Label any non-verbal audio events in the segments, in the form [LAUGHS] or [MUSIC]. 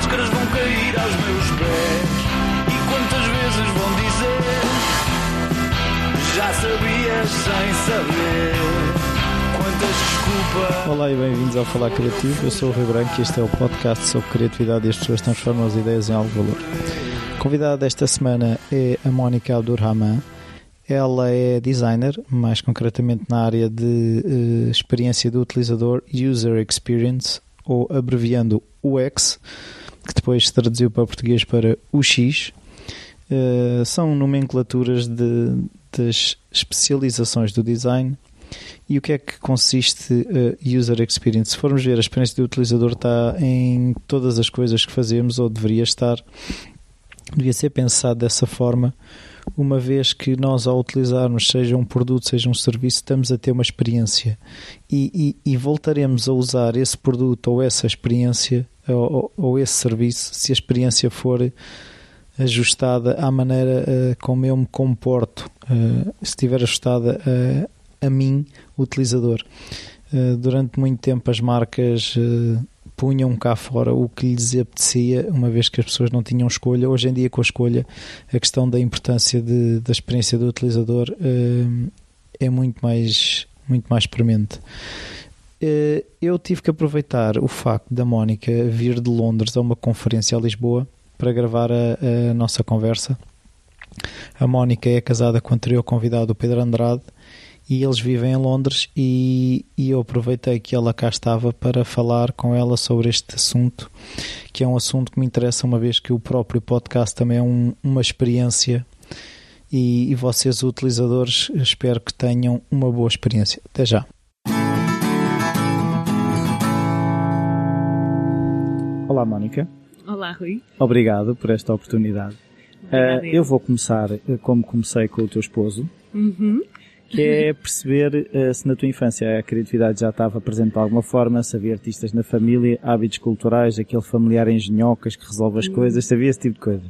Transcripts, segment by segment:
máscaras vão cair aos meus pés. E quantas vezes vão dizer: Já sabias sem saber. Olá e bem-vindos ao Falar Criativo. Eu sou o Rui Branco e este é o podcast sobre criatividade e as pessoas transformam as ideias em algo de valor. Convidada desta semana é a Mónica Abdurrahman. Ela é designer, mais concretamente na área de uh, experiência do utilizador User Experience, ou abreviando UX, que depois se traduziu para português para UX. Uh, são nomenclaturas de, das especializações do design e o que é que consiste uh, User Experience? Se formos ver, a experiência do utilizador está em todas as coisas que fazemos ou deveria estar, devia ser pensado dessa forma, uma vez que nós, ao utilizarmos, seja um produto, seja um serviço, estamos a ter uma experiência e, e, e voltaremos a usar esse produto ou essa experiência ou, ou, esse serviço se a experiência for ajustada à maneira uh, como eu me comporto, uh, se estiver ajustada a, a mim, utilizador. Uh, durante muito tempo as marcas punham cá fora o que lhes apetecia, uma vez que as pessoas não tinham escolha. Hoje em dia, com a escolha, a questão da importância de, da experiência do utilizador é muito mais, muito mais premente. Uh, eu tive que aproveitar o facto da Mónica vir de Londres a uma conferência a Lisboa para gravar a, a nossa conversa. A Mónica é casada com o anterior convidado, o Pedro Andrade, e eles vivem em Londres e, e, eu aproveitei que ela cá estava para falar com ela sobre este assunto, que é um assunto que me interessa uma vez que o próprio podcast também é um, uma experiência e, e vocês, utilizadores, espero que tenham uma boa experiência. Até já. Olá, Mónica. Olá, Rui. Obrigado por esta oportunidade. Uh, eu vou começar eh, como comecei com o teu esposo. Uhum que é perceber uh, se na tua infância a criatividade já estava presente de alguma forma, se havia artistas na família, hábitos culturais, aquele familiar engenhocas que resolve as coisas, sabia esse tipo de coisa?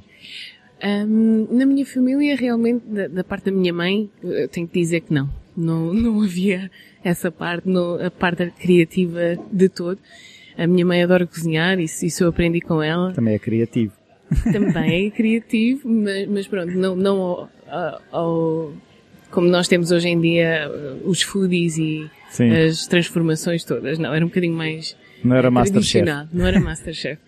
Um, na minha família, realmente, da, da, parte da minha mãe, eu tenho que dizer que não. Não, não havia essa parte, não, a parte criativa de todo. A minha mãe adora cozinhar, isso, isso eu aprendi com ela. Também é criativo. Também é criativo, mas, mas pronto, não, não ao, ao como nós temos hoje em dia os foodies e Sim. as transformações todas. Não, era um bocadinho mais não era Masterchef. Não era Masterchef.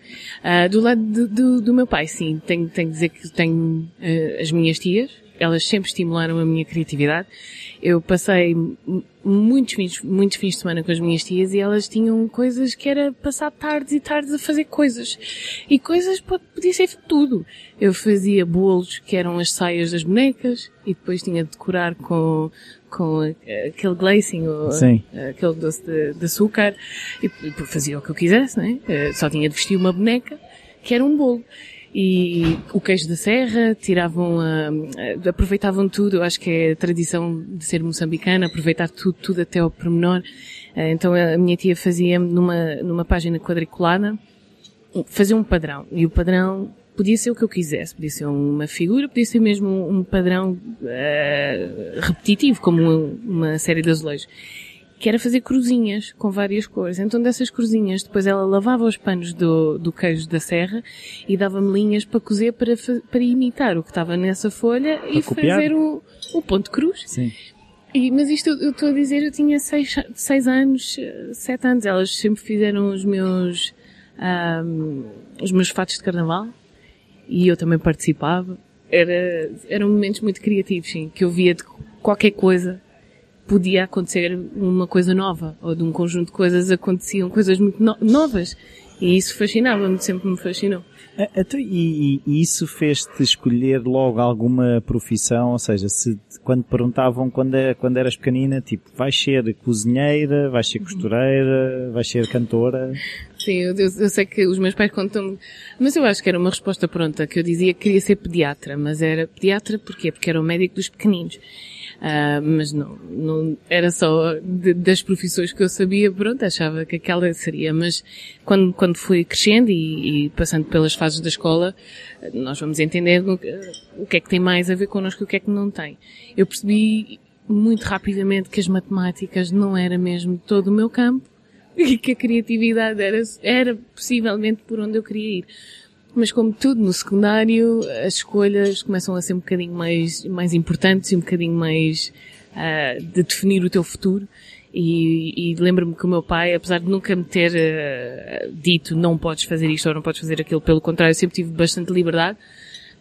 uh, [LAUGHS] do lado do, do, do, meu pai, sim, tenho, tenho que dizer que tenho uh, as minhas tias. Elas sempre estimularam a minha criatividade. Eu passei muitos fins, muitos fins de semana com as minhas tias e elas tinham coisas que era passar tardes e tardes a fazer coisas. E coisas podia ser tudo. Eu fazia bolos que eram as saias das bonecas e depois tinha de decorar com, com aquele glazing ou Sim. aquele doce de, de, açúcar e fazia o que eu quisesse, né? Só tinha de vestir uma boneca que era um bolo e o queijo da serra, tiravam, uh, aproveitavam tudo, eu acho que é a tradição de ser moçambicana, aproveitar tudo, tudo até ao pormenor. Uh, então a minha tia fazia numa, numa página quadriculada, fazia um padrão, e o padrão podia ser o que eu quisesse, podia ser uma figura, podia ser mesmo um padrão uh, repetitivo, como uma série de azulejos que era fazer cruzinhas com várias cores. Então dessas cruzinhas, depois ela lavava os panos do, do queijo da serra e dava-me linhas para cozer para, para imitar o que estava nessa folha para e copiar. fazer o, o ponto cruz. Sim. E, mas isto eu estou a dizer, eu tinha seis, seis anos, sete anos. Elas sempre fizeram os meus, um, os meus fatos de carnaval e eu também participava. Era, eram momentos muito criativos, sim, que eu via de qualquer coisa podia acontecer uma coisa nova, ou de um conjunto de coisas aconteciam coisas muito no novas. E isso fascinava-me, sempre me fascinou. Então, e, e, isso fez-te escolher logo alguma profissão? Ou seja, se quando perguntavam quando, é, quando eras pequenina, tipo, vais ser cozinheira, vais ser costureira, vais ser cantora? Sim, eu, eu, eu sei que os meus pais contam mas eu acho que era uma resposta pronta, que eu dizia que queria ser pediatra, mas era pediatra porquê? Porque era o médico dos pequeninos. Uh, mas não, não era só de, das profissões que eu sabia, pronto, achava que aquela seria. Mas quando, quando fui crescendo e, e passando pelas fases da escola, nós vamos entender o que é que tem mais a ver connosco e o que é que não tem. Eu percebi muito rapidamente que as matemáticas não era mesmo todo o meu campo, [LAUGHS] e que a criatividade era, era possivelmente por onde eu queria ir. Mas como tudo no secundário, as escolhas começam a ser um bocadinho mais, mais importantes e um bocadinho mais uh, de definir o teu futuro. E, e lembro-me que o meu pai, apesar de nunca me ter uh, dito não podes fazer isto ou não podes fazer aquilo, pelo contrário, sempre tive bastante liberdade.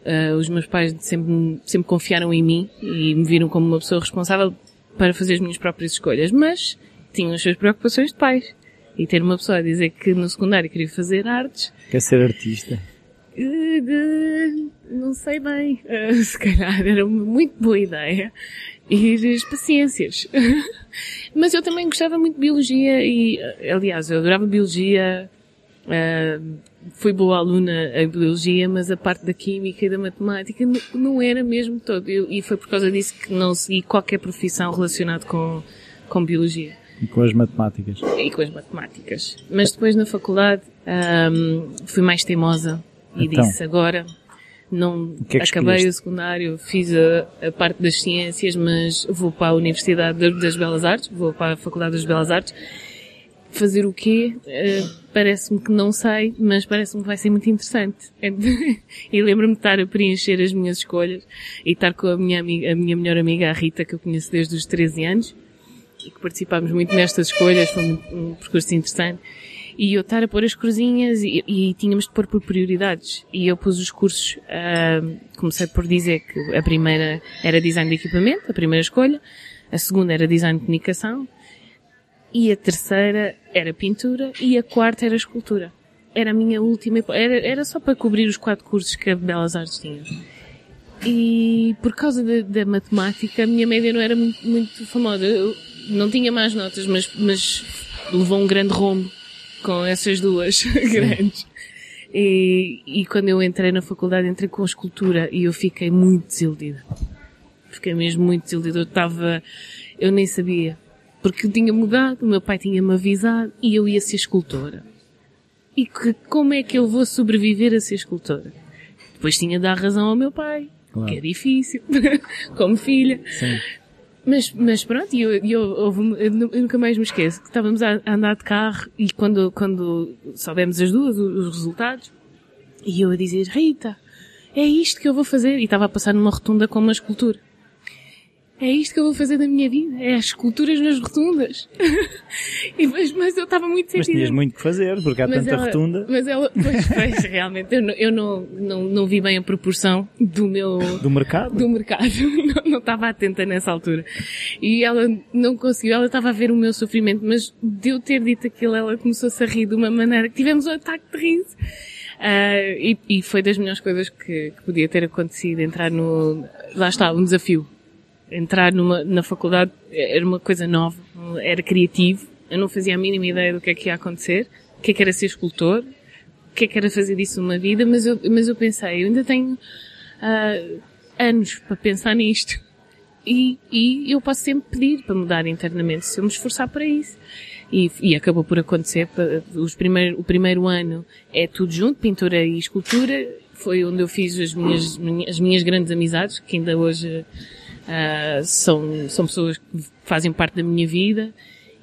Uh, os meus pais sempre, sempre confiaram em mim e me viram como uma pessoa responsável para fazer as minhas próprias escolhas. Mas tinham as suas preocupações de pais. E ter uma pessoa a dizer que no secundário queria fazer artes. Quer ser artista? Não sei bem. Uh, [LAUGHS] se calhar era uma muito boa ideia ir para ciências. [LAUGHS] Mas eu também gostava muito de biologia e, aliás, eu adorava biologia. Uh, fui boa aluna em biologia, mas a parte da química e da matemática não era mesmo todo. Eu, e foi por causa disso que não segui qualquer profissão relacionada com, com biologia. E com as matemáticas. E com as matemáticas. Mas depois na faculdade um, fui mais teimosa e então, disse agora não que é que acabei escolheste? o secundário, fiz a, a, parte das ciências, mas vou para a Universidade das Belas Artes, vou para a Faculdade das Belas Artes. Fazer o quê? Uh, parece-me que não sei, mas parece-me que vai ser muito interessante. [LAUGHS] e lembro-me de estar a preencher as minhas escolhas e estar com a minha amiga, a minha melhor amiga, a Rita, que eu conheço desde os 13 anos, e que participámos muito nestas escolhas, foi um, um percurso interessante e eu estar a pôr as cruzinhas e, e, tínhamos de pôr por prioridades. E eu pus os cursos, uh, comecei por dizer que a primeira era design de equipamento, a primeira escolha, a segunda era design de comunicação, e a terceira era pintura, e a quarta era escultura. Era a minha última, era, era só para cobrir os quatro cursos que a Belas Artes tinha. E por causa da, da matemática, a minha média não era muito, muito famosa. Eu não tinha mais notas, mas, mas levou um grande rombo com essas duas [LAUGHS] grandes. E, e quando eu entrei na faculdade, entrei com escultura e eu fiquei muito desiludida. Fiquei mesmo muito desiludida. Eu estava, eu nem sabia. Porque eu tinha mudado, o meu pai tinha-me avisado e eu ia ser escultora. E que, como é que eu vou sobreviver a ser escultora? Depois tinha de dar razão ao meu pai, claro. que é difícil, [LAUGHS] como filha. Sim. Mas, mas pronto, eu, eu, eu, eu, nunca mais me esqueço que estávamos a, andar de carro e quando, quando soubemos as duas os resultados, e eu a dizer, Rita, é isto que eu vou fazer. E estava a passar numa rotunda com uma escultura é isto que eu vou fazer da minha vida, é as esculturas nas rotundas. [LAUGHS] e, mas, mas eu estava muito sentida. Mas tinhas muito que fazer, porque há mas tanta ela, rotunda. Mas ela, [LAUGHS] pois, pois realmente, eu, não, eu não, não, não vi bem a proporção do meu... Do mercado? Do mercado. [LAUGHS] Não, não estava atenta nessa altura. E ela não conseguiu, ela estava a ver o meu sofrimento, mas de eu ter dito aquilo, ela começou-se a rir de uma maneira que tivemos um ataque de riso. Uh, e, e, foi das melhores coisas que, que podia ter acontecido, entrar no, lá está, um desafio entrar numa, na faculdade era uma coisa nova, era criativo, eu não fazia a mínima ideia do que é que ia acontecer, o que é que era ser escultor, o que é que era fazer disso uma vida, mas eu, mas eu pensei, eu ainda tenho uh, anos para pensar nisto. E, e eu posso sempre pedir para mudar internamente se eu me esforçar para isso. E, e acabou por acontecer. Os primeiro, o primeiro ano é tudo junto, pintura e escultura. Foi onde eu fiz as minhas, as minhas grandes amizades, que ainda hoje Uh, são, são pessoas que fazem parte da minha vida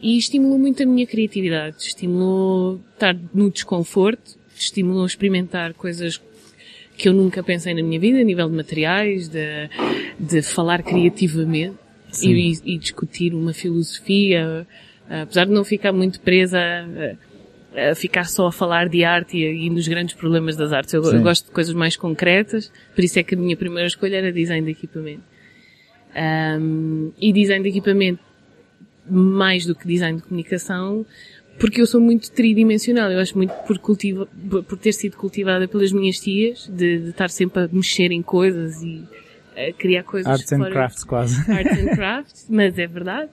e estimulou muito a minha criatividade, estimulou estar no desconforto, estimulou experimentar coisas que eu nunca pensei na minha vida, a nível de materiais, de, de falar criativamente e, e, discutir uma filosofia, apesar de não ficar muito presa a, a, ficar só a falar de arte e, e nos grandes problemas das artes. Eu, eu, gosto de coisas mais concretas, por isso é que a minha primeira escolha era design de equipamento. Um, e design de equipamento mais do que design de comunicação, porque eu sou muito tridimensional. Eu acho muito por cultiva, por ter sido cultivada pelas minhas tias, de, de estar sempre a mexer em coisas e a criar coisas. Arts and crafts, quase. [LAUGHS] Arts and crafts, mas é verdade.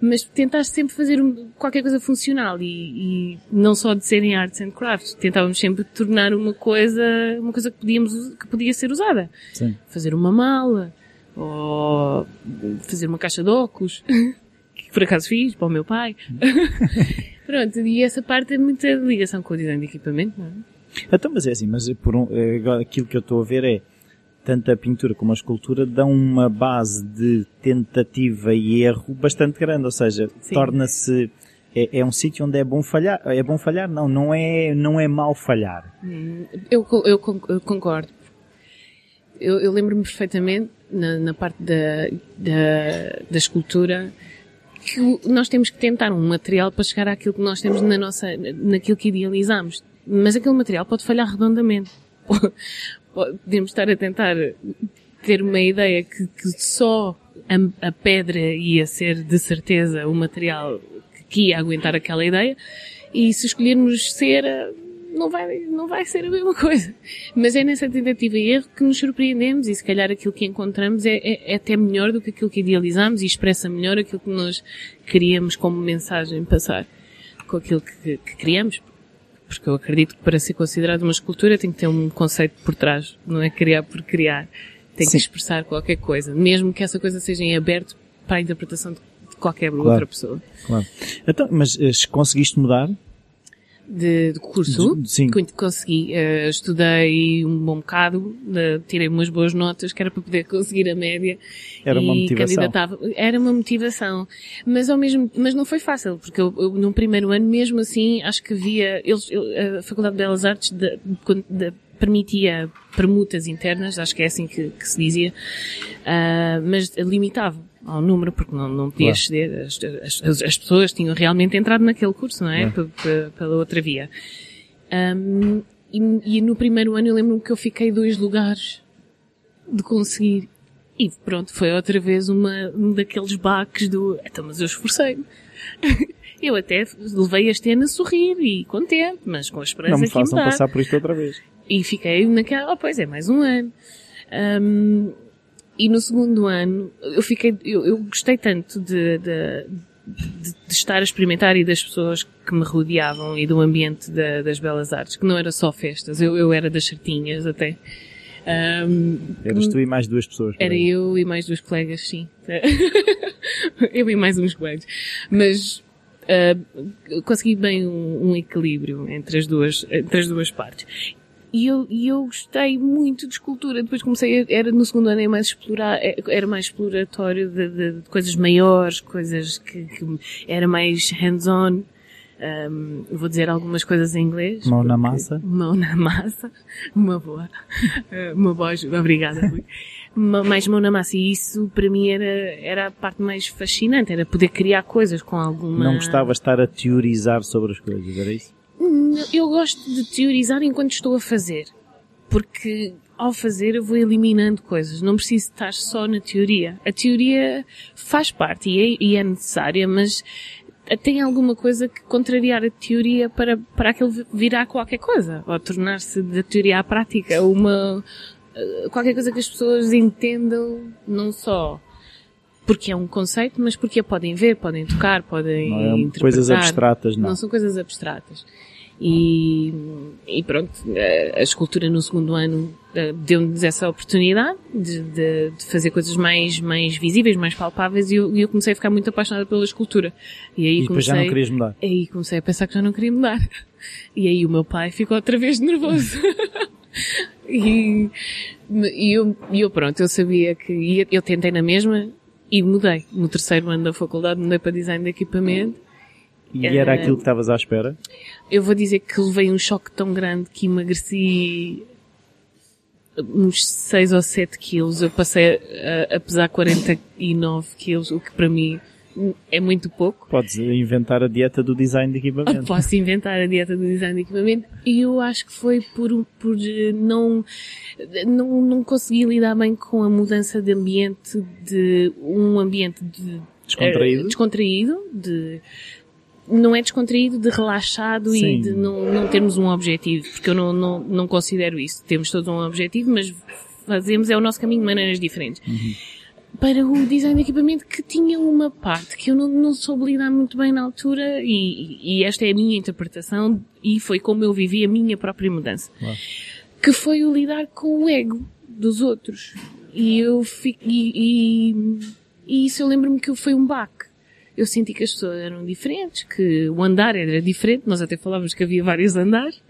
Mas tentar sempre fazer qualquer coisa funcional e, e, não só de serem arts and crafts. Tentávamos sempre tornar uma coisa, uma coisa que podíamos, que podia ser usada. Sim. Fazer uma mala, ou fazer uma caixa de óculos, [LAUGHS] que por acaso fiz para o meu pai. [LAUGHS] Pronto, e essa parte é muita ligação com o design de equipamento, não é? Então, mas é assim, mas por um, é, aquilo que eu estou a ver é tanto a pintura como a escultura dão uma base de tentativa e erro bastante grande, ou seja, torna-se é, é um sítio onde é bom falhar. É bom falhar? Não, não é, não é mal falhar. Eu, co- eu con- eu concordo. Eu, eu lembro-me perfeitamente, na, na parte da, da, da escultura, que nós temos que tentar um material para chegar àquilo que nós temos na nossa, naquilo que idealizamos. Mas aquele material pode falhar redondamente. [LAUGHS] Podemos estar a tentar ter uma ideia que, que só a, a pedra ia ser de certeza o material que ia aguentar aquela ideia e se escolhermos cera não vai, não vai ser a mesma coisa. Mas é nessa tentativa e erro que nos surpreendemos e se calhar aquilo que encontramos é, é, é até melhor do que aquilo que idealizamos e expressa melhor aquilo que nós queríamos como mensagem passar com aquilo que, que criamos. Porque eu acredito que para ser considerado uma escultura tem que ter um conceito por trás, não é criar por criar. Tem Sim. que expressar qualquer coisa, mesmo que essa coisa seja em aberto para a interpretação de qualquer Claro. outra pessoa. Claro. Então, mas eh, conseguiste mudar? De, de curso. De- sim. Consegui. eh, estudei um bom bocado, eh, tirei umas boas notas, que era para poder [LAUGHS] conseguir a média. Era uma e motivação. candidatava. Era uma motivação. Mas ao mesmo, mas não foi fácil, porque eu, eu num primeiro ano, mesmo assim, acho que havia, eles, eu- a Faculdade de Belas Artes de- de- permitia permutas internas, acho que é assim que, que se dizia, ah, mas limitava ao número, porque não, não podia Claro. exceder. As, as, as pessoas tinham realmente entrado naquele curso, não é? P- Pela outra via. Ahm, e, e no primeiro ano eu lembro-me que eu fiquei dois lugares de conseguir. E pronto, foi outra vez uma, um daqueles baques do, então, mas eu esforcei-me. [LAUGHS] eu até levei este ano a sorrir e contente, mas com a esperança Não me que façam passar por isto outra vez. E fiquei naquela, oh, pois é, mais um ano. Ahm, e no segundo ano, eu fiquei, eu, eu gostei tanto de, de, de- de estar a experimentar e das pessoas que me rodeavam e do ambiente da- das belas artes, que não era só festas, eu, eu era das certinhas até. Ahm, Eras tu e mais duas pessoas. era aí. eu e mais duas colegas, sim. [LAUGHS] eu e mais uns colegas. Mas ah, consegui bem um, um equilíbrio entre as duas, entre as duas partes. E eu, e eu gostei muito de escultura. Depois comecei, a, era no segundo ano, é mais explorar, é- era mais exploratório de, de- de coisas maiores, coisas que, que era mais hands-on. Um, vou dizer algumas coisas em inglês. Mão na massa. Mão na massa. Uma boa. Eh, Uma boa ajuda. Obrigada, Rui. Mais mão na massa. E isso, para mim, era, era a parte mais fascinante. Era poder criar coisas com alguma... Não gostavas de estar a teorizar sobre as coisas, era isso? Eu gosto de teorizar enquanto estou a fazer. Porque ao fazer eu vou eliminando coisas. Não preciso estar só na teoria. A teoria faz parte e é, e é necessária, mas tem alguma coisa que contrariar a teoria para, para aquilo virar qualquer coisa. Ou tornar-se da teoria à prática uma, eh, qualquer coisa que as pessoas entendam, não só porque é um conceito, mas porque a podem ver, podem tocar, podem Não é interpretar. coisas abstratas, não. Não são coisas abstratas. E, e pronto, eh, a escultura no segundo ano eh, deu-nos essa oportunidade de, de- de fazer coisas mais, mais visíveis, mais palpáveis e eu, eu comecei a ficar muito apaixonada pela escultura. E aí E depois comecei, já não querias mudar. aí comecei a pensar que já não queria mudar. E aí o meu pai ficou outra vez nervoso. [LAUGHS] e, e eu, eu pronto, eu sabia que eu tentei na mesma e mudei. No terceiro ano da faculdade mudei para design de equipamento. E era Eh, aquilo que estavas à espera? Eu vou dizer que levei um choque tão grande que emagreci uns 6 ou 7 quilos. Eu passei a, a pesar 49 quilos, o que para mim é muito pouco. Podes inventar a dieta do design de equipamento. Posso inventar a dieta do design de equipamento e eu acho que foi por, por eh, não, não, não conseguir lidar bem com a mudança de ambiente, de um ambiente de, Descontraído? eh, descontraído, de, não é descontraído, de relaxado Sim. e de não, não termos um objetivo, porque eu não, não, não considero isso. Temos todos um objetivo, mas fazemos é o nosso caminho de maneiras diferentes para o design de equipamento que tinha uma parte que eu não, não soube lidar muito bem na altura e, e esta é a minha interpretação e foi como eu vivi a minha própria mudança. Que foi o lidar com o ego dos outros. E eu fico, e, e, e isso eu lembro-me que foi um baque. Eu senti que as pessoas eram diferentes, que o andar era diferente, nós até falávamos que havia vários andares.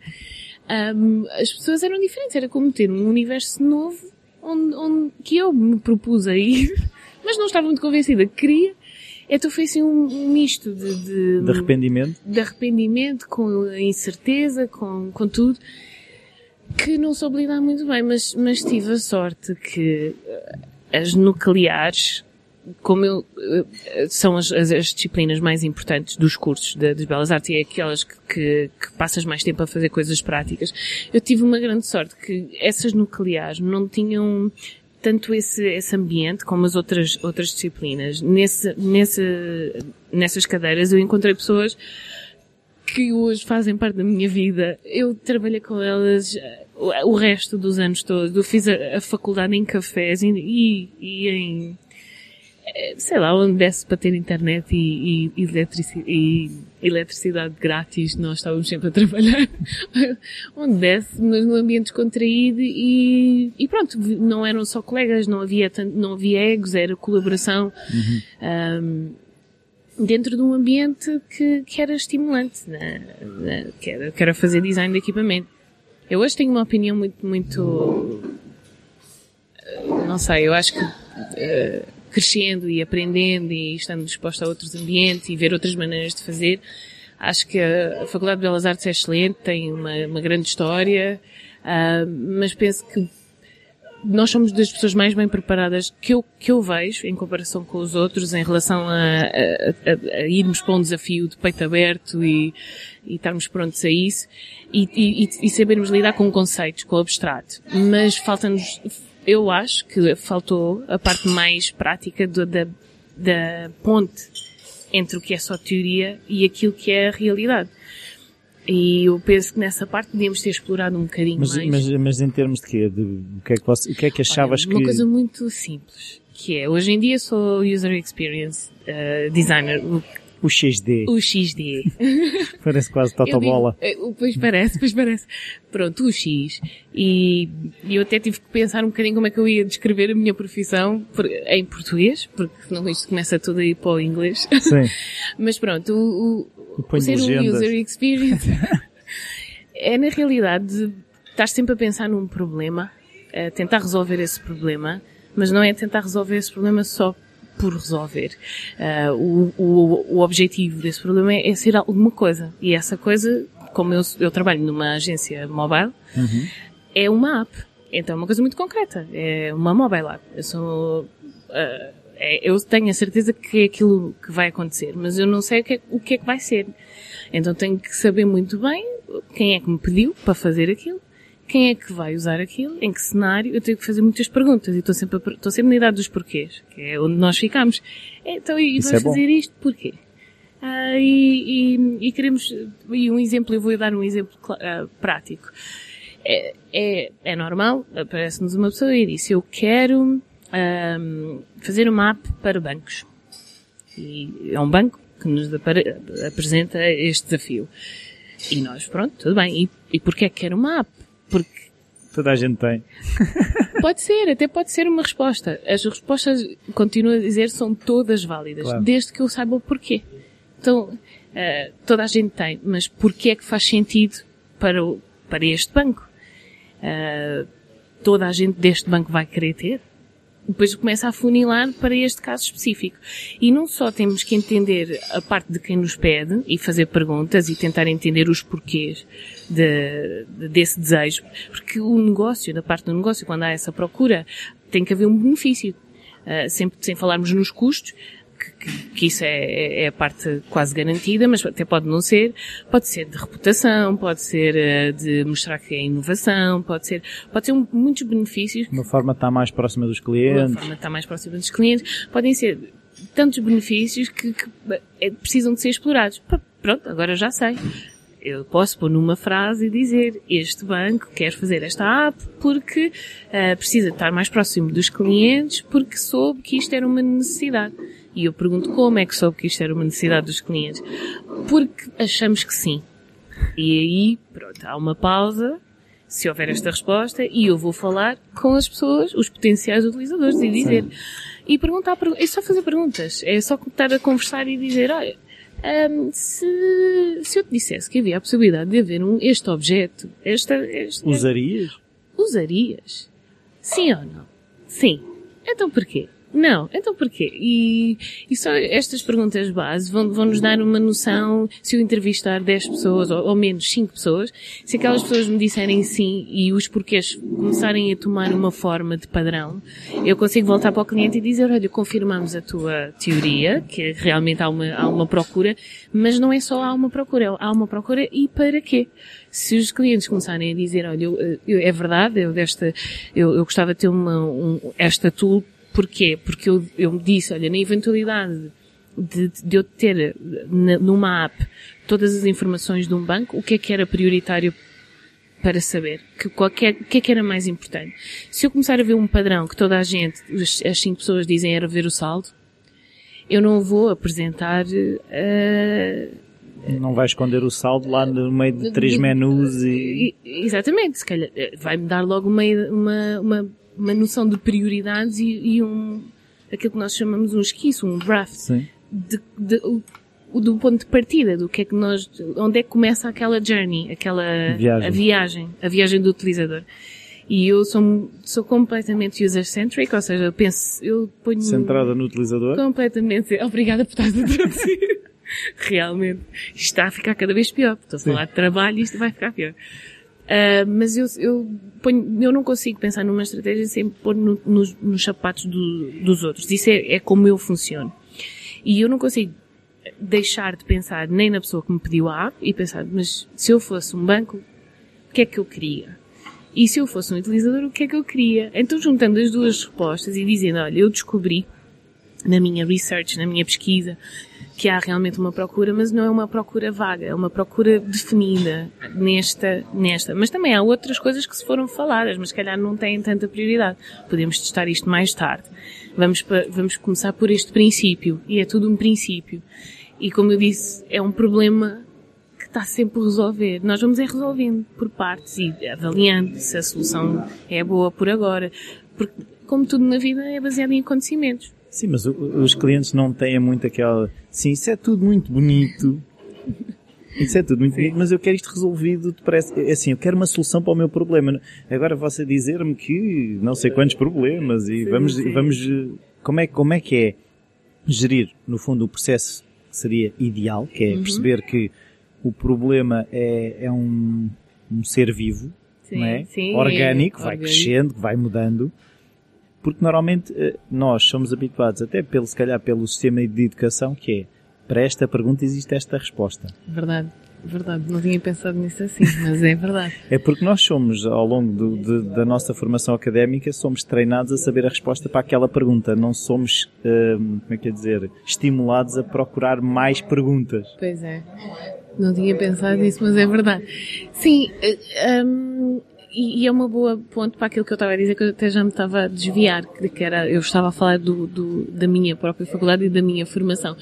Ahm, as pessoas eram diferentes, era como ter um universo novo onde, onde- que eu me propus a ir, [LAUGHS] mas não estava muito convencida que queria. Então foi assim um, um misto de, de, De arrependimento? de arrependimento, com a incerteza, com, com tudo, que não soube lidar muito bem, mas, mas tive a sorte que eh, as nucleares, como eu, eh, são as, as, as disciplinas mais importantes dos cursos de, das Belas Artes e é aquelas que, que, que passas mais tempo a fazer coisas práticas. Eu tive uma grande sorte que essas nucleares não tinham tanto esse, esse ambiente como as outras, outras disciplinas. Nesse, nesse, nessas cadeiras eu encontrei pessoas que hoje fazem parte da minha vida. Eu trabalhei com elas eh, o, resto dos anos todos. Eu fiz a, a faculdade em cafés e, e, e em, sei lá, onde desse para ter internet e, e, eletrici e eletricidade grátis, nós estávamos sempre a trabalhar. [LAUGHS] onde desse, mas num ambiente descontraído e, e pronto, não eram só colegas, não havia, tanto, não havia egos, era colaboração. Um, dentro de um ambiente que, que era estimulante, né? né? que, era, que era fazer design de equipamento. Eu hoje tenho uma opinião muito, muito, eh, não sei, eu acho que uh, crescendo e aprendendo e estando disposta a outros ambientes e ver outras maneiras de fazer, acho que a Faculdade de Belas Artes é excelente, tem uma, uma grande história, uh, mas penso que nós somos das pessoas mais bem preparadas que eu, que eu vejo em comparação com os outros em relação a, a, a, a irmos para um desafio de peito aberto e, e estarmos prontos a isso e, e, e sabermos lidar com conceitos, com o abstrato. Mas falta-nos, eu acho que faltou a parte mais prática do, da, da ponte entre o que é só teoria e aquilo que é a realidade. E eu penso que nessa parte podíamos ter explorado um bocadinho Mas, mais. mas, mas em termos de quê? De, o, que é que você, o que é que achavas Olha, uma que... coisa muito simples, que é, hoje em dia sou User Experience uh, Designer, o, O XD. o XD. [LAUGHS] Parece quase Totobola. digo, eh, Pois parece, pois parece. Pronto, o X. E, e eu até tive que pensar um bocadinho como é que eu ia descrever a minha profissão em português, porque senão isto começa tudo a ir para o inglês. Sim. [LAUGHS] Mas pronto, o, o, o ser um legendas. user experience [LAUGHS] é na realidade estar sempre a pensar num problema, a tentar resolver esse problema, mas não é tentar resolver esse problema só por resolver. Ah, o, o, o objetivo desse problema é, é ser alguma coisa. E essa coisa, como eu, eu trabalho numa agência mobile, é uma app. Então é uma coisa muito concreta. É uma mobile app. Eu sou, é- eu tenho a certeza que é aquilo que vai acontecer, mas eu não sei o que, é, o que é que vai ser. Então tenho que saber muito bem quem é que me pediu para fazer aquilo, quem é que vai usar aquilo, em que cenário, eu tenho que fazer muitas perguntas e estou sempre, estou sempre na idade dos porquês, que é onde nós ficamos. Então, e Isso vamos é fazer isto porquê? Ah, e, e- e queremos, e um exemplo, eu vou dar um exemplo ah, prático. É, é, é normal, aparece-nos uma pessoa e disse, eu quero ahm, fazer uma app para bancos. E é um banco que nos apresenta este desafio. E nós, pronto, tudo bem. E, e porquê é que quer uma app? Porque Toda a gente tem. [LAUGHS] Pode ser, até pode ser uma resposta. As respostas, continuo a dizer, são todas válidas, Claro. desde que eu saiba o porquê. Então, eh, toda a gente tem, mas porquê é que faz sentido para, o- para este banco? Eh, toda a gente deste banco vai querer ter? Depois começa a funilar para este caso específico. E não só temos que entender a parte de quem nos pede e fazer perguntas e tentar entender os porquês de- de- desse desejo, porque o negócio, da parte do negócio, quando há essa procura, tem que haver um benefício. Ah, sempre sem falarmos nos custos, que, que- isso é, é a parte quase garantida, mas até pode não ser. Pode ser de reputação, pode ser eh, de mostrar que é inovação, pode ser, pode ser um- muitos benefícios Uma forma está mais próxima dos de uma clientes. forma que está mais próxima dos clientes, podem ser tantos benefícios que, que, eh, precisam de ser explorados. Pronto, agora já sei. Eu posso pôr numa frase e dizer este banco quer fazer esta app porque eh, precisa estar mais próximo dos clientes porque soube que isto era uma necessidade. E eu pergunto como é que soube que isto era uma necessidade dos clientes? Porque achamos que sim. E aí, pronto, há uma pausa, se houver esta resposta, e eu vou falar com as pessoas, os potenciais utilizadores, e dizer. E perguntar, pergu- é só fazer perguntas. É só estar a conversar e dizer, olha, hum, se, se eu te dissesse que havia a possibilidade de haver um, este objeto, esta, este, Usarias? usarias? Sim ou não? Sim. Então porquê? Não, então porquê? E, e só estas perguntas base vão, vão nos dar uma noção, se eu entrevistar 10 pessoas, ou, ou menos 5 pessoas, se aquelas pessoas me disserem sim e os porquês começarem a tomar uma forma de padrão, eu consigo voltar para o cliente e dizer, olha, confirmamos a tua teoria, que realmente há uma, há uma procura, mas não é só há uma procura, há uma procura e para quê? Se os clientes começarem a dizer, olha, eu, eu, é verdade, eu desta, eu, eu gostava de ter uma, um, esta tool Porquê? Porque eu, eu disse, olha, na eventualidade de, de eu ter numa app todas as informações de um banco, o que é que era prioritário para saber? Que qualquer, o que é que era mais importante? Se eu começar a ver um padrão que toda a gente, as cinco pessoas dizem era ver o saldo, eu não vou apresentar uh, não vai esconder o saldo lá no meio de três menus e... Exatamente, se calhar eh, vai-me dar logo uma, uma, uma uma noção de prioridades e, e, um, aquilo que nós chamamos um esquiço, um draft. Sim. De, de, do ponto de partida, do que é que nós, onde é que começa aquela journey, aquela viagem. a viagem, a viagem do utilizador. E eu sou, sou completamente user-centric, ou seja, eu penso, eu ponho... Centrada no utilizador? Completamente. Obrigada por estar a traduzir. [LAUGHS] Realmente. Isto está a ficar cada vez pior. Estou a falar de trabalho e isto vai ficar pior. Uh, mas eu, eu, ponho, eu não consigo pensar numa estratégia sem pôr no, nos, nos, sapatos do, dos outros. Isso é, é como eu funciono. E eu não consigo deixar de pensar nem na pessoa que me pediu a e pensar, mas se eu fosse um banco, o que é que eu queria? E se eu fosse um utilizador, o que é que eu queria? Então juntando as duas respostas e dizendo, olha, eu descobri na minha research, na minha pesquisa, que há realmente uma procura, mas não é uma procura vaga, é uma procura definida nesta, nesta. Mas também há outras coisas que se foram faladas, mas se calhar não têm tanta prioridade. Podemos testar isto mais tarde. Vamos, vamos começar por este princípio, e é tudo um princípio. E como eu disse, é um problema que está sempre a resolver. Nós vamos é resolvendo por partes e avaliando se a solução é boa por agora. Porque, como tudo na vida, é baseado em acontecimentos. Sim, mas os clientes não têm muito aquela. Sim, isso é tudo muito bonito. Isso é tudo muito Sim. bonito, mas eu quero isto resolvido depressa. É assim, eu quero uma solução para o meu problema. Agora você dizer-me que não sei quantos problemas e Sim, vamos, vamos, como é, como é que é gerir, no fundo, o processo que seria ideal, que é uhum. perceber que o problema é, é um, um ser vivo, sim, não é? Orgânico, vai crescendo, vai mudando porque normalmente eh, nós somos habituados, até pelo, se calhar pelo sistema de educação, que é, para esta pergunta existe esta resposta. Verdade. Verdade, não tinha pensado nisso assim, [LAUGHS] mas é verdade. é porque nós somos, ao longo do, de, da nossa formação académica, somos treinados a saber a resposta para aquela pergunta. Não somos, hum, como é que é dizer, estimulados a procurar mais perguntas. Pois é. Não tinha pensado nisso, mas é verdade. Sim, um, e, e, é uma boa ponto para aquilo que eu estava a dizer, que eu até já me estava a desviar, que, que era, eu estava a falar do, do, da minha própria faculdade e da minha formação.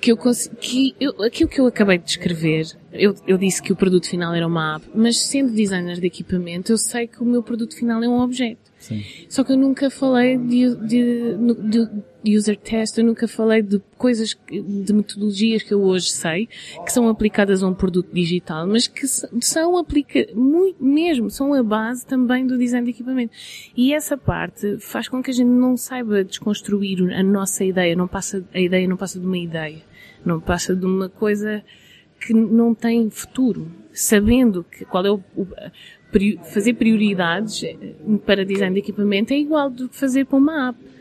Que eu que eu, aquilo que eu acabei de descrever, eu, eu disse que o produto final era uma app, mas sendo designer de equipamento, eu sei que o meu produto final é um objeto. Sim. Só que eu nunca falei de, de, de, user test, eu nunca falei de coisas, de metodologias que eu hoje sei, que são aplicadas a um produto digital, mas que são aplica, muito mesmo, são a base também do design de equipamento. E essa parte faz com que a gente não saiba desconstruir a nossa ideia, não passa, a ideia não passa de uma ideia, não passa de uma coisa que não tem futuro, sabendo que qual é o, o fazer prioridades eh, para design de equipamento é igual do que fazer para uma app.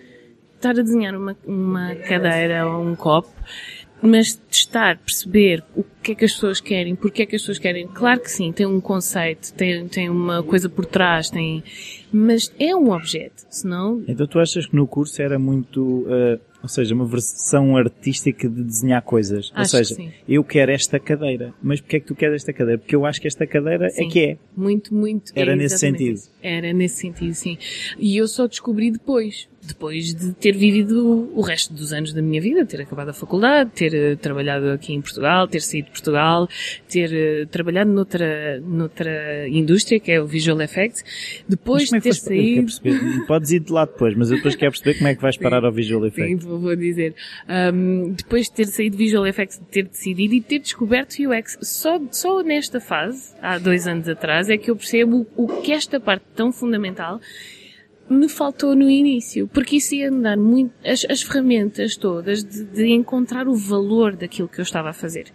Estar a desenhar uma, uma cadeira ou um copo, mas testar, perceber o que é que as pessoas querem, porque é que as pessoas querem. Claro que sim, tem um conceito, tem, tem uma coisa por trás, tem, mas é um objeto, senão... Então tu achas que no curso era muito, uh, ou seja, uma versão artística de desenhar coisas? Acho ou seja, eu quero esta cadeira, mas porque é que tu queres esta cadeira? Porque eu acho que esta cadeira é sim, é que é. Muito, muito. Era é nesse sentido. Era nesse sentido, sim. E eu só descobri depois depois de ter vivido o resto dos anos da minha vida, ter acabado a faculdade, ter uh, trabalhado aqui em Portugal, ter saído de Portugal, ter uh, trabalhado noutra, noutra indústria, que é o Visual Effects, depois de ter saído... Podes ir de lá depois, mas eu depois quero perceber como é que vais parar ao Visual Effects. Sim, vou, dizer. Um, depois de ter saído Visual Effects, de ter decidido e ter descoberto UX, só, só nesta fase, há dois anos atrás, é que eu percebo o que esta parte tão fundamental me faltou no início, porque isso ia me dar muito, as, as ferramentas todas de, de encontrar o valor daquilo que eu estava a fazer,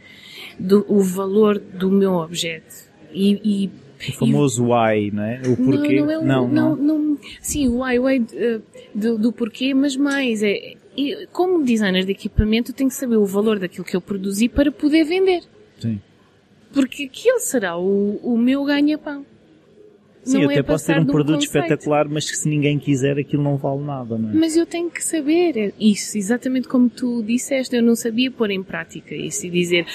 do, o valor do meu objeto. E, e O famoso why, não é? O porquê. não, não, é o- não, não, não- sim, o why, why eh, do, do porquê, mas mais é, e como designer de equipamento, eu tenho que saber o valor daquilo que eu produzi para poder vender. Sim. Porque aquilo será o, o meu ganha-pão. Sim, Não até é posso ter um um produto conceito. espetacular, mas que se ninguém quiser aquilo não vale nada, não é? Mas eu tenho que saber isso, exatamente como tu disseste, eu não sabia pôr em prática isso e dizer,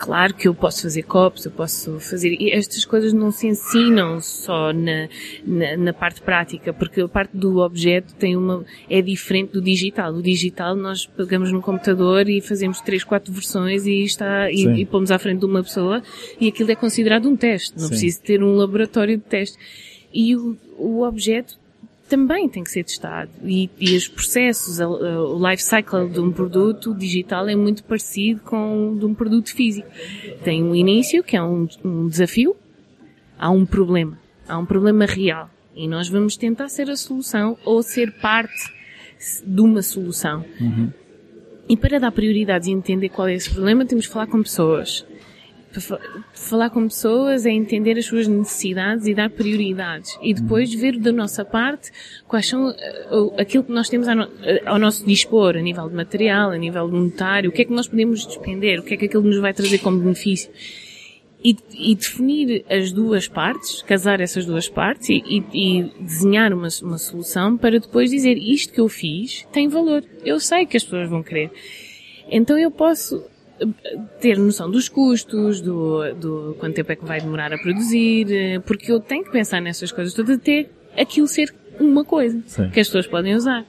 claro que eu posso fazer copos, eu posso fazer, e estas coisas não se ensinam só na, na, na parte prática, porque a parte do objeto tem uma, é diferente do digital. O digital nós pegamos no computador e fazemos três, quatro versões e está, e, e pomos à frente de uma pessoa e aquilo é considerado um teste, não Sim. precisa ter um laboratório de teste. E o, o objeto também tem que ser testado. E, e os processos, a- a- o life cycle de um produto digital é muito parecido com o de um produto físico. Tem um início, que é um, um desafio, há um problema. Há um problema real. E nós vamos tentar ser a solução ou ser parte de uma solução. E para dar prioridades e entender qual é esse problema, temos que falar com pessoas. Falar com pessoas é entender as suas necessidades e dar prioridades. E depois ver da nossa parte quais são eh, aquilo que nós temos eh, ao nosso dispor, a nível de material, a nível monetário, o que é que nós podemos despender, o que é que aquilo nos vai trazer como benefício. E, e definir as duas partes, casar essas duas partes e, e- desenhar uma, uma solução para depois dizer isto que eu fiz tem valor. Eu sei que as pessoas vão querer. Então eu posso ter noção dos custos, do, do quanto tempo é que vai demorar a produzir, eh, porque eu tenho que pensar nessas coisas todas até aquilo ser uma coisa Sim. que as pessoas podem usar.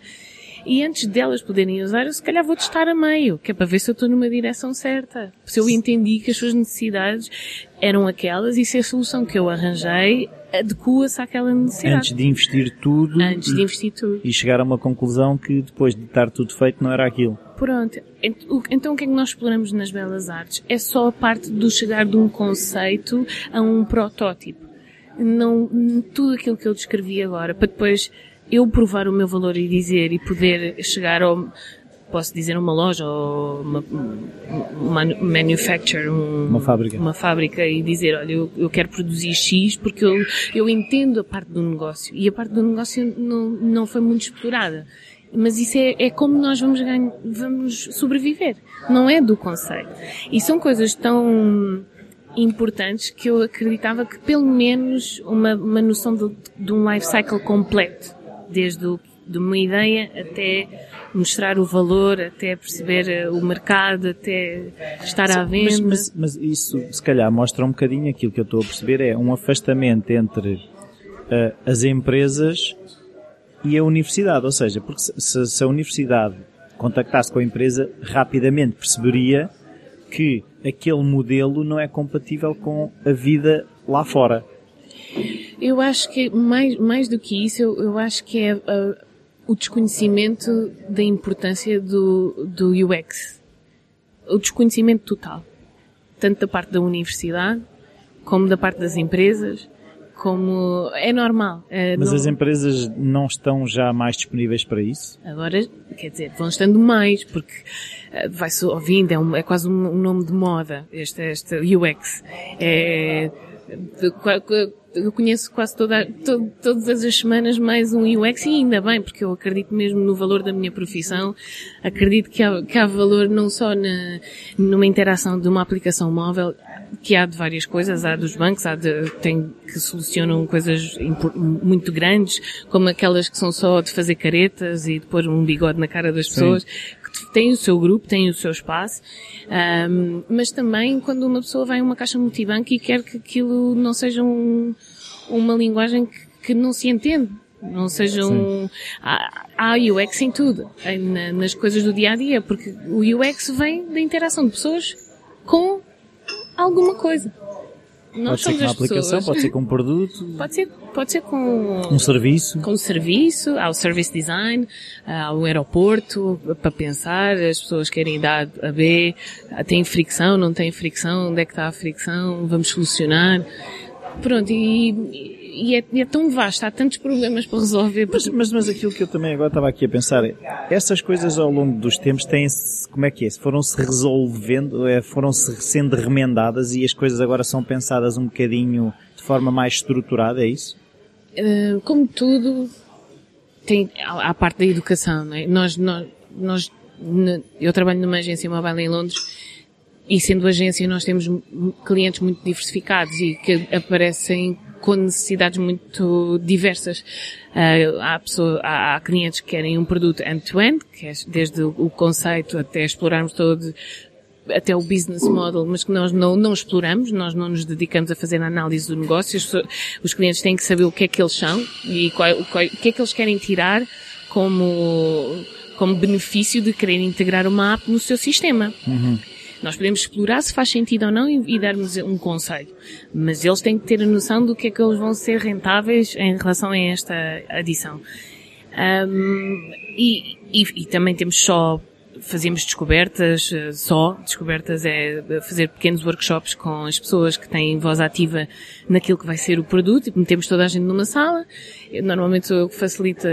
E antes delas poderem usar, eu se calhar vou testar a meio, que é para ver se eu estou numa direção certa. Se eu entendi que as suas necessidades eram aquelas e se a solução que eu arranjei adequa-se àquela necessidade. Antes de investir tudo Antes de investir tudo. e chegar a uma conclusão que depois de estar tudo feito não era aquilo. Pronto. Então o que é que nós exploramos nas belas artes? É só a parte do chegar de um conceito a um protótipo. Não, tudo aquilo que eu descrevi agora, para depois eu provar o meu valor e dizer e poder chegar ao, posso dizer uma loja ou uma, uma manufacturer, um- Uma fábrica. uma fábrica e dizer, olha, eu, eu quero produzir X porque eu, eu entendo a parte do negócio e a parte do negócio não, não foi muito explorada. Mas isso é, é como nós vamos ganhar, vamos sobreviver. Não é do conceito. E são coisas tão importantes que eu acreditava que pelo menos uma, uma noção de, de um life cycle completo. Desde o, de uma ideia até mostrar o valor, até perceber eh, o mercado, até estar à venda. Mas, mas, mas isso, se calhar, mostra um bocadinho aquilo que eu estou a perceber, é um afastamento entre ah, as empresas e a universidade. Ou seja, porque se- se, a universidade contactasse com a empresa, rapidamente perceberia que aquele modelo não é compatível com a vida lá fora. Eu acho que mais, mais do que isso, eu, eu acho que é ah, o desconhecimento da importância do, do UX. O desconhecimento total. Tanto da parte da universidade, como da parte das empresas, como é normal. eh, Mas não- as empresas não estão já mais disponíveis para isso? Agora, quer dizer, vão estando mais, porque eh, vai-se ouvindo, é, um- é quase um, um nome de moda, este, este UX. É, de- eu conheço quase toda, to- todas as semanas mais um UX e ainda bem, porque eu acredito mesmo no valor da minha profissão, acredito que há, que há valor não só na, numa interação de uma aplicação móvel, que há de várias coisas, há dos bancos, há de, tem, que solucionam coisas muito grandes, como aquelas que são só de fazer caretas e de pôr um bigode na cara das pessoas, que têm o seu grupo, têm o seu espaço, Ahm, mas também quando uma pessoa vai a uma caixa multibanco e quer que aquilo não seja um- uma linguagem que, que não se entende. Não seja um, há, há UX em tudo, em- nas coisas do dia a dia, porque o UX vem da interação de pessoas com alguma coisa. pode ser com uma as aplicação, pessoas. pode ser com um produto, Pode ser, pode ser com um serviço. com o serviço, há o service design, há o aeroporto para pensar, as pessoas querem ir da A a B, tem fricção, não tem fricção, onde é que está a fricção, vamos solucionar. Pronto, e e é, e é tão vasto, há tantos problemas para resolver. Mas, mas, mas aquilo que eu também agora estava aqui a pensar, é, essas coisas ao longo dos tempos têm-se, como é que é? Foram-se resolvendo, é, foram-se sendo remendadas e as coisas agora são pensadas um bocadinho de forma mais estruturada, é isso? Uh, como tudo, tem a, a parte da educação, não é? Nós, nós, nós, eu trabalho numa agência mobile em Londres e sendo agência nós temos clientes muito diversificados e que aparecem com necessidades muito diversas. Uh, há, pessoa, há, há, clientes que querem um produto end-to-end, -end, que é desde o conceito até explorarmos todo, até o business model, mas que nós não, não exploramos, nós não nos dedicamos a fazer a análise do negócio. Os, os clientes têm que saber o que é que eles são e qual, qual, o que é que eles querem tirar como, como benefício de querer integrar uma app no seu sistema. Uhum. Nós podemos explorar se faz sentido ou não e, e darmos um conselho. Mas eles têm que ter a noção do que é que eles vão ser rentáveis em relação a esta adição. Um, e, e, e, também temos só fazemos descobertas, eh, só descobertas é fazer pequenos workshops com as pessoas que têm voz ativa naquilo que vai ser o produto e metemos toda a gente numa sala. Normalmente sou eu que facilita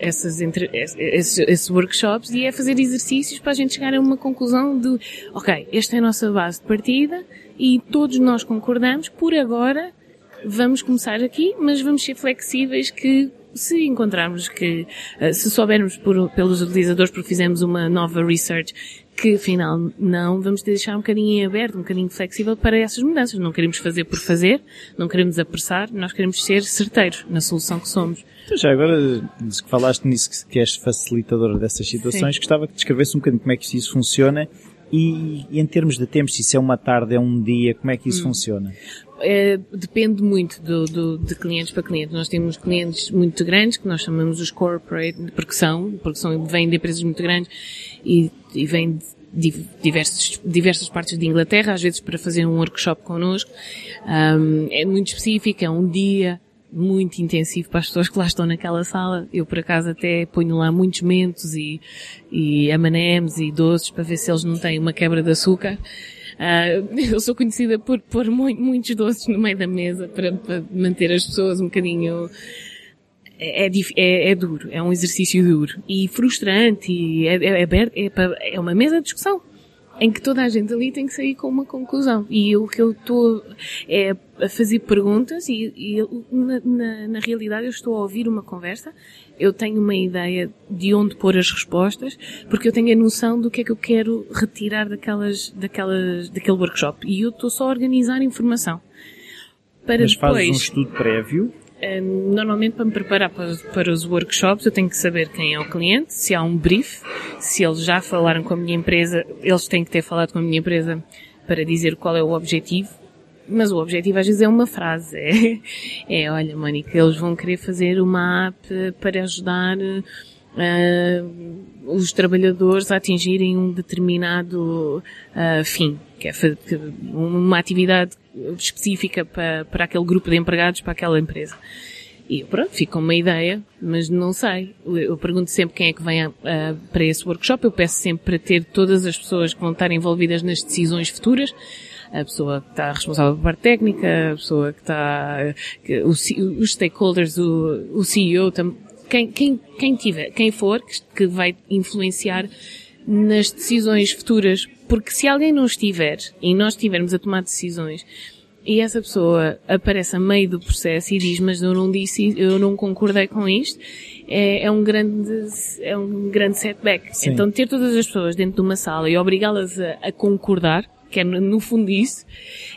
essas, entre, esses, esses workshops e é fazer exercícios para a gente chegar a uma conclusão de, ok, esta é a nossa base de partida e todos nós concordamos, por agora, vamos começar aqui, mas vamos ser flexíveis que se encontrarmos que, eh, se soubermos por, pelos utilizadores porque fizemos uma nova research que afinal não, vamos deixar um bocadinho aberto, um bocadinho flexível para essas mudanças. Não queremos fazer por fazer, não queremos apressar, nós queremos ser certeiros na solução que somos. Então já agora, falaste nisso que és facilitadora dessas situações, Sim. gostava que descrevesse um bocadinho como é que isso funciona e, e, em termos de tempo, se isso é uma tarde, é um dia, como é que isso hum. funciona? É, depende muito do, do, de clientes para clientes. Nós temos clientes muito grandes, que nós chamamos os corporate, porque são, porque são, vêm de empresas muito grandes e, e vêm de diversos, diversas partes de Inglaterra, às vezes para fazer um workshop connosco. Um, é muito específico, é um dia muito intensivo para as pessoas que lá estão naquela sala. Eu, por acaso, até ponho lá muitos mentos e, e M&M's e doces para ver se eles não têm uma quebra de açúcar. Uh, [LAUGHS] eu sou conhecida por pôr muitos doces no meio da mesa para, para manter as pessoas um bocadinho é, é, é, é, duro, é um exercício duro e frustrante e é, é, é, é uma mesa de discussão em que toda a gente ali tem que sair com uma conclusão. E o que eu estou é a fazer perguntas e, e na, na, na, realidade eu estou a ouvir uma conversa, eu tenho uma ideia de onde pôr as respostas, porque eu tenho a noção do que é que eu quero retirar daquelas, daquelas, daquele workshop. E eu estou só a organizar informação. Para Mas depois, fazes um estudo prévio Normalmente, para me preparar para, para, os workshops, eu tenho que saber quem é o cliente, se há um brief, se eles já falaram com a minha empresa, eles têm que ter falado com a minha empresa para dizer qual é o objetivo. Mas o objetivo às vezes é uma frase. É, é olha, Mónica, eles vão querer fazer uma app para ajudar uh, os trabalhadores a atingirem um determinado uh, fim, que é uma atividade específica para, para aquele grupo de empregados, para aquela empresa. E pronto, fica uma ideia, mas não sei. Eu pergunto sempre quem é que vem a, a, para esse workshop. Eu peço sempre para ter todas as pessoas que vão estar envolvidas nas decisões futuras. A pessoa que está responsável pela parte técnica, a pessoa que está, que, o, os stakeholders, o, o CEO, quem, quem, quem tiver, quem for, que, que vai influenciar nas decisões futuras. Porque se alguém não estiver e nós estivermos a tomar decisões e essa pessoa aparece a meio do processo e diz, mas eu não disse, eu não concordei com isto, é, é um grande, é um grande setback. Sim. Então ter todas as pessoas dentro de uma sala e obrigá-las a, a concordar, que é no fundo isso.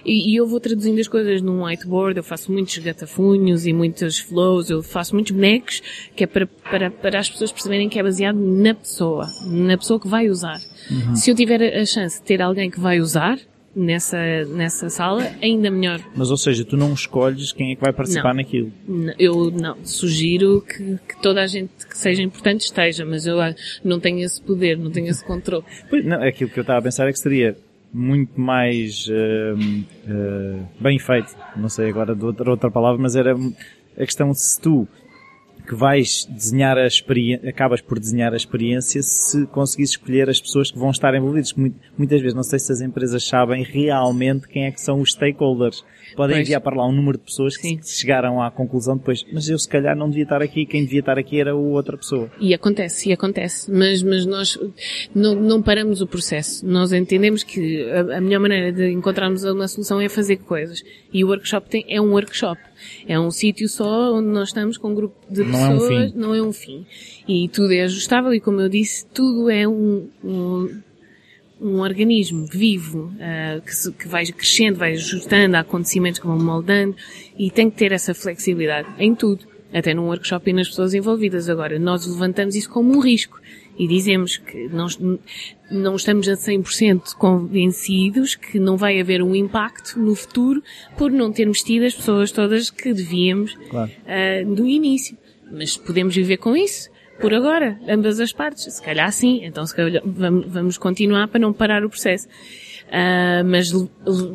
E, e, eu vou traduzindo as coisas num whiteboard, eu faço muitos gatafunhos e muitos flows, eu faço muitos bonecos, que é para, para, para as pessoas perceberem que é baseado na pessoa, na pessoa que vai usar. Uhum. Se eu tiver a chance de ter alguém que vai usar, nessa, nessa sala, ainda melhor. Mas, ou seja, tu não escolhes quem é que vai participar não. naquilo? Eu não. Sugiro que, que, toda a gente que seja importante esteja, mas eu não tenho esse poder, não tenho esse controle. Pois, não, aquilo que eu estava a pensar é que seria muito mais uh, uh, bem feito. Não sei agora de outra, outra palavra, mas era a questão se tu que vais desenhar a experiência, acabas por desenhar a experiência se conseguires escolher as pessoas que vão estar envolvidas. Muitas vezes, não sei se as empresas sabem realmente quem é que são os stakeholders. Podem Pois. enviar para lá um número de pessoas que Sim. chegaram à conclusão depois, mas eu se calhar não devia estar aqui, quem devia estar aqui era o outra pessoa. E acontece, e acontece. Mas, mas nós não, não paramos o processo. Nós entendemos que a, a melhor maneira de encontrarmos uma solução é fazer coisas. E o workshop tem, é um workshop. É um sítio só onde nós estamos com um grupo de Não é um pessoas. Não é um fim. E tudo é ajustável e como eu disse, tudo é um, um, um organismo vivo, ah, que, se- que vai crescendo, vai ajustando a acontecimentos que vão moldando e tem que ter essa flexibilidade em tudo, até num workshop e nas pessoas envolvidas. Agora, nós levantamos isso como um risco e dizemos que nós não estamos a 100% convencidos que não vai haver um impacto no futuro por não termos tido as pessoas todas que devíamos Claro. ah, do início. Mas podemos viver com isso por agora, ambas as partes. Se calhar sim, então se calhar vamos, continuar para não parar o processo. Ah, mas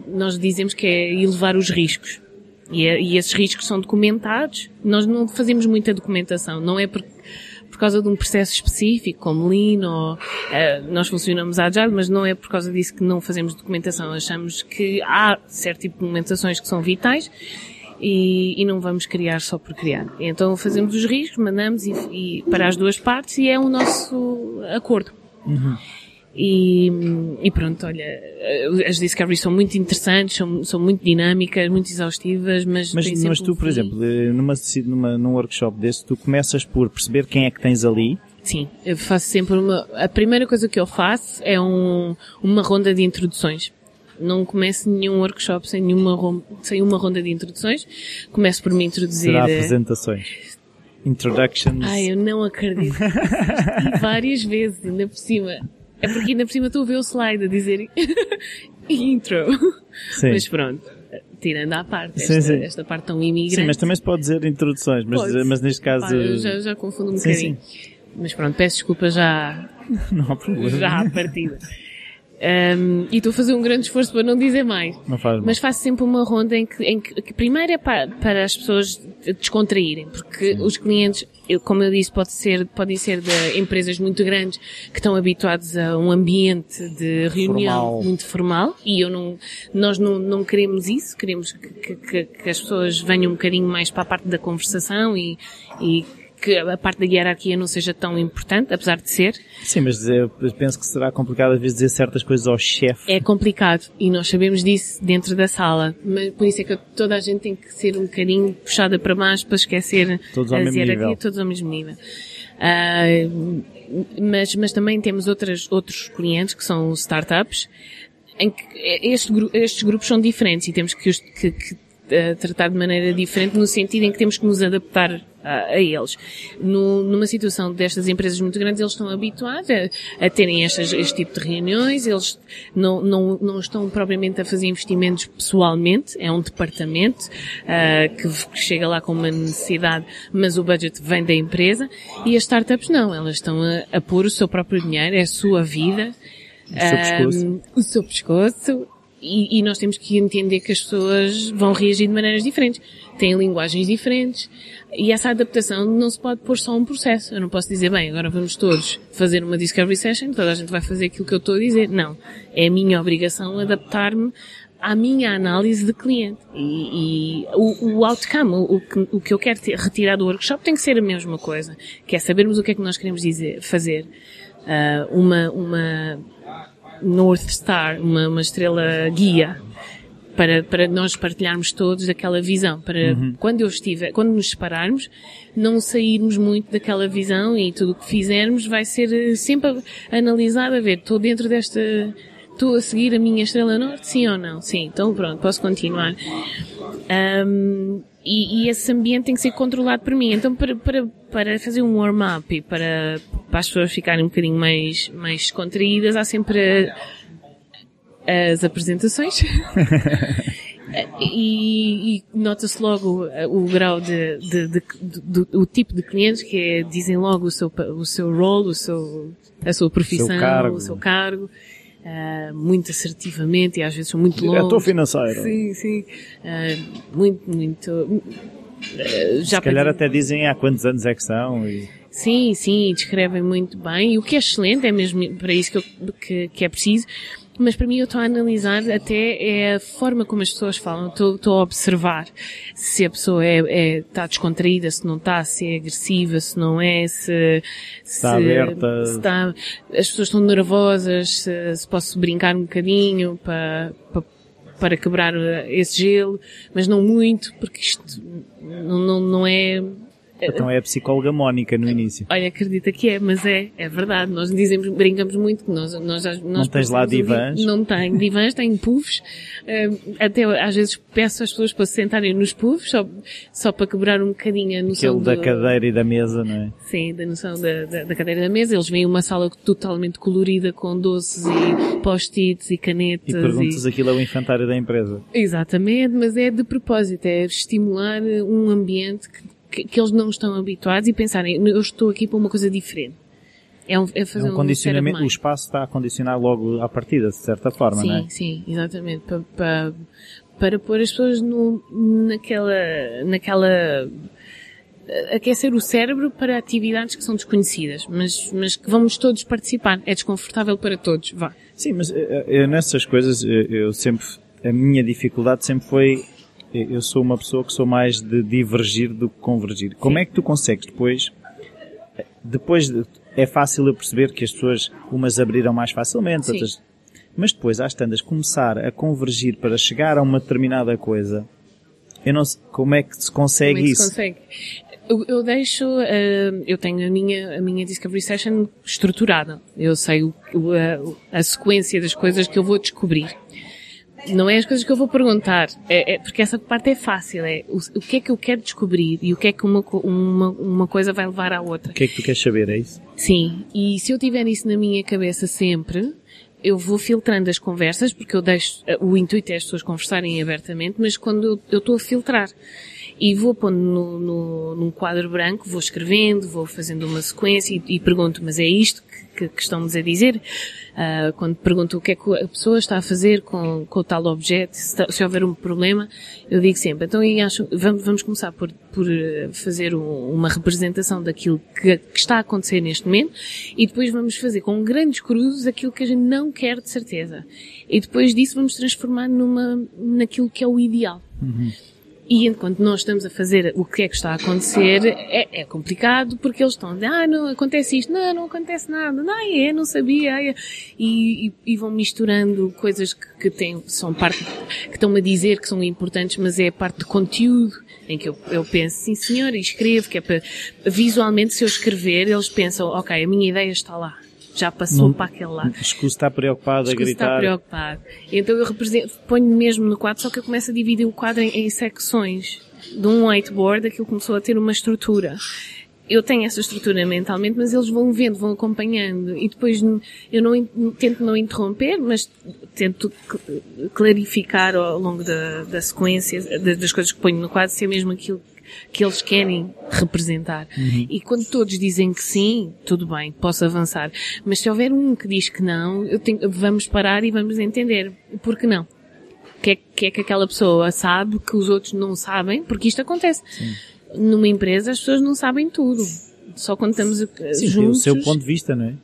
nós dizemos que é elevar os riscos. E, é- e esses riscos são documentados. Nós não fazemos muita documentação. Não é por, por causa de um processo específico, como Lean ou ah, nós funcionamos Agile, mas não é por causa disso que não fazemos documentação. Achamos que há certo tipo de documentações que são vitais e, e não vamos criar só por criar. Então fazemos os riscos, mandamos e, e para as duas partes e é o nosso acordo. E, e pronto, olha, as discoveries são muito interessantes, são, são muito dinâmicas, muito exaustivas, mas, Mas, mas tu, um por exemplo, eh, numa, numa, num workshop desse, tu começas por perceber quem é que tens ali, Sim, eu faço sempre uma. A primeira coisa que eu faço é um, uma ronda de introduções. Não começo nenhum workshop sem nenhuma sem uma ronda de introduções. Começo por me introduzir. será eh, apresentações. Introductions. Ai, eu não acredito. [LAUGHS] E várias vezes, ainda por cima. É porque ainda por cima estou a ver o slide a dizer [LAUGHS] intro. Sim. Mas pronto, tirando à parte, Sim, esta, sim. esta parte tão imigrante. Sim, mas também se pode dizer introduções, mas, Pode. mas neste caso Pá, eu já, já confundo um Sim, bocadinho. Mas pronto, peço desculpa já, [LAUGHS] não há problema. já à partida. Um, e estou a fazer um grande esforço para não dizer mais. Não faz mal. Mas faço sempre uma ronda em que, em que, que primeiro é para, para as pessoas descontraírem, porque os clientes, como eu disse, pode ser, podem ser de empresas muito grandes que estão habituados a um ambiente de reunião Formal. muito formal e eu não, nós não, não queremos isso, queremos que, que- que, que as pessoas venham um bocadinho mais para a parte da conversação e, e que a parte da hierarquia não seja tão importante, apesar de ser. Sim, mas eu penso que será complicado às vezes dizer certas coisas ao chefe. É complicado e nós sabemos disso dentro da sala, mas por isso é que toda a gente tem que ser um bocadinho puxada para baixo para esquecer Todos ao hierarquias, nível. todos ao mesmo nível. Ah, mas, mas também temos outras, outros clientes que são startups, em que este estes grupos são diferentes e temos que, que- que, eh, tratar de maneira diferente no sentido em que temos que nos adaptar a, a eles. No- numa situação destas empresas muito grandes, eles estão habituados a, a terem estas, este tipo de reuniões, eles não, não, não estão propriamente a fazer investimentos pessoalmente, é um departamento ah, que, que chega lá com uma necessidade, mas o budget vem da empresa, e as startups não, elas estão a, a pôr o seu próprio dinheiro, é a sua vida, O seu pescoço. Ahm, o seu pescoço. E, e nós temos que entender que as pessoas vão reagir de maneiras diferentes. Têm linguagens diferentes. E essa adaptação não se pode pôr só um processo. Eu não posso dizer, bem, agora vamos todos fazer uma discovery session, toda a gente vai fazer aquilo que eu estou a dizer. Não. É a minha obrigação adaptar-me à minha análise de cliente. E, e o, o outcome, o, o que, o que eu quero ter, retirar do workshop tem que ser a mesma coisa. Que é sabermos o que é que nós queremos dizer, fazer. Ah, uma, uma North Star, uma, uma estrela guia para, para nós partilharmos todos aquela visão, para quando eu estiver, quando nos separarmos, não sairmos muito daquela visão e tudo o que fizermos vai ser eh, sempre analisado a ver, estou dentro desta, estou a seguir a minha estrela norte, sim ou não? Sim, então pronto, posso continuar. Ahm, e, e esse ambiente tem que ser controlado por mim. Então, para, para, para fazer um warm-up e para, para as pessoas ficarem um bocadinho mais, mais descontraídas, há sempre a- as apresentações. [LAUGHS] e, e nota-se logo uh, o grau de, de, de- do, do- o tipo de clientes que é, dizem logo o seu, o seu role, o seu, a sua profissão, cargo. o seu cargo, uh, muito assertivamente e às vezes são muito Diretor longos. financeiro. Sim, sim. Ah, muito, muito. Eh, já Se calhar até dizem há quantos anos é que são. E... Sim, sim, descrevem muito bem. E o que é excelente, é mesmo para isso que, eu- que, que é preciso. Mas para mim eu estou a analisar até é a forma como as pessoas falam. Estou, estou a observar se a pessoa é, é, está descontraída, se não está, se é agressiva, se não é, se, Está aberta. se está, as pessoas estão nervosas, se, se posso brincar um bocadinho para, para, para quebrar eh, esse gelo, mas não muito, porque isto não, não, não é, Então é a psicóloga Mónica no início. Olha, acredita que é, mas é, é verdade. Nós dizemos, brincamos muito que nós, nós, nós Não tens lá um divãs? Não tenho divãs, tenho puffs. Eh, até às vezes peço às pessoas para se sentarem nos puffs, só, só para quebrar um bocadinho a noção Aquele da do- cadeira e da mesa, não é? Sim, da noção da, da, da cadeira da mesa. Eles vêm uma sala totalmente colorida com doces e post-its e E canetas perguntas se aquilo é o infantário da empresa. Exatamente, mas é de propósito, é estimular um ambiente que, que, que eles não estão habituados e pensarem, eu estou aqui para uma coisa diferente. É, um, é É fazer um condicionamento, o espaço está a condicionar logo à partida, de certa forma, sim, não é? sim, exatamente. Para, para, para pôr as pessoas no, naquela, naquela, aquecer o cérebro para atividades que são desconhecidas, mas, mas que vamos todos participar. É desconfortável para todos, vá. Sim, mas eh, eh, nessas coisas eh, eu sempre, a minha dificuldade sempre foi, eh, eu sou uma pessoa que sou mais de divergir do que convergir. Como é que tu consegues depois, depois de- é fácil eu perceber que as pessoas, umas abriram mais facilmente, Sim. outras, mas depois às tantas começar a convergir para chegar a uma determinada coisa, eu não sei, como é que se consegue Como é que se isso? consegue? Eu, eu deixo, eh, eu tenho a minha, a minha Discovery Session estruturada. Eu sei o, o- a, a sequência das coisas que eu vou descobrir. Não é as coisas que eu vou perguntar, é, é- porque essa parte é fácil, é o, o que é que eu quero descobrir e o que é que uma, uma, uma coisa vai levar à outra. O que é que tu queres saber, é isso? Sim, e se eu tiver isso na minha cabeça sempre, eu vou filtrando as conversas, porque eu deixo, o intuito é as pessoas conversarem abertamente, mas quando eu- eu estou a filtrar e vou pondo no, no, num quadro branco, vou escrevendo, vou fazendo uma sequência e, e pergunto, mas é isto que, que, estão-nos a dizer? Ah, quando pergunto o que é que a pessoa está a fazer com, com tal objeto, se, está- se houver um problema, eu digo sempre, então acho, vamos, vamos começar por, por eh, fazer um- uma representação daquilo que, que está a acontecer neste momento e depois vamos fazer com grandes cruzes aquilo que a gente não quer de certeza. E depois disso vamos transformar numa, naquilo que é o ideal. E enquanto nós estamos a fazer o que é que está a acontecer, é, é complicado porque eles estão a dizer, ah, não, acontece isto, não, não acontece nada, não, é, não sabia, é." e, e, e vão misturando coisas que, que têm, são parte, que estão-me a dizer que são importantes, mas é parte de conteúdo, em que eu, eu penso, sim senhor, e escrevo, que é para, visualmente se eu escrever, eles pensam, ok, a minha ideia está lá. Já passou Não- para aquele lado. Escuso está preocupado a Escuso está gritar. preocupado. Então eu represento, ponho mesmo no quadro, só que eu começo a dividir o quadro em, em secções. De um whiteboard, aquilo começou a ter uma estrutura. Eu tenho essa estrutura mentalmente, mas eles vão vendo, vão acompanhando. E depois eu não, tento não interromper, mas tento cl- clarificar ao longo da, da sequência, da- das coisas que ponho no quadro, se é mesmo aquilo que eles querem representar. E quando todos dizem que sim, tudo bem, posso avançar. Mas se houver um que diz que não, eu tenho- vamos parar e vamos entender. Por que não? O que é, que é que aquela pessoa sabe que os outros não sabem? Porque isto acontece. Numa empresa as pessoas não sabem tudo. Só quando estamos Sim, tem o juntos. seu ponto de vista, não é?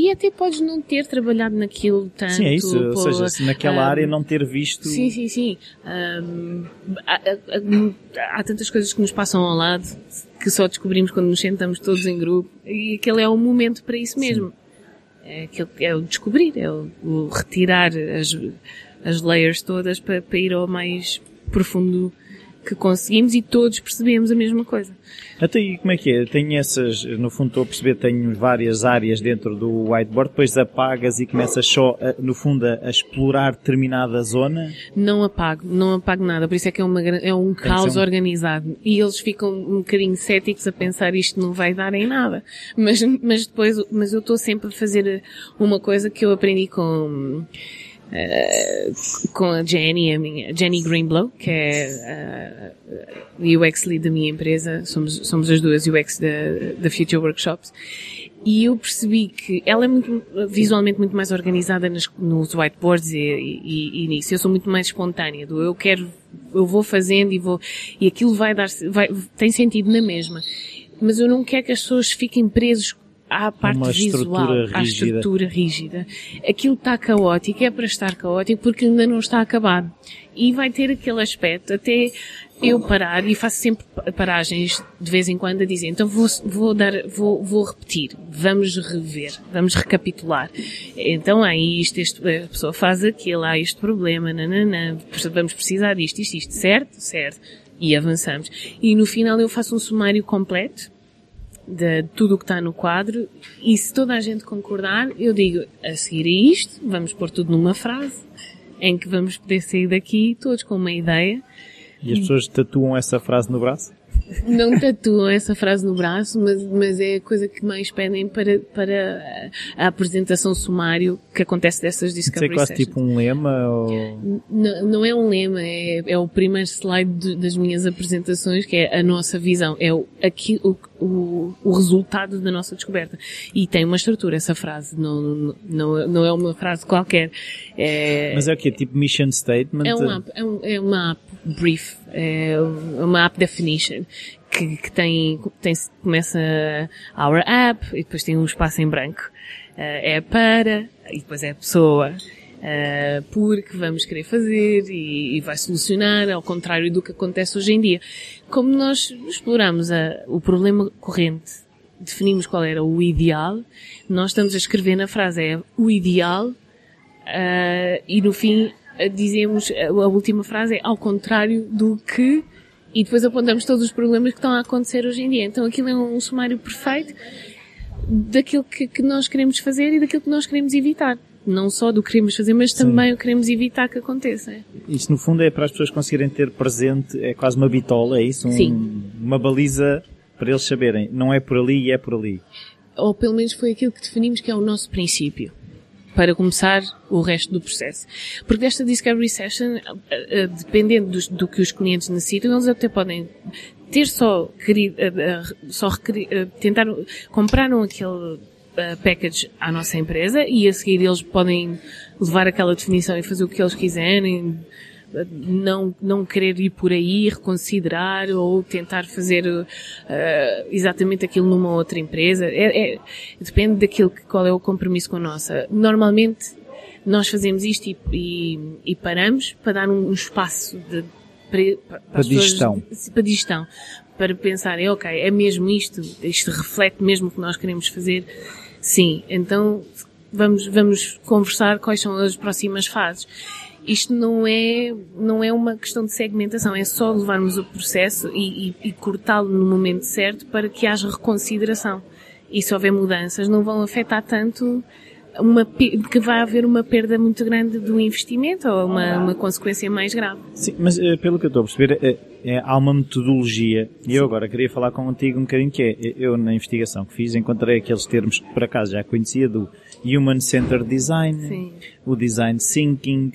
E até podes não ter trabalhado naquilo tanto. Sim, é isso. Ou seja, se naquela ah, área não ter visto. Sim, sim, sim. Ahm, há, há- há tantas coisas que nos passam ao lado que só descobrimos quando nos sentamos todos em grupo e aquele é o momento para isso mesmo. É, aquele, é o descobrir, é o, o retirar as, as layers todas para, para ir ao mais profundo que conseguimos e todos percebemos a mesma coisa. Até aí, como é que é? Tenho essas, no fundo estou a perceber, tenho várias áreas dentro do whiteboard, depois apagas e começas só, a- no fundo, a, explorar determinada zona. Não apago, não apago nada, por isso é que é, uma, é um caos um- organizado. E eles ficam um bocadinho céticos a pensar isto não vai dar em nada. Mas, mas depois, mas eu estou sempre a fazer uma coisa que eu aprendi com, eh, com a Jenny, a minha, Jenny Greenblow, que é a UX lead da minha empresa, somos, somos as duas UX da, da Future Workshops, e eu percebi que ela é muito, visualmente muito mais organizada nas, nos whiteboards e, e, e, nisso. Eu sou muito mais espontânea, do eu quero, eu vou fazendo e vou, e aquilo vai dar, vai, tem sentido na mesma. Mas eu não quero que as pessoas fiquem presos à parte Uma visual, estrutura à estrutura rígida. Aquilo está caótico, é para estar caótico porque ainda não está acabado. E vai ter aquele aspecto até eu parar e faço sempre paragens de vez em quando a dizer, então vou, vou dar, vou, vou repetir, vamos rever, vamos recapitular. Então há isto, este, a pessoa faz aquilo, há este problema, nananã, vamos precisar disto, isto, isto, certo? Certo. E avançamos. E no final eu faço um sumário completo de tudo o que está no quadro e se toda a gente concordar, eu digo a seguir a isto, vamos pôr tudo numa frase em que vamos poder sair daqui todos com uma ideia. E as pessoas tatuam essa frase no braço? Não tatuam essa frase no braço, mas, mas é a coisa que mais pedem para, para a apresentação sumário que acontece dessas Isso é Discovery quase Sessions. tipo um lema ou... N- não é um lema, é, é o primeiro slide de- das minhas apresentações, que é a nossa visão, é o, aqui, o, o, o resultado da nossa descoberta. E tem uma estrutura essa frase, não, não, não é uma frase qualquer. É, Mas é o quê? Tipo mission statement? é, um app, é, um, é uma app brief, é uma app definition, que, que tem, tem, começa our app, e depois tem um espaço em branco. Eh, é para, e depois é a pessoa, eh, porque vamos querer fazer e, e vai solucionar, ao contrário do que acontece hoje em dia. Como nós exploramos a- o problema corrente, definimos qual era o ideal, nós estamos a escrever na frase, é o ideal, ah, e no fim dizemos, a última frase é ao contrário do que, e depois apontamos todos os problemas que estão a acontecer hoje em dia. Então aquilo é um sumário perfeito daquilo que, que nós queremos fazer e daquilo que nós queremos evitar. Não só do que queremos fazer, mas também o que queremos evitar que aconteça. Isto no fundo é para as pessoas conseguirem ter presente, é quase uma bitola, é isso? Um- Sim. Uma baliza para eles saberem, não é por ali e é por ali. Ou pelo menos foi aquilo que definimos que é o nosso princípio. Para começar o resto do processo. Porque desta Discovery Session, eh, eh, dependendo dos- do, que os clientes necessitam, eles até podem ter só querido, eh, só requeri- eh, tentar, compraram aquele package à nossa empresa e a seguir eles podem levar aquela definição e fazer o que eles quiserem, não, não querer ir por aí, reconsiderar ou tentar fazer eh, exatamente aquilo numa outra empresa. É, é- depende daquilo que, qual é o compromisso com a nossa. Normalmente nós fazemos isto e, e- e paramos para dar um, um espaço de, para, para, Para as pessoas- digestão. para digestão. Para pensarem, ok, é mesmo isto, isto reflete mesmo o que nós queremos fazer. Sim, então vamos, vamos conversar quais são as próximas fases. Isto não é, não é uma questão de segmentação, é só levarmos o processo e, e- e cortá-lo no momento certo para que haja reconsideração. E se houver mudanças, não vão afetar tanto uma, que vai haver uma perda muito grande do investimento ou uma, uma consequência mais grave. Sim, mas eh, pelo que eu estou a perceber, eh, eh, há uma metodologia, e eu agora queria falar contigo um bocadinho que é, eu na investigação que fiz encontrei aqueles termos que por acaso já conhecia do Human Centered Design, Sim. o Design Thinking,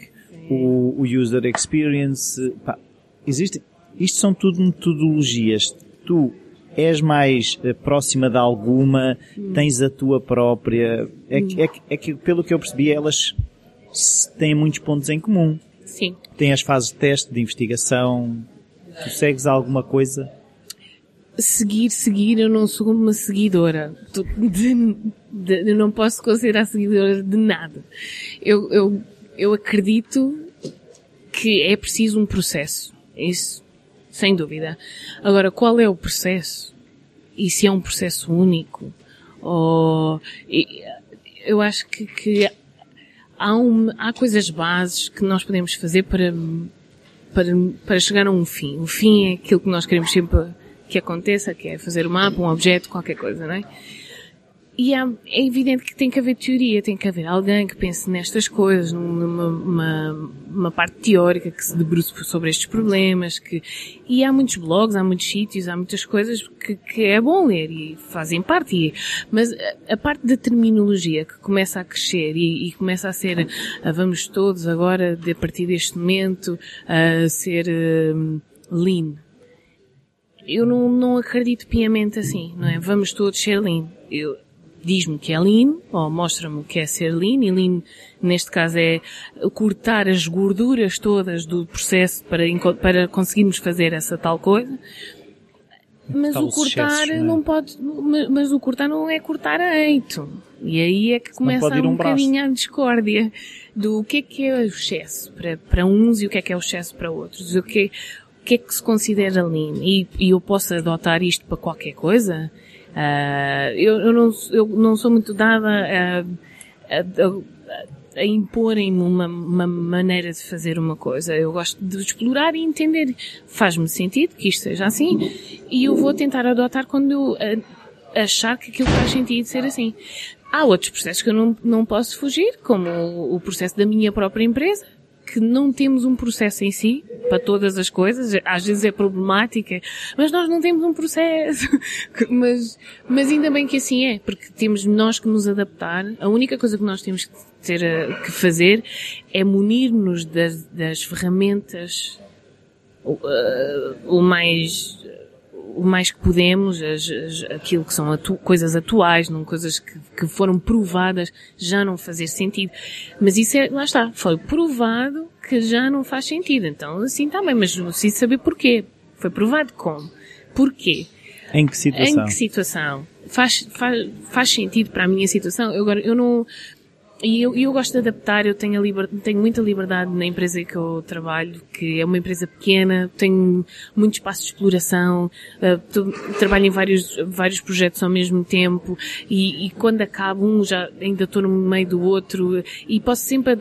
o, o User Experience, pá, existe, isto são tudo metodologias, tu és mais eh, próxima de alguma, tens a tua própria, é, que- é, que- é que pelo que eu percebi elas têm muitos pontos em comum Sim. tem as fases de teste, de investigação. Tu segues alguma coisa? seguir, seguir, eu não sou uma seguidora. De- de- eu não posso considerar seguidora de nada. Eu, eu, eu acredito que é preciso um processo. Isso, sem dúvida. Agora, qual é o processo? E se é um processo único? Ou, eu acho que, que há, um, há coisas bases que nós podemos fazer para, para, para chegar a um fim. O fim é aquilo que nós queremos sempre que aconteça, que é fazer um mapa, um objeto, qualquer coisa, não é? E há, é evidente que tem que haver teoria, tem que haver alguém que pense nestas coisas, numa uma, uma parte teórica que se debruce sobre estes problemas, que, e há muitos blogs, há muitos sítios, há muitas coisas que, que é bom ler e fazem parte, e, mas a, a, parte da terminologia que começa a crescer e, e começa a ser, a, vamos todos agora, de, a partir deste momento, a ser um, lean. Eu não, não acredito piamente assim, não é? Vamos todos ser lean. Eu, diz-me que é lean, ou mostra-me o que é ser lean, e lean, neste caso, é cortar as gorduras todas do processo para, para conseguirmos fazer essa tal coisa. Mas o cortar não, é? não, pode, mas o cortar não é cortar a eito. E aí é que começa um, um bocadinho a discórdia do que é que é o excesso para, para uns e o que é que é o excesso para outros. O que, o que é que se considera lean? E, e eu posso adotar isto para qualquer coisa? Uh, eu, eu, não, eu não sou muito dada a, a, a, a imporem-me uma, uma maneira de fazer uma coisa. Eu gosto de explorar e entender. Faz-me sentido que isto seja assim e eu vou tentar adotar quando eu achar que aquilo faz sentido ser assim. Há outros processos que eu não, não posso fugir, como o, o processo da minha própria empresa que não temos um processo em si para todas as coisas. Às vezes é problemática, mas nós não temos um processo. [LAUGHS] mas, mas ainda bem que assim é, porque temos nós que nos adaptar. A única coisa que nós temos que ter que fazer é munir-nos das, das ferramentas uh, o mais o mais que podemos, as, as, aquilo que são atu coisas atuais, não coisas que, que, foram provadas, já não fazer sentido. Mas isso é, lá está, foi provado que já não faz sentido. Então, assim está bem, mas preciso saber porquê. Foi provado como? Porquê? Em que situação? Em que situação? Faz, faz, faz sentido para a minha situação? Eu agora, eu não, e eu, eu gosto de adaptar, eu tenho, liber, tenho muita liberdade na empresa que eu trabalho, que é uma empresa pequena, tenho muito espaço de exploração, uh, trabalho em vários, vários projetos ao mesmo tempo e, e quando acabo um já ainda estou no meio do outro e posso sempre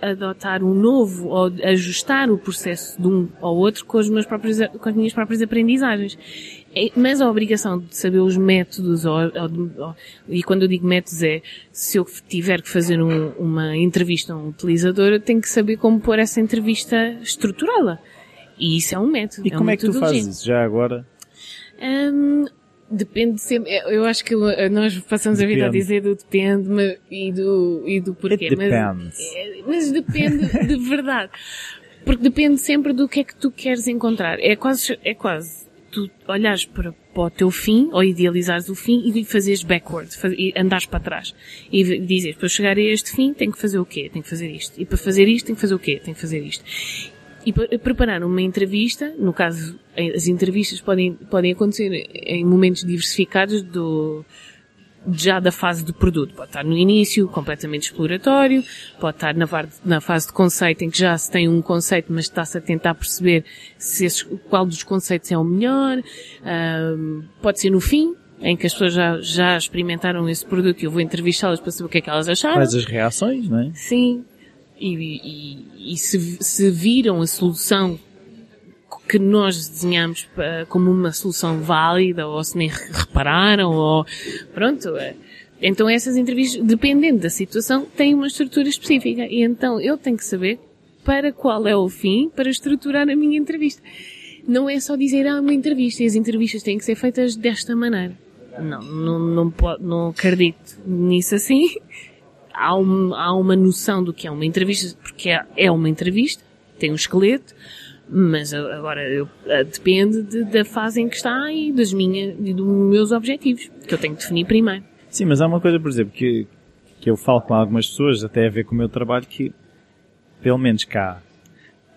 adotar um novo ou ajustar o processo de um ao outro com, os meus próprios, com as minhas próprias aprendizagens. É, mas a obrigação de saber os métodos, ou, ou, ou, e quando eu digo métodos é, se eu tiver que fazer um, uma entrevista a um utilizador, eu tenho que saber como pôr essa entrevista estruturada. E isso é um método. E é como é que tu fazes isso já agora? Um, depende sempre, eu acho que nós passamos depende. a vida a dizer do depende e do, e do porquê. Mas, é, mas depende de [LAUGHS] verdade. Porque depende sempre do que é que tu queres encontrar. É quase, é quase tu olhares para, para o teu fim, ou idealizares o fim, e fazeres backward, faz, e andares para trás. E dizes, para chegar a este fim, tenho que fazer o quê? Tenho que fazer isto. E para fazer isto, tenho que fazer o quê? Tenho que fazer isto. E para preparar uma entrevista, no caso, as entrevistas podem, podem acontecer em momentos diversificados do, já da fase do produto. Pode estar no início, completamente exploratório, pode estar na, na fase de conceito, em que já se tem um conceito, mas está-se a tentar perceber se esse, qual dos conceitos é o melhor. Pode ser no fim, em que as pessoas já, já experimentaram esse produto e eu vou entrevistá-las para saber o que é que elas acharam. Faz as reações, não é? Sim. E, e, e se, se viram a solução que nós desenhamos como uma solução válida, ou se nem repararam, ou pronto. É. Então essas entrevistas, dependendo da situação, têm uma estrutura específica. E então eu tenho que saber para qual é o fim para estruturar a minha entrevista. Não é só dizer, ah, uma entrevista, e as entrevistas têm que ser feitas desta maneira. Não, não, não, pode, não acredito nisso assim. Há, um, há uma noção do que é uma entrevista, porque é, é uma entrevista, tem um esqueleto, mas agora eu, depende de, da fase em que está e das minhas, e dos meus objetivos, que eu tenho que definir primeiro. Sim, mas há uma coisa, por exemplo, que, que eu falo com algumas pessoas, até a ver com o meu trabalho, que, pelo menos cá,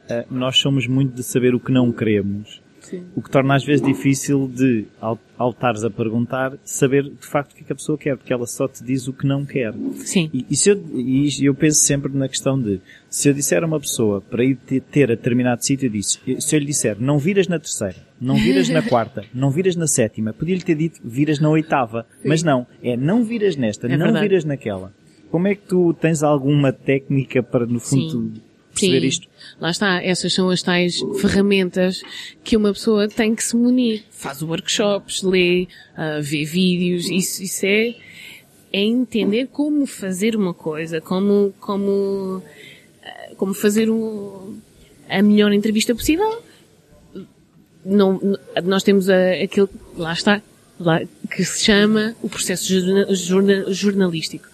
eh, nós somos muito de saber o que não queremos Sim. O que torna às vezes difícil de, ao, ao estares a perguntar, saber de facto o que, é que a pessoa quer, porque ela só te diz o que não quer. Sim. E, e, se eu, e eu penso sempre na questão de, se eu disser a uma pessoa para ir ter a determinado sítio, eu disse, se eu lhe disser, não viras na terceira, não viras na [LAUGHS] quarta, não viras na sétima, podia-lhe ter dito, viras na oitava. Sim. Mas não, é não viras nesta, é não verdade. viras naquela. Como é que tu tens alguma técnica para, no fundo, perceber Sim. isto. Lá está, essas são as tais ferramentas que uma pessoa tem que se munir. Faz workshops, lê, uh, vê vídeos, isso, isso é, é entender como fazer uma coisa, como, como, eh, como fazer um, a melhor entrevista possível. Não, nós temos a, aquilo, lá está, lá, que se chama o processo jorna- jorna- jornalístico.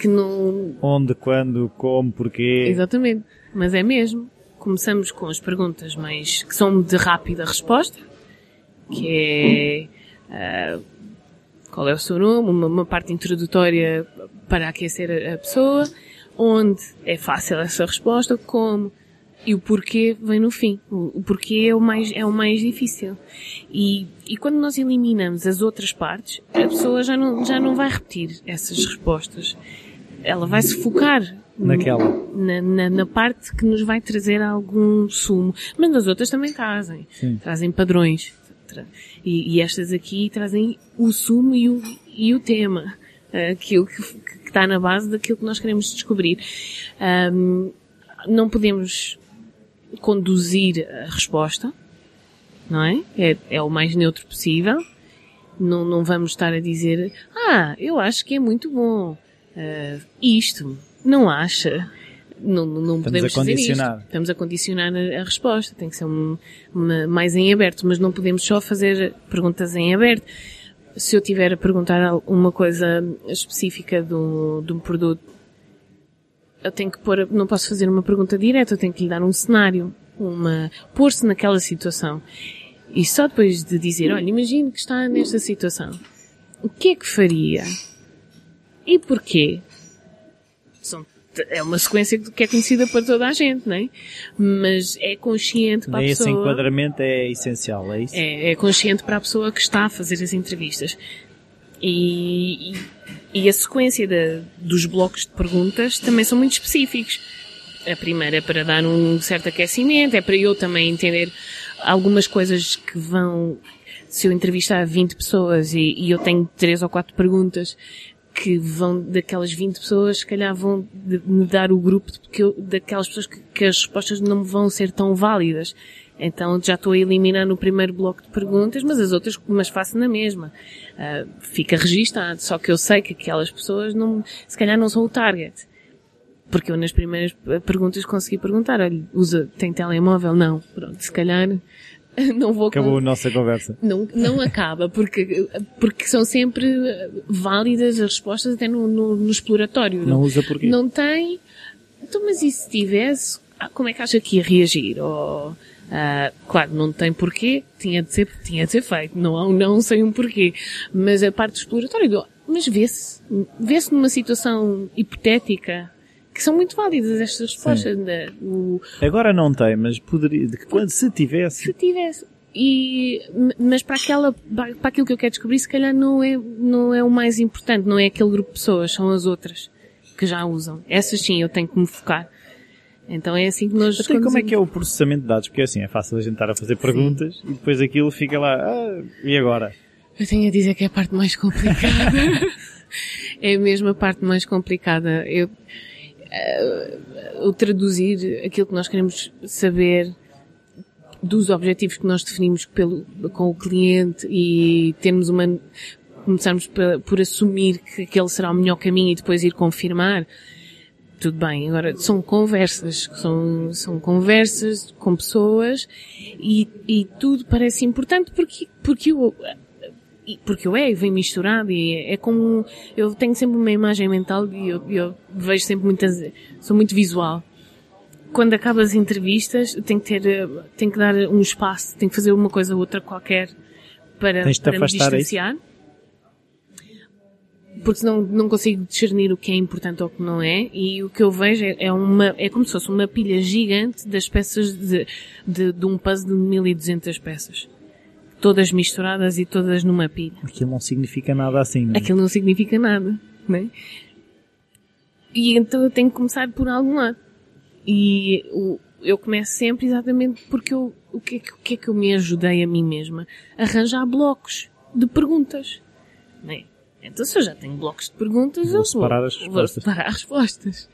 Que não, Onde, quando, como, porquê. Exatamente. Mas é mesmo. Começamos com as perguntas mais, que são de rápida resposta, que é, ah, qual é o seu nome, uma, uma parte introdutória para aquecer a, a pessoa, onde é fácil essa resposta, como, e o porquê vem no fim. O, o porquê é o mais, é o mais difícil. E, e quando nós eliminamos as outras partes, a pessoa já não, já não vai repetir essas respostas. Ela vai se focar Naquela. na, na, na parte que nos vai trazer algum sumo. Mas nas outras também trazem. Sim. Trazem padrões. Tra- E, e estas aqui trazem o sumo e o, e o tema. eh, Aquilo que, que está na base daquilo que nós queremos descobrir. Ahm, não podemos conduzir a resposta, não é? É, é o mais neutro possível. Não, não vamos estar a dizer, ah, eu acho que é muito bom. Ah, isto, não acha? Não, não podemos a fazer isto. Estamos a condicionar a, a resposta. Tem que ser um, uma- mais em aberto, mas não podemos só fazer perguntas em aberto. Se eu tiver a perguntar uma coisa específica do, de um produto, eu tenho que pôr, não posso fazer uma pergunta direta, eu tenho que lhe dar um cenário, uma, pôr-se naquela situação. E só depois de dizer, olha, imagine que está nesta situação. O que é que faria? E porquê? São, é uma sequência que é conhecida para toda a gente, não é? Mas é consciente para a Esse pessoa. enquadramento é essencial, é isso? É, é consciente para a pessoa que está a fazer as entrevistas. E, e, e a sequência da- dos blocos de perguntas também são muito específicos. A primeira é para dar um certo aquecimento, é para eu também entender algumas coisas que vão, se eu entrevistar 20 pessoas e, e eu tenho três ou quatro perguntas que vão, daquelas 20 pessoas, se calhar vão me dar o grupo de- que eu- daquelas pessoas que, que as respostas não vão ser tão válidas. Então já estou a eliminar no primeiro bloco de perguntas, mas as outras, mas faço na mesma. Ah, fica registado, só que eu sei que aquelas pessoas não, se calhar não são o target. Porque eu nas primeiras perguntas consegui perguntar, olha, usa, tem telemóvel? Não. Pronto, se calhar [LAUGHS] não vou Acabou a nossa conversa. não, não acaba, porque, porque são sempre válidas as respostas até no, no, no exploratório. Não usa porquê? Não tem. Então, mas e se tivesse, ah, como é que acha que ia reagir? Ou, ah, claro, não tem porquê, tinha de ser, tinha de ser feito. Não há um não sem um porquê. Mas a parte do exploratório, do- mas vê-se, vê-se numa situação hipotética que são muito válidas estas respostas. né? O, Agora não tem, mas poderia, de que quando se tivesse, se tivesse. E, mas para aquela, para aquilo que eu quero descobrir, se calhar não é, não é o mais importante, não é aquele grupo de pessoas, são as outras que já usam. Essas sim eu tenho que me focar. Então é assim que nós Até como é que é o processamento de dados? Porque assim, é fácil a gente estar a fazer perguntas e depois aquilo fica lá, ah, e agora? Eu tenho a dizer que é a parte mais complicada. [LAUGHS] é mesmo a parte mais complicada. Eu, eh, o traduzir aquilo que nós queremos saber dos objetivos que nós definimos pelo, com o cliente e termos uma, começarmos por, por assumir que aquele será o melhor caminho e depois ir confirmar. Tudo bem, agora são conversas, são, são conversas com pessoas e, e tudo parece importante porque, porque eu, porque eu é, vem misturado e é, é como, eu tenho sempre uma imagem mental e eu, eu vejo sempre muitas, sou muito visual. Quando acabo as entrevistas, tenho que ter, tenho que dar um espaço, tenho que fazer uma coisa ou outra qualquer para, para me é distanciar. Porque senão não consigo discernir o que é importante ou o que não é, e o que eu vejo é, é uma, é como se fosse uma pilha gigante das peças de, de, de um puzzle de 1200 peças. Todas misturadas e todas numa pilha. Aquilo não significa nada assim, não é? Aquilo não significa nada, né? E então eu tenho que começar por algum lado. E eu começo sempre exatamente porque eu, o que, é que, o que é que eu me ajudei a mim mesma? Arranjar blocos de perguntas, né? Então se eu já tenho blocos de perguntas, Vou eu separar vou, as vou respostas. separar as respostas.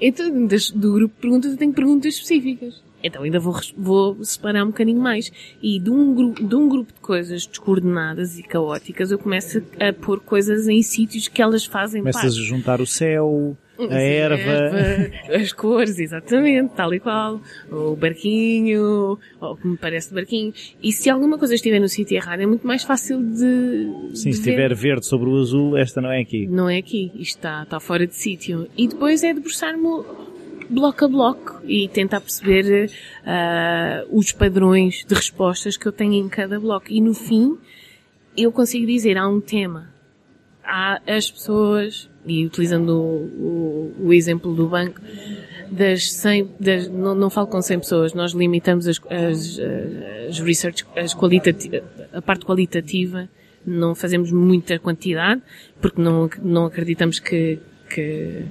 Então do grupo de perguntas eu tenho perguntas específicas. Então ainda vou, vou separar um bocadinho mais. E de um, gru- de um grupo de coisas descoordenadas e caóticas, eu começo a pôr coisas em sítios que elas fazem Começas parte. a juntar o céu, a Sim, erva. as cores, exatamente, tal e qual. O barquinho, ou como parece de barquinho. E se alguma coisa estiver no sítio errado, é muito mais fácil de. Sim, de se ver. tiver verde sobre o azul, esta não é aqui. Não é aqui, isto está, está fora de sítio. E depois é debruçar-me bloco a bloco e tentar perceber ah, os padrões de respostas que eu tenho em cada bloco. E no fim, eu consigo dizer, há um tema. Há as pessoas, e utilizando o, o- o exemplo do banco, das 100, das, não, não falo com 100 pessoas, nós limitamos as, as, as research, as qualitati- a parte qualitativa, não fazemos muita quantidade, porque não, não acreditamos que, que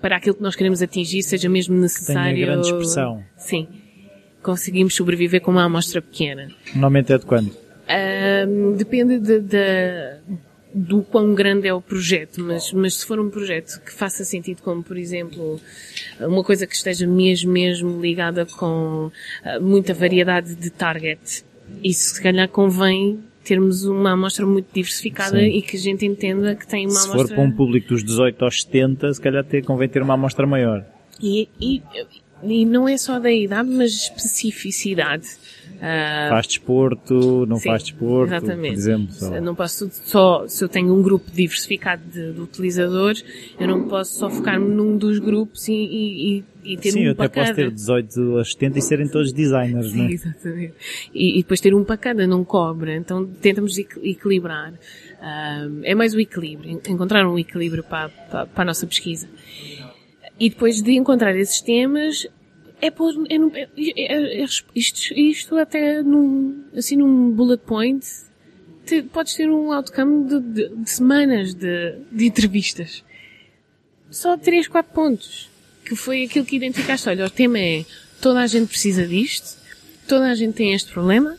para aquilo que nós queremos atingir seja mesmo necessário. grande expressão. Sim. Conseguimos sobreviver com uma amostra pequena. Normalmente é de quando? Depende de, de- do quão grande é o projeto, mas, mas se for um projeto que faça sentido, como por exemplo, uma coisa que esteja mesmo, mesmo ligada com ah, muita variedade de target, isso se calhar convém termos uma amostra muito diversificada Sim. e que a gente entenda que tem uma Se for amostra... para um público dos 18 aos 70, se calhar ter, convém ter uma amostra maior. E, e, e não é só da idade, mas especificidade. Ah, Faz desporto, não Sim, faz desporto, exatamente. por exemplo. só. Não posso só, se eu tenho um grupo diversificado de, de utilizadores, eu não posso só focar-me num dos grupos e, e, e, ter Sim, um eu até posso cada. ter 18 aos 70 e serem todos designers, Sim, não é? exatamente. E, e depois ter um para cada, não cobra. Então tentamos equi- equilibrar. Ah, é mais o equilíbrio, en- encontrar um equilíbrio para, para, para a nossa pesquisa. E depois de encontrar esses temas, é pôr, é, num- é- é- é- isto, isto até num, assim num bullet point, te- podes ter um outcome de, de- de semanas de, de entrevistas. Só 3, 4 pontos. Que foi aquilo que identificaste. Olha, o tema é toda a gente precisa disto, toda a gente tem este problema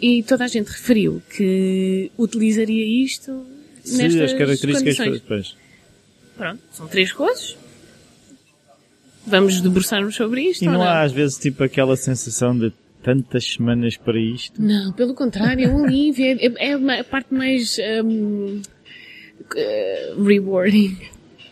e toda a gente referiu que utilizaria isto Se nestas as características condições. depois. Pronto, são três coisas. Vamos debruçar-nos sobre isto. E ou não há às vezes tipo aquela sensação de tantas semanas para isto? Não, pelo contrário, é um alívio. É, é uma- a parte mais hum, eh, rewarding,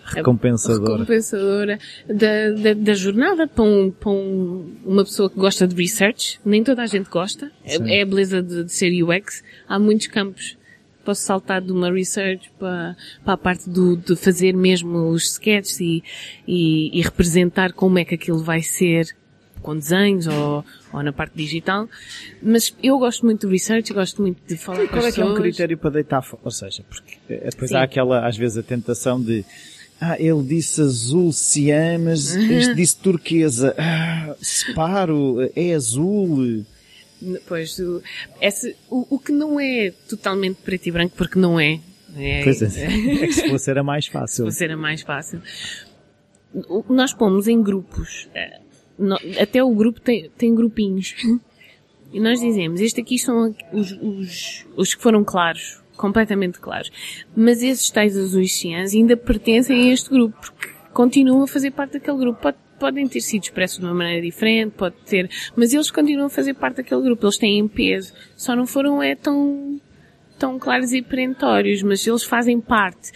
Recompensadora. recompensadora da, da, da jornada para, um, para um- uma pessoa que gosta de research. Nem toda a gente gosta. É, é a beleza de, de ser UX. Há muitos campos. Posso saltar de uma research para, para a parte do, de fazer mesmo os sketches e, e, e representar como é que aquilo vai ser com desenhos ou, ou na parte digital. Mas eu gosto muito de research, gosto muito de falar E com qual é as que é um pessoas. critério para deitar fora? Ou seja, porque eh, depois Sim. há aquela, às vezes, a tentação de ah, ele disse azul cian, mas este [LAUGHS] disse turquesa. Ah, separo, é azul. Pois, o, esse, o, o que não é totalmente preto e branco, porque não é. é Pois é, [LAUGHS] é que se fosse era mais fácil. Para ser a mais fácil. Nós pomos em grupos. eh, Até o grupo tem, tem grupinhos. [LAUGHS] E nós dizemos, este aqui são os, os, os que foram claros. Completamente claros. Mas esses tais azuis ciãs ainda pertencem a este grupo, porque continuam a fazer parte daquele grupo. Pode- podem ter sido expressos de uma maneira diferente, pode ter, mas eles continuam a fazer parte daquele grupo. Eles têm peso. Só não foram é tão tão claros e perentórios, mas eles fazem parte.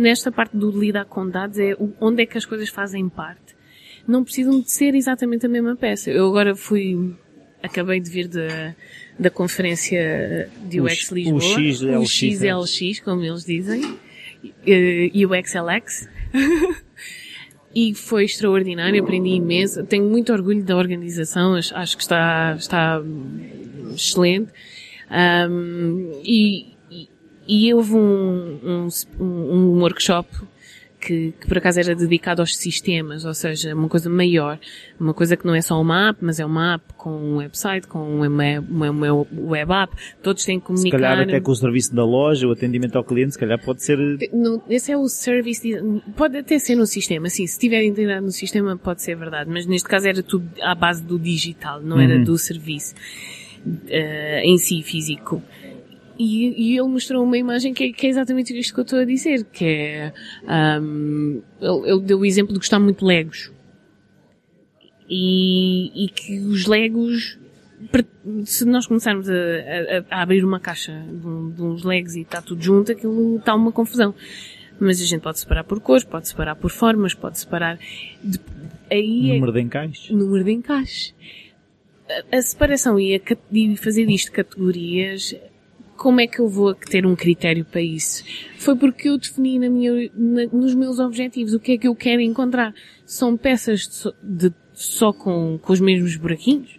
Nesta parte do lidar com dados é o- onde é que as coisas fazem parte. Não precisam de ser exatamente a mesma peça. Eu agora fui, acabei de vir da, da conferência de O UX X- Lisboa. o XLX, o XLX, como eles dizem. eh, UXLX. [LAUGHS] E foi extraordinário, aprendi imenso. Tenho muito orgulho da organização, acho, que está, está excelente. Um, e, e, e houve um, um, um workshop que, que por acaso era dedicado aos sistemas, ou seja, uma coisa maior, uma coisa que não é só uma app, mas é uma app com um website, com uma, uma, uma web app, todos têm que Se comunicar. calhar até com o serviço da loja, o atendimento ao cliente, se calhar pode ser... No- esse é o service, de- pode até ser no sistema, sim, se estiver integrado no sistema pode ser verdade, mas neste caso era tudo à base do digital, não era Uhum. do serviço eh, em si físico. E, e ele mostrou uma imagem que é, que é exatamente isto que eu estou a dizer, que é, ahm, ele, ele deu o exemplo de gostar muito de Legos. e, e que os Legos, se nós começarmos a, a- a abrir uma caixa de, um- de uns Legos e está tudo junto, aquilo está uma confusão. Mas a gente pode separar por cores, pode separar por formas, pode separar. de- aí é Número de encaixe. número de encaixe. A, a separação e, a, e fazer disto categorias, como é que eu vou ter um critério para isso? Foi porque eu defini na minha, na- nos meus objetivos o que é que eu quero encontrar. São peças de, de- só com, com os mesmos buraquinhos?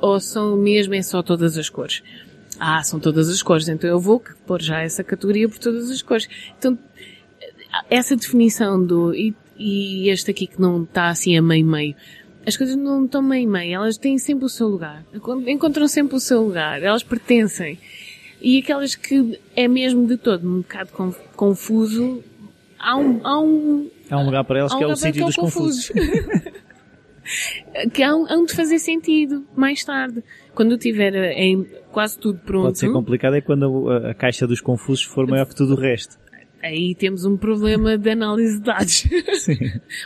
Ou são mesmo é só todas as cores? Ah, são todas as cores, então eu vou pôr já essa categoria por todas as cores. Então, essa definição do e, e este aqui que não está assim a meio-meio. As coisas não estão meio-meio, elas têm sempre o seu lugar. Encontram sempre o seu lugar, elas pertencem. E aquelas que é mesmo de todo um bocado conf- confuso, há um, há um, Há um lugar para elas um que é o lugar para sítio dos confusos. [LAUGHS] que há um, há um de fazer sentido mais tarde. Quando eu tiver eh, em quase tudo pronto. Pode ser complicado é quando a, a caixa dos confusos for maior que tudo o resto. Aí temos um problema de análise de dados. [LAUGHS] Sim.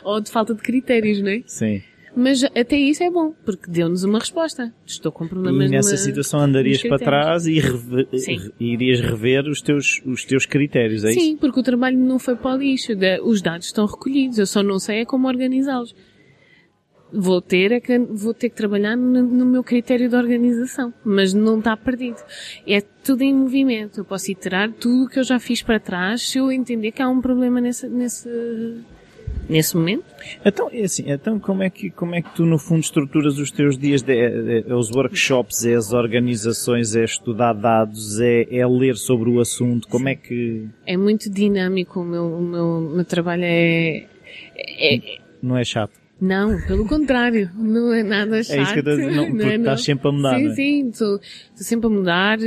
Ou de falta de critérios, não é? Sim. Mas até isso é bom, porque deu-nos uma resposta. Estou com problemas E nessa numa- situação andarias para trás e reve- Sim. re- irias rever os teus, os teus critérios, é isso? Sim, porque o trabalho não foi para o lixo. Os dados estão recolhidos. Eu só não sei é como organizá-los. Vou ter, é que, vou ter que trabalhar no, no meu critério de organização. Mas não está perdido. É tudo em movimento. Eu posso iterar tudo o que eu já fiz para trás se eu entender que há um problema nesse, nesse, nesse momento. Então, é assim, então como é que, como é que tu no fundo estruturas os teus dias, de, é, é os workshops, é as organizações, é estudar dados, é, é ler sobre o assunto, como é que É muito dinâmico. O meu, o meu, o meu trabalho é, é, não é chato? Não, pelo contrário, não é nada chato. É isso que eu estou a dizer, não, porque estás sempre a mudar, Sim, é? sim, estou, sempre a mudar.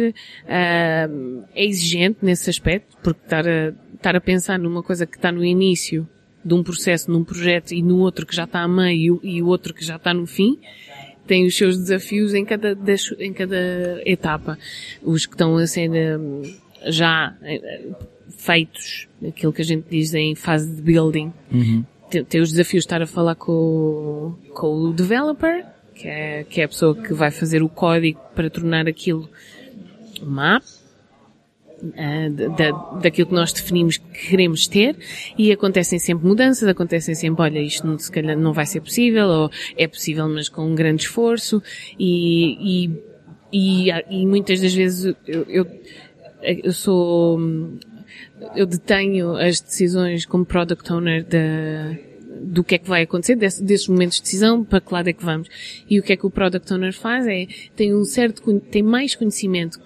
ah, é exigente nesse aspecto, porque estar a, estar a pensar numa coisa que está no início de um processo, num projeto, e no outro que já está a meio e o outro que já está no fim, tem os seus desafios em cada, em cada etapa. Os que estão a ser hum, já eh, feitos, aquilo que a gente diz em fase de building, tem, tem os desafios de estar a falar com, o- com o developer, que é, que é a pessoa que vai fazer o código para tornar aquilo uma app, da, da- daquilo que nós definimos que queremos ter, e acontecem sempre mudanças, acontecem sempre, olha, isto não, se calhar não vai ser possível, ou é possível mas com um grande esforço, e, e, e, e muitas das vezes eu, eu, eu sou, eu detenho as decisões como product owner da, do que é que vai acontecer, desse- desses momentos de decisão, para que lado é que vamos. E o que é que o product owner faz é, tem um certo, tem mais conhecimento,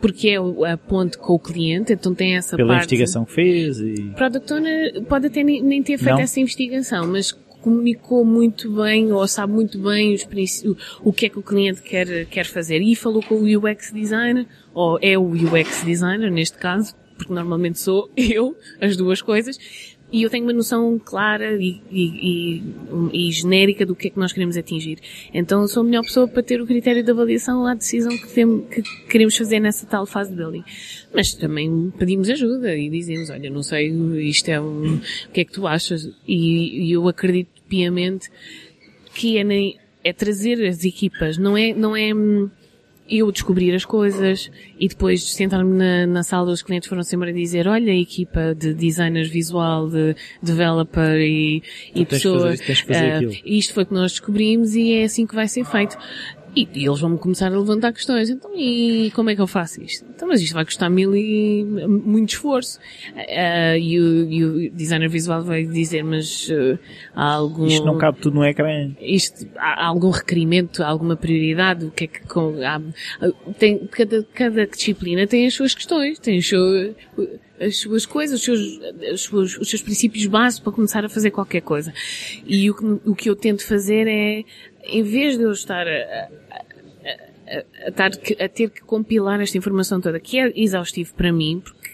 porque é o- a ponte com o cliente, então tem essa Pela parte. investigação que fez e... Product owner pode até nem, nem ter feito Não? essa investigação, mas comunicou muito bem ou sabe muito bem os o, o que é que o cliente quer, quer fazer. E falou com o UX designer, ou é o UX designer neste caso, porque normalmente sou [LAUGHS] eu, as duas coisas, e eu tenho uma noção clara e, e, e, e genérica do que é que nós queremos atingir. Então sou a melhor pessoa para ter o critério de avaliação à decisão que, tem, que queremos fazer nessa tal fase de building. Mas também pedimos ajuda e dizemos, olha, não sei, isto é um, o que é que tu achas? E, e eu acredito piamente que é, nem, é trazer as equipas, não é, não é hum, eu descobrir as coisas e depois sentar-me na, na sala os clientes foram sempre a dizer, olha a equipa de designers visual, de developer e, e pessoas, isto, fazer ah, aquilo. isto foi que nós descobrimos e é assim que vai ser feito. E, e eles vão começar a levantar questões. Então, e como é que eu faço isto? Então, mas isto vai custar mil e muito esforço. Ah, e, o, e o designer visual vai dizer, mas ah, há algum... Isto não cabe tudo no ecrã. Isto, há há algum requerimento, há alguma prioridade, o que é que com, há, tem, cada, cada disciplina tem as suas questões, tem os seus, as suas coisas, os seus, os seus, os seus princípios básicos para começar a fazer qualquer coisa. E o que, o que eu tento fazer é, em vez de eu estar a, a, a, a ter que compilar esta informação toda, que é exaustivo para mim, porque,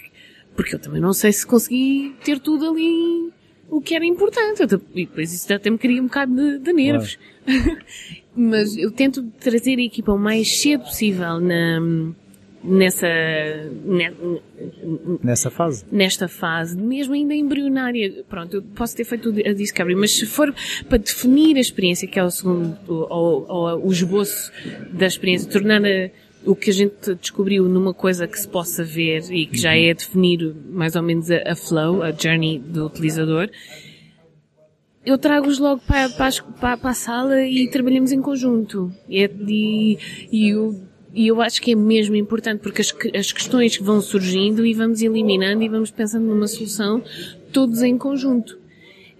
porque eu também não sei se consegui ter tudo ali o que era importante. Eu, e depois isso até me cria um bocado de, de nervos. [LAUGHS] Mas eu tento trazer a equipa o mais cedo possível na, nessa, ne- Nessa fase. nesta fase, mesmo ainda embrionária, pronto, eu posso ter feito a discovery, mas se for para definir a experiência, que é o segundo, ou, ou o esboço da experiência, tornar a- o que a gente descobriu numa coisa que se possa ver e que já é definir mais ou menos a, a flow, a journey do utilizador, eu trago-os logo para, para- para a sala e trabalhamos em conjunto. E, é- e, e eu, e eu acho que é mesmo importante porque as, as questões que vão surgindo e vamos eliminando e vamos pensando numa solução todos em conjunto.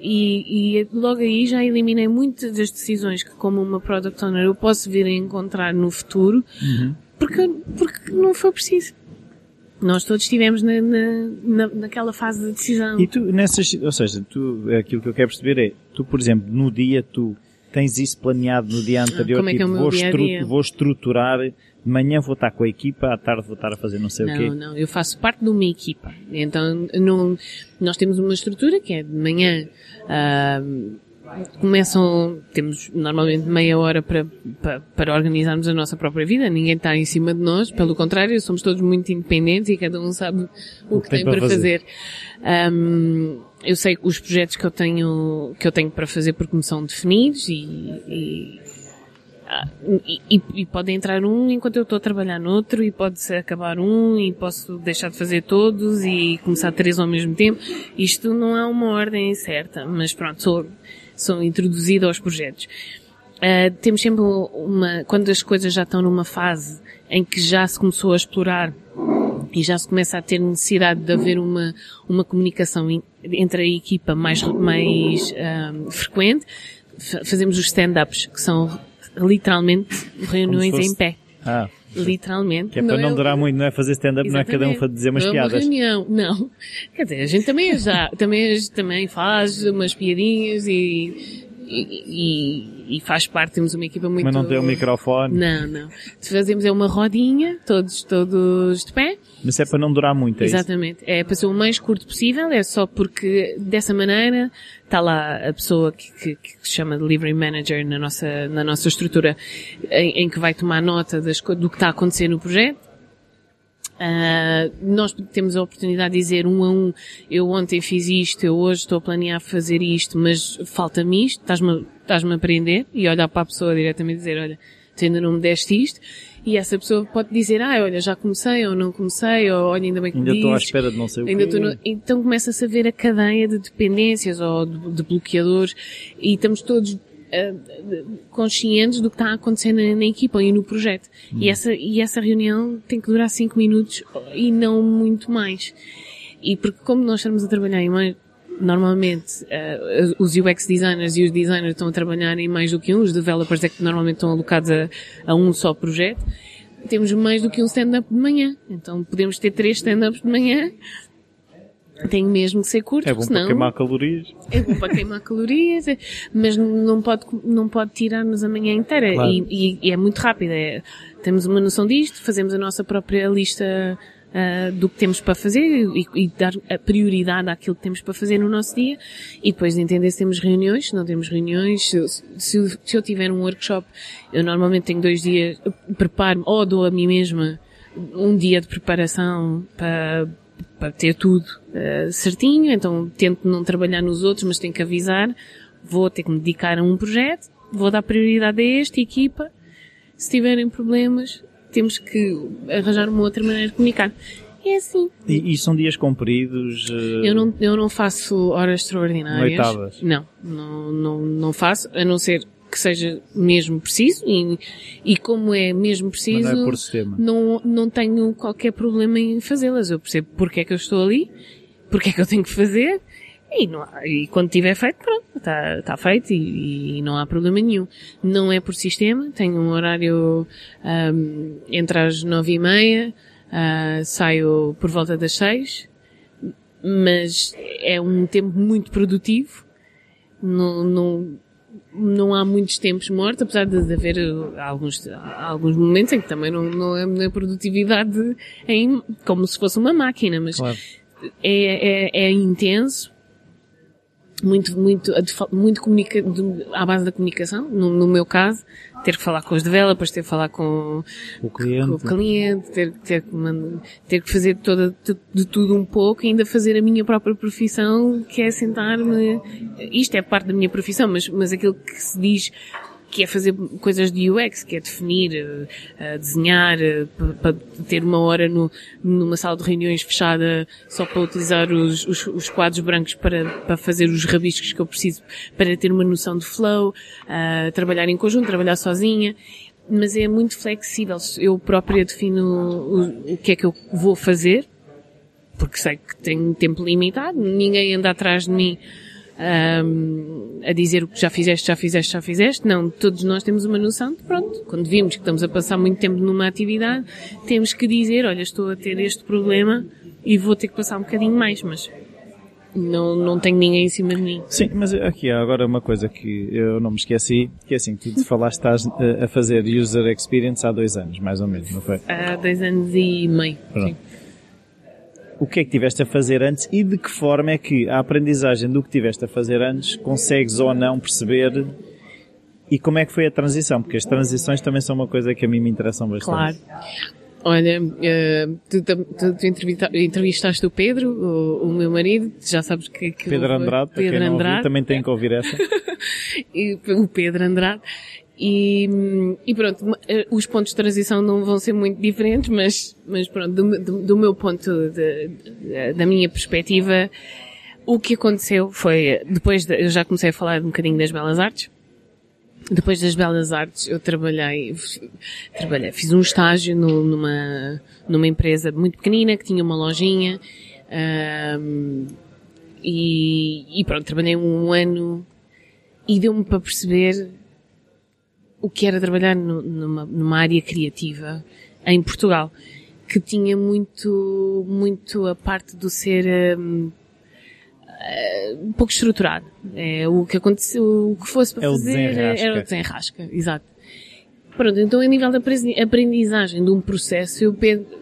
E, e logo aí já eliminei muitas das decisões que como uma product owner eu posso vir a encontrar no futuro porque, porque não foi preciso. Nós todos estivemos na, na, na- naquela fase de decisão. E tu, nessas, ou seja, tu, aquilo que eu quero perceber é, tu, por exemplo, no dia, tu tens isso planeado no dia anterior, como é que é o tipo, meu vou, dia-a-dia? vou estruturar, de manhã vou estar com a equipa, à tarde vou estar a fazer não sei o Não, quê. não, eu faço parte de uma equipa. Então, não, nós temos uma estrutura que é de manhã, ah, começam, temos normalmente meia hora para, para, para organizarmos a nossa própria vida, ninguém está em cima de nós, pelo contrário, somos todos muito independentes e cada um sabe o, que, tem, para fazer. Ahm, eu sei os projetos que eu tenho, que eu tenho para fazer porque me são definidos e, e ah, e, e- e pode entrar um enquanto eu estou a trabalhar noutro e pode-se acabar um e posso deixar de fazer todos e começar três ao mesmo tempo. Isto não é uma ordem certa, mas pronto, sou, sou introduzida aos projetos. Ah, temos sempre uma, quando as coisas já estão numa fase em que já se começou a explorar e já se começa a ter necessidade de haver uma, uma comunicação entre a equipa mais, mais ahm, frequente, fa- fazemos os stand-ups, que são literalmente reuniões em pé. Ah, Literalmente. que é para não, é- durar muito, não é fazer stand-up, não é cada um dizer umas não É uma piadas. reunião, não. Quer dizer, a gente também já, também, também faz umas piadinhas e, e, e- e faz parte, temos uma equipa muito... Mas não tem o microfone. Não, não. Fazemos é uma rodinha, todos, todos de pé. Mas é para não durar muito, é isso? Exatamente. É para ser o mais curto possível, é só porque dessa maneira está lá a pessoa que, que- que se chama Delivery Manager na nossa, na nossa estrutura, em, em que vai tomar nota das, do que está a acontecer no projeto. Ah, nós temos a oportunidade de dizer um a um, eu ontem fiz isto, eu hoje estou a planear fazer isto, mas falta-me isto, estás-me estás a aprender e olhar para a pessoa diretamente e dizer, olha, tu ainda não me deste isto, e essa pessoa pode dizer, ah, olha, já comecei ou não comecei, ou olha, ainda bem que Ainda estou à espera de não sei o Ainda estou no- Então começa-se a ver a cadeia de dependências ou de, de bloqueadores e estamos todos ah, conscientes do que está a acontecer na, na equipa e no projeto. Hum. E, essa, e essa reunião tem que durar 5 minutos e não muito mais. E porque como nós estamos a trabalhar em mais, normalmente ah, os UX designers e os designers estão a trabalhar em mais do que um, os developers é que normalmente estão alocados a, a um só projeto, temos mais do que um stand-up de manhã. Então podemos ter três stand-ups de manhã. Tem mesmo que ser curto, É bom porque para senão queimar calorias. é bom para queimar calorias, é- mas não pode, não pode tirar-nos a manhã inteira. Claro. E, e- e é muito rápido. É, temos uma noção disto, fazemos a nossa própria lista ah, do que temos para fazer e, e dar a prioridade àquilo que temos para fazer no nosso dia. E depois de entender se temos reuniões, se não temos reuniões, se, se, se eu tiver um workshop, eu normalmente tenho dois dias, eu preparo ou dou a mim mesma um dia de preparação para, para ter tudo eh, certinho, então tento não trabalhar nos outros, mas tenho que avisar, vou ter que me dedicar a um projeto, vou dar prioridade a este, equipa, se tiverem problemas, temos que arranjar uma outra maneira de comunicar. É assim. E, e são dias compridos. eh, Eu não, eu não faço horas extraordinárias. Noitadas. Não, não, não, não faço, a não ser que seja mesmo preciso e, e como é mesmo preciso, não é por sistema. não, não tenho qualquer problema em fazê-las. Eu percebo porque é que eu estou ali, porque é que eu tenho que fazer e, não há- e quando tiver feito, pronto, está tá feito e, e não há problema nenhum. Não é por sistema, tenho um horário ahm, entre as nove e meia, ah, saio por volta das seis, mas é um tempo muito produtivo. Não, não, não há muitos tempos mortos, apesar de, de haver uh, alguns, alguns momentos em que também não, não é na produtividade em, como se fosse uma máquina, mas Claro. é, é, é intenso, muito, muito, muito comunica, à base da comunicação, no, no, meu caso, ter que falar com os developers, ter que falar com o cliente, com o cliente ter, ter, que, ter que fazer toda, de tudo um pouco e ainda fazer a minha própria profissão, que é sentar-me, isto é parte da minha profissão, mas, mas aquilo que se diz que é fazer coisas de UX, que é definir, uh, desenhar, uh, para ter uma hora no, numa sala de reuniões fechada só para utilizar os, os, os, quadros brancos para, para fazer os rabiscos que eu preciso para ter uma noção de flow, uh, trabalhar em conjunto, trabalhar sozinha mas é muito flexível. Eu própria defino o, o, que é que eu vou fazer, porque sei que tenho tempo limitado, ninguém anda atrás de mim um, a dizer o que já fizeste, já fizeste, já fizeste. Não, todos nós temos uma noção de pronto, quando vimos que estamos a passar muito tempo numa atividade, temos que dizer, olha, estou a ter este problema e vou ter que passar um bocadinho mais, mas não, não tenho ninguém em cima de mim. Sim, mas aqui há agora uma coisa que eu não me esqueci, que é assim, tu falaste estás a fazer user experience há dois anos, mais ou menos, não foi? Há dois anos e meio, Pronto. sim o que é que tiveste a fazer antes e de que forma é que a aprendizagem do que tiveste a fazer antes consegues ou não perceber e como é que foi a transição? Porque as transições também são uma coisa que a mim me interessam bastante. Claro. Olha, uh, tu, tu, tu entrevistaste o Pedro, o, o, meu marido, já sabes que... que Pedro Andrade, Pedro Andrade. Ouviu, também tem que ouvir essa. [LAUGHS] e, o Pedro Andrade. E, e pronto, eh, os pontos de transição não vão ser muito diferentes, mas, mas pronto, do, do, do meu ponto, de, de, da minha perspectiva, o que aconteceu foi, depois de, eu já comecei a falar um bocadinho das belas artes, depois das belas artes eu trabalhei, trabalhei, fiz um estágio no, numa, numa empresa muito pequenina que tinha uma lojinha, um, e, e pronto, trabalhei um ano e deu-me para perceber o que era trabalhar no, numa, numa área criativa em Portugal, que tinha muito, muito a parte do ser um, eh, um pouco estruturado. É, o que aconteceu, o que fosse para é fazer era o desenrasca, exato. Pronto, então a nível da aprendizagem de um processo, eu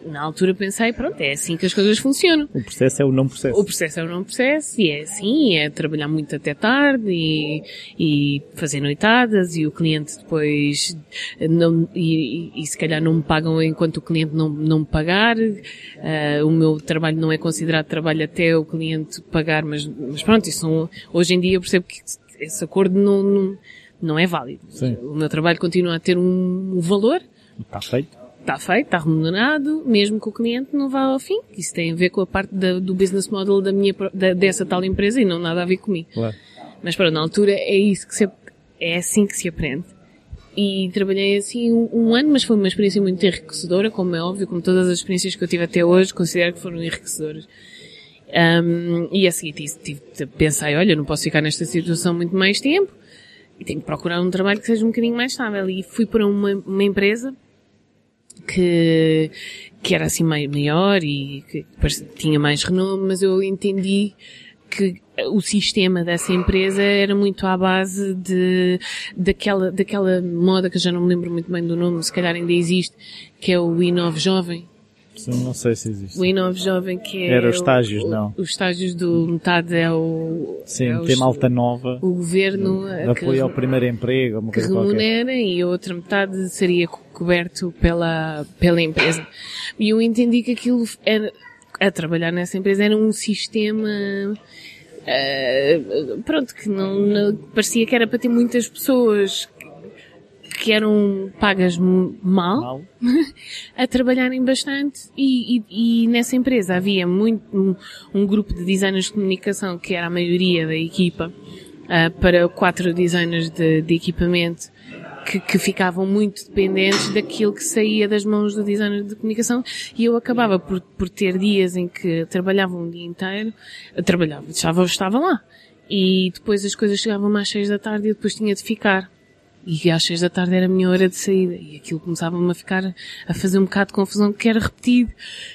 na altura pensei, pronto, é assim que as coisas funcionam. O processo é o não processo. O processo é o não processo, e é assim, é trabalhar muito até tarde, e, e fazer noitadas, e o cliente depois não, e, e, e, se calhar não me pagam enquanto o cliente não, não me pagar, uh, o meu trabalho não é considerado trabalho até o cliente pagar, mas, mas pronto, isso, hoje em dia eu percebo que esse acordo não, não não é válido. Sim. O meu trabalho continua a ter um, valor. Está feito. Está feito, está remunerado, mesmo que o cliente não vá ao fim. Isso tem a ver com a parte da, do business model da minha, da, dessa tal empresa e não nada a ver comigo. Claro. Mas para na altura é isso que se, é assim que se aprende. E trabalhei assim um, um, ano, mas foi uma experiência muito enriquecedora, como é óbvio, como todas as experiências que eu tive até hoje, considero que foram enriquecedoras. Um, e a seguir tive, tive, pensei, olha, não posso ficar nesta situação muito mais tempo e tenho que procurar um trabalho que seja um bocadinho mais estável. E fui para uma, uma empresa que, que era assim maior e que tinha mais renome, mas eu entendi que o sistema dessa empresa era muito à base de, daquela, daquela moda que já não me lembro muito bem do nome, se calhar ainda existe, que é o Inove Jovem. Não sei se existe. O Inove Jovem que é... Era os estágios, o, não. Os estágios do metade é o... Sim, é tem malta nova. O governo... apoio ao primeiro emprego, uma que remunera e a outra metade seria coberto pela, pela empresa. E eu entendi que aquilo era, a trabalhar nessa empresa era um sistema Uh, pronto, que não, não, parecia que era para ter muitas pessoas que eram pagas mal, mal. [LAUGHS] a trabalharem bastante. E, e, e, nessa empresa havia muito um, um, grupo de designers de comunicação que era a maioria da equipa uh, para quatro designers de, de equipamento que, que, ficavam muito dependentes daquilo que saía das mãos do designer de comunicação. E eu acabava por, por ter dias em que trabalhava um dia inteiro, trabalhava, estava, estava lá. E depois as coisas chegavam às seis da tarde e depois tinha de ficar e às seis da tarde era a minha hora de saída. E aquilo começava-me a ficar, a fazer um bocado de confusão que era repetido.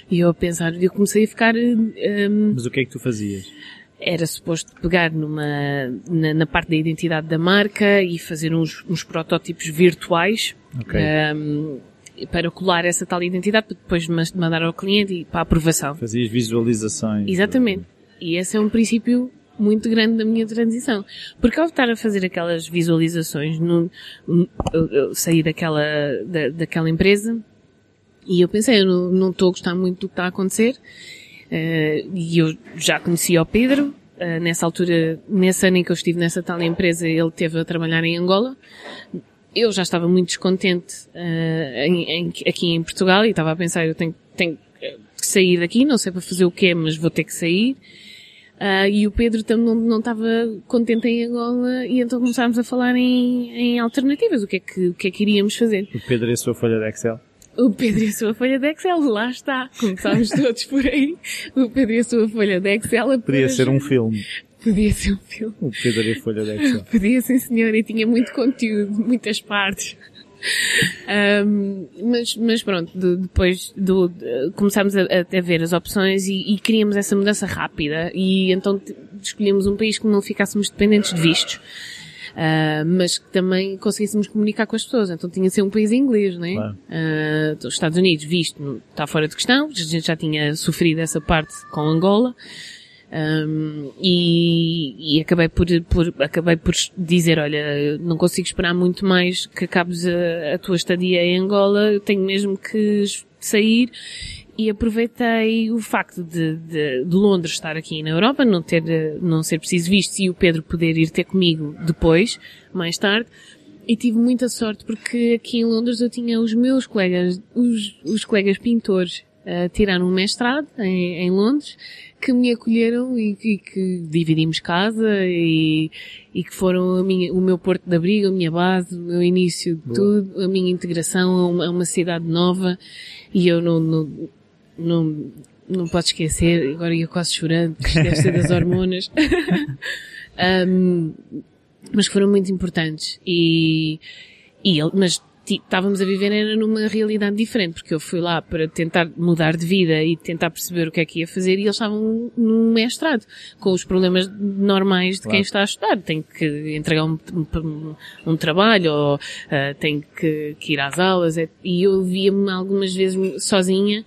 E eu a pensar, eu comecei a ficar... Um, Mas o que é que tu fazias? Era suposto pegar numa, na, na parte da identidade da marca e fazer uns, uns protótipos virtuais. Okay. Um, para colar essa tal identidade, para depois mandar ao cliente e para a aprovação. Fazias visualizações. Exatamente. E esse é um princípio muito grande da minha transição. Porque ao estar a fazer aquelas visualizações, no, saí daquela, da, daquela empresa e eu pensei, eu não, estou a gostar muito do que está a acontecer. Eh, e eu já conhecia o Pedro, eh, nessa altura, nesse ano em que eu estive nessa tal empresa, ele teve a trabalhar em Angola. Eu já estava muito descontente eh, em- em- aqui em Portugal e estava a pensar, eu tenho, tenho que sair daqui, não sei para fazer o quê, mas vou ter que sair. Ah, e o Pedro também não, não estava contente em Angola e então começámos a falar em, em alternativas, o que, é que, o que é que iríamos fazer. O Pedro e a sua folha de Excel. O Pedro e a sua folha de Excel, lá está. Começámos [LAUGHS] todos por aí. O Pedro e a sua folha de Excel. Podia ser um filme. Podia ser um filme. O Pedro e a folha de Excel. Podia sim senhor, e tinha muito conteúdo, muitas partes. Ahm, mas, mas pronto, de- depois do, de- começámos a, a- ver as opções e, e queríamos essa mudança rápida e então escolhemos um país que não ficássemos dependentes de vistos. Ah, mas que também conseguíssemos comunicar com as pessoas. Então tinha de ser um país inglês, né? Claro. Ah, os Estados Unidos, visto, não- está fora de questão. A gente já tinha sofrido essa parte com Angola. Um, e, e acabei por, por, acabei por dizer, olha, não consigo esperar muito mais que acabes a, a tua estadia em Angola, tenho mesmo que sair. E aproveitei o facto de, de, de Londres estar aqui na Europa, não ter, não ser preciso visto e o Pedro poder ir ter comigo depois, mais tarde, e tive muita sorte porque aqui em Londres eu tinha os meus colegas, os, os colegas pintores, a tirar um mestrado em, em Londres, que me acolheram e, que- que dividimos casa e, e que foram minha, o meu porto de abrigo, a minha base, o meu início de tudo, a minha integração a uma, a uma cidade nova e eu não, não, não, não posso esquecer, agora ia quase chorando, que deve ser das hormonas. [LAUGHS] Um, mas que foram muito importantes e, e mas estávamos a viver era numa realidade diferente, porque eu fui lá para tentar mudar de vida e tentar perceber o que é que ia fazer e eles estavam num mestrado, com os problemas normais de quem Claro. está a estudar. Tem que entregar um, um, um trabalho ou ah, tem que, que ir às aulas é- e eu via-me algumas vezes sozinha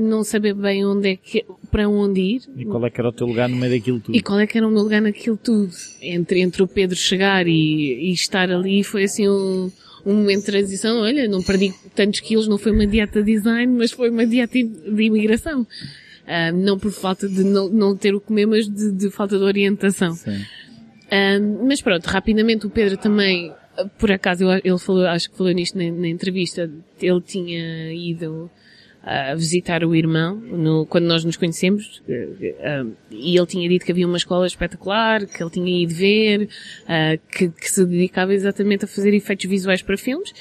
não saber bem onde é que, para onde ir. E qual é que era o teu lugar no meio daquilo tudo? E qual é que era o meu lugar naquilo tudo? Entre, entre o Pedro chegar e, e estar ali foi assim um, um momento de transição. Olha, não perdi tantos quilos, não foi uma dieta design, mas foi uma dieta de imigração. Ah, não por falta de não, não ter o comer, mas de, de falta de orientação. Um, mas pronto, rapidamente o Pedro também, uh, por acaso, ele falou, acho que falou nisto na, na entrevista, ele tinha ido a visitar o irmão no- quando nós nos conhecemos uh, uh, e ele tinha dito que havia uma escola espetacular, que ele tinha ido ver, uh, que, que se dedicava exatamente a fazer efeitos visuais para filmes.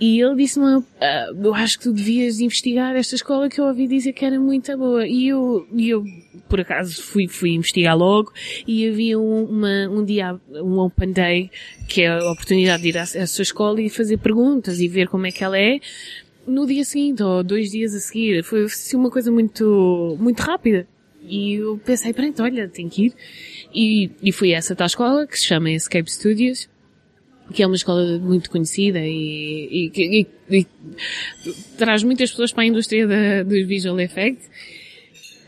E ele disse-me, ah, eu acho que tu devias investigar esta escola que eu ouvi dizer que era muito boa. E eu, eu por acaso, fui, fui investigar logo e havia um, uma, um dia, um open day, que é a oportunidade de ir a essa escola e fazer perguntas e ver como é que ela é no dia seguinte ou dois dias a seguir. Foi assim uma coisa muito, muito rápida. E eu pensei, pronto, olha, tenho que ir. E, e fui a essa tal escola que se chama Escape Studios que é uma escola muito conhecida e, e, e, e traz muitas pessoas para a indústria da, dos visual effects.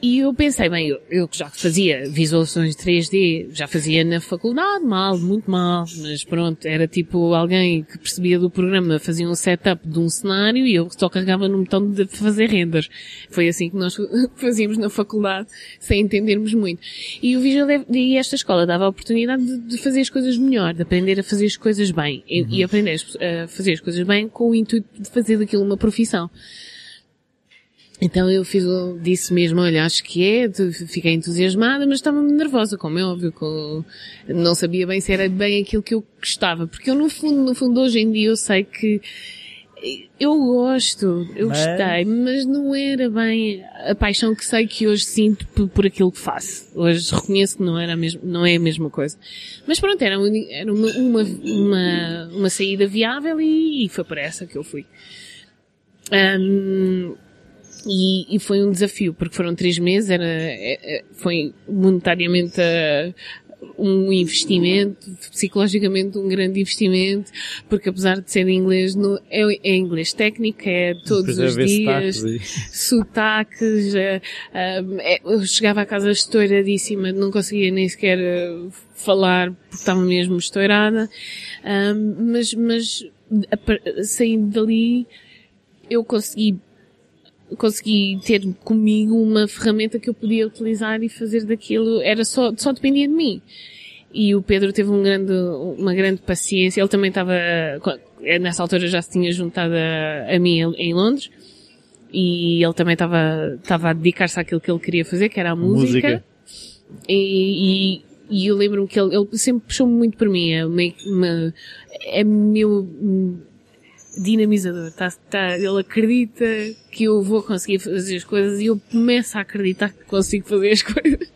E eu pensei, bem, eu, eu que já fazia visualizações 3D, já fazia na faculdade, mal, muito mal, mas pronto, era tipo alguém que percebia do programa, fazia um setup de um cenário e eu só carregava no botão de fazer render. Foi assim que nós [LAUGHS] fazíamos na faculdade, sem entendermos muito. E o Visual e esta escola dava a oportunidade de, de fazer as coisas melhor, de aprender a fazer as coisas bem. E, e aprender a fazer as coisas bem com o intuito de fazer daquilo uma profissão. Então eu fiz, disse mesmo, olha, acho que é, fiquei entusiasmada, mas estava nervosa, como é óbvio, com, não sabia bem se era bem aquilo que eu gostava, porque eu no fundo, no fundo hoje em dia eu sei que eu gosto, eu Mas- gostei, mas não era bem a paixão que sei que hoje sinto por, por aquilo que faço. Hoje reconheço que não era a mesma, não é a mesma coisa. Mas pronto, era, uma, era uma, uma, uma, uma saída viável e, e foi por essa que eu fui. Ahm, e, e foi um desafio, porque foram três meses, era, é- é- foi monetariamente ah, um investimento, psicologicamente um grande investimento, porque apesar de ser em inglês, no, é, é inglês técnico, é todos os dias, sotaques, é, é, eu chegava à casa estouradíssima, não conseguia nem sequer eh, falar porque estava mesmo estourada, mas, mas saindo dali, eu consegui consegui ter comigo uma ferramenta que eu podia utilizar e fazer daquilo, era só, só dependia de mim. E o Pedro teve um grande, uma grande paciência, ele também estava, nessa altura já se tinha juntado a, a mim em Londres, e ele também estava, estava a dedicar-se àquilo que ele queria fazer, que era a música. música. E, e, e eu lembro-me que ele, ele sempre puxou-me muito por mim, é, é meu, dinamizador. Tá, tá, ele acredita que eu vou conseguir fazer as coisas e eu começo a acreditar que consigo fazer as [LAUGHS] coisas.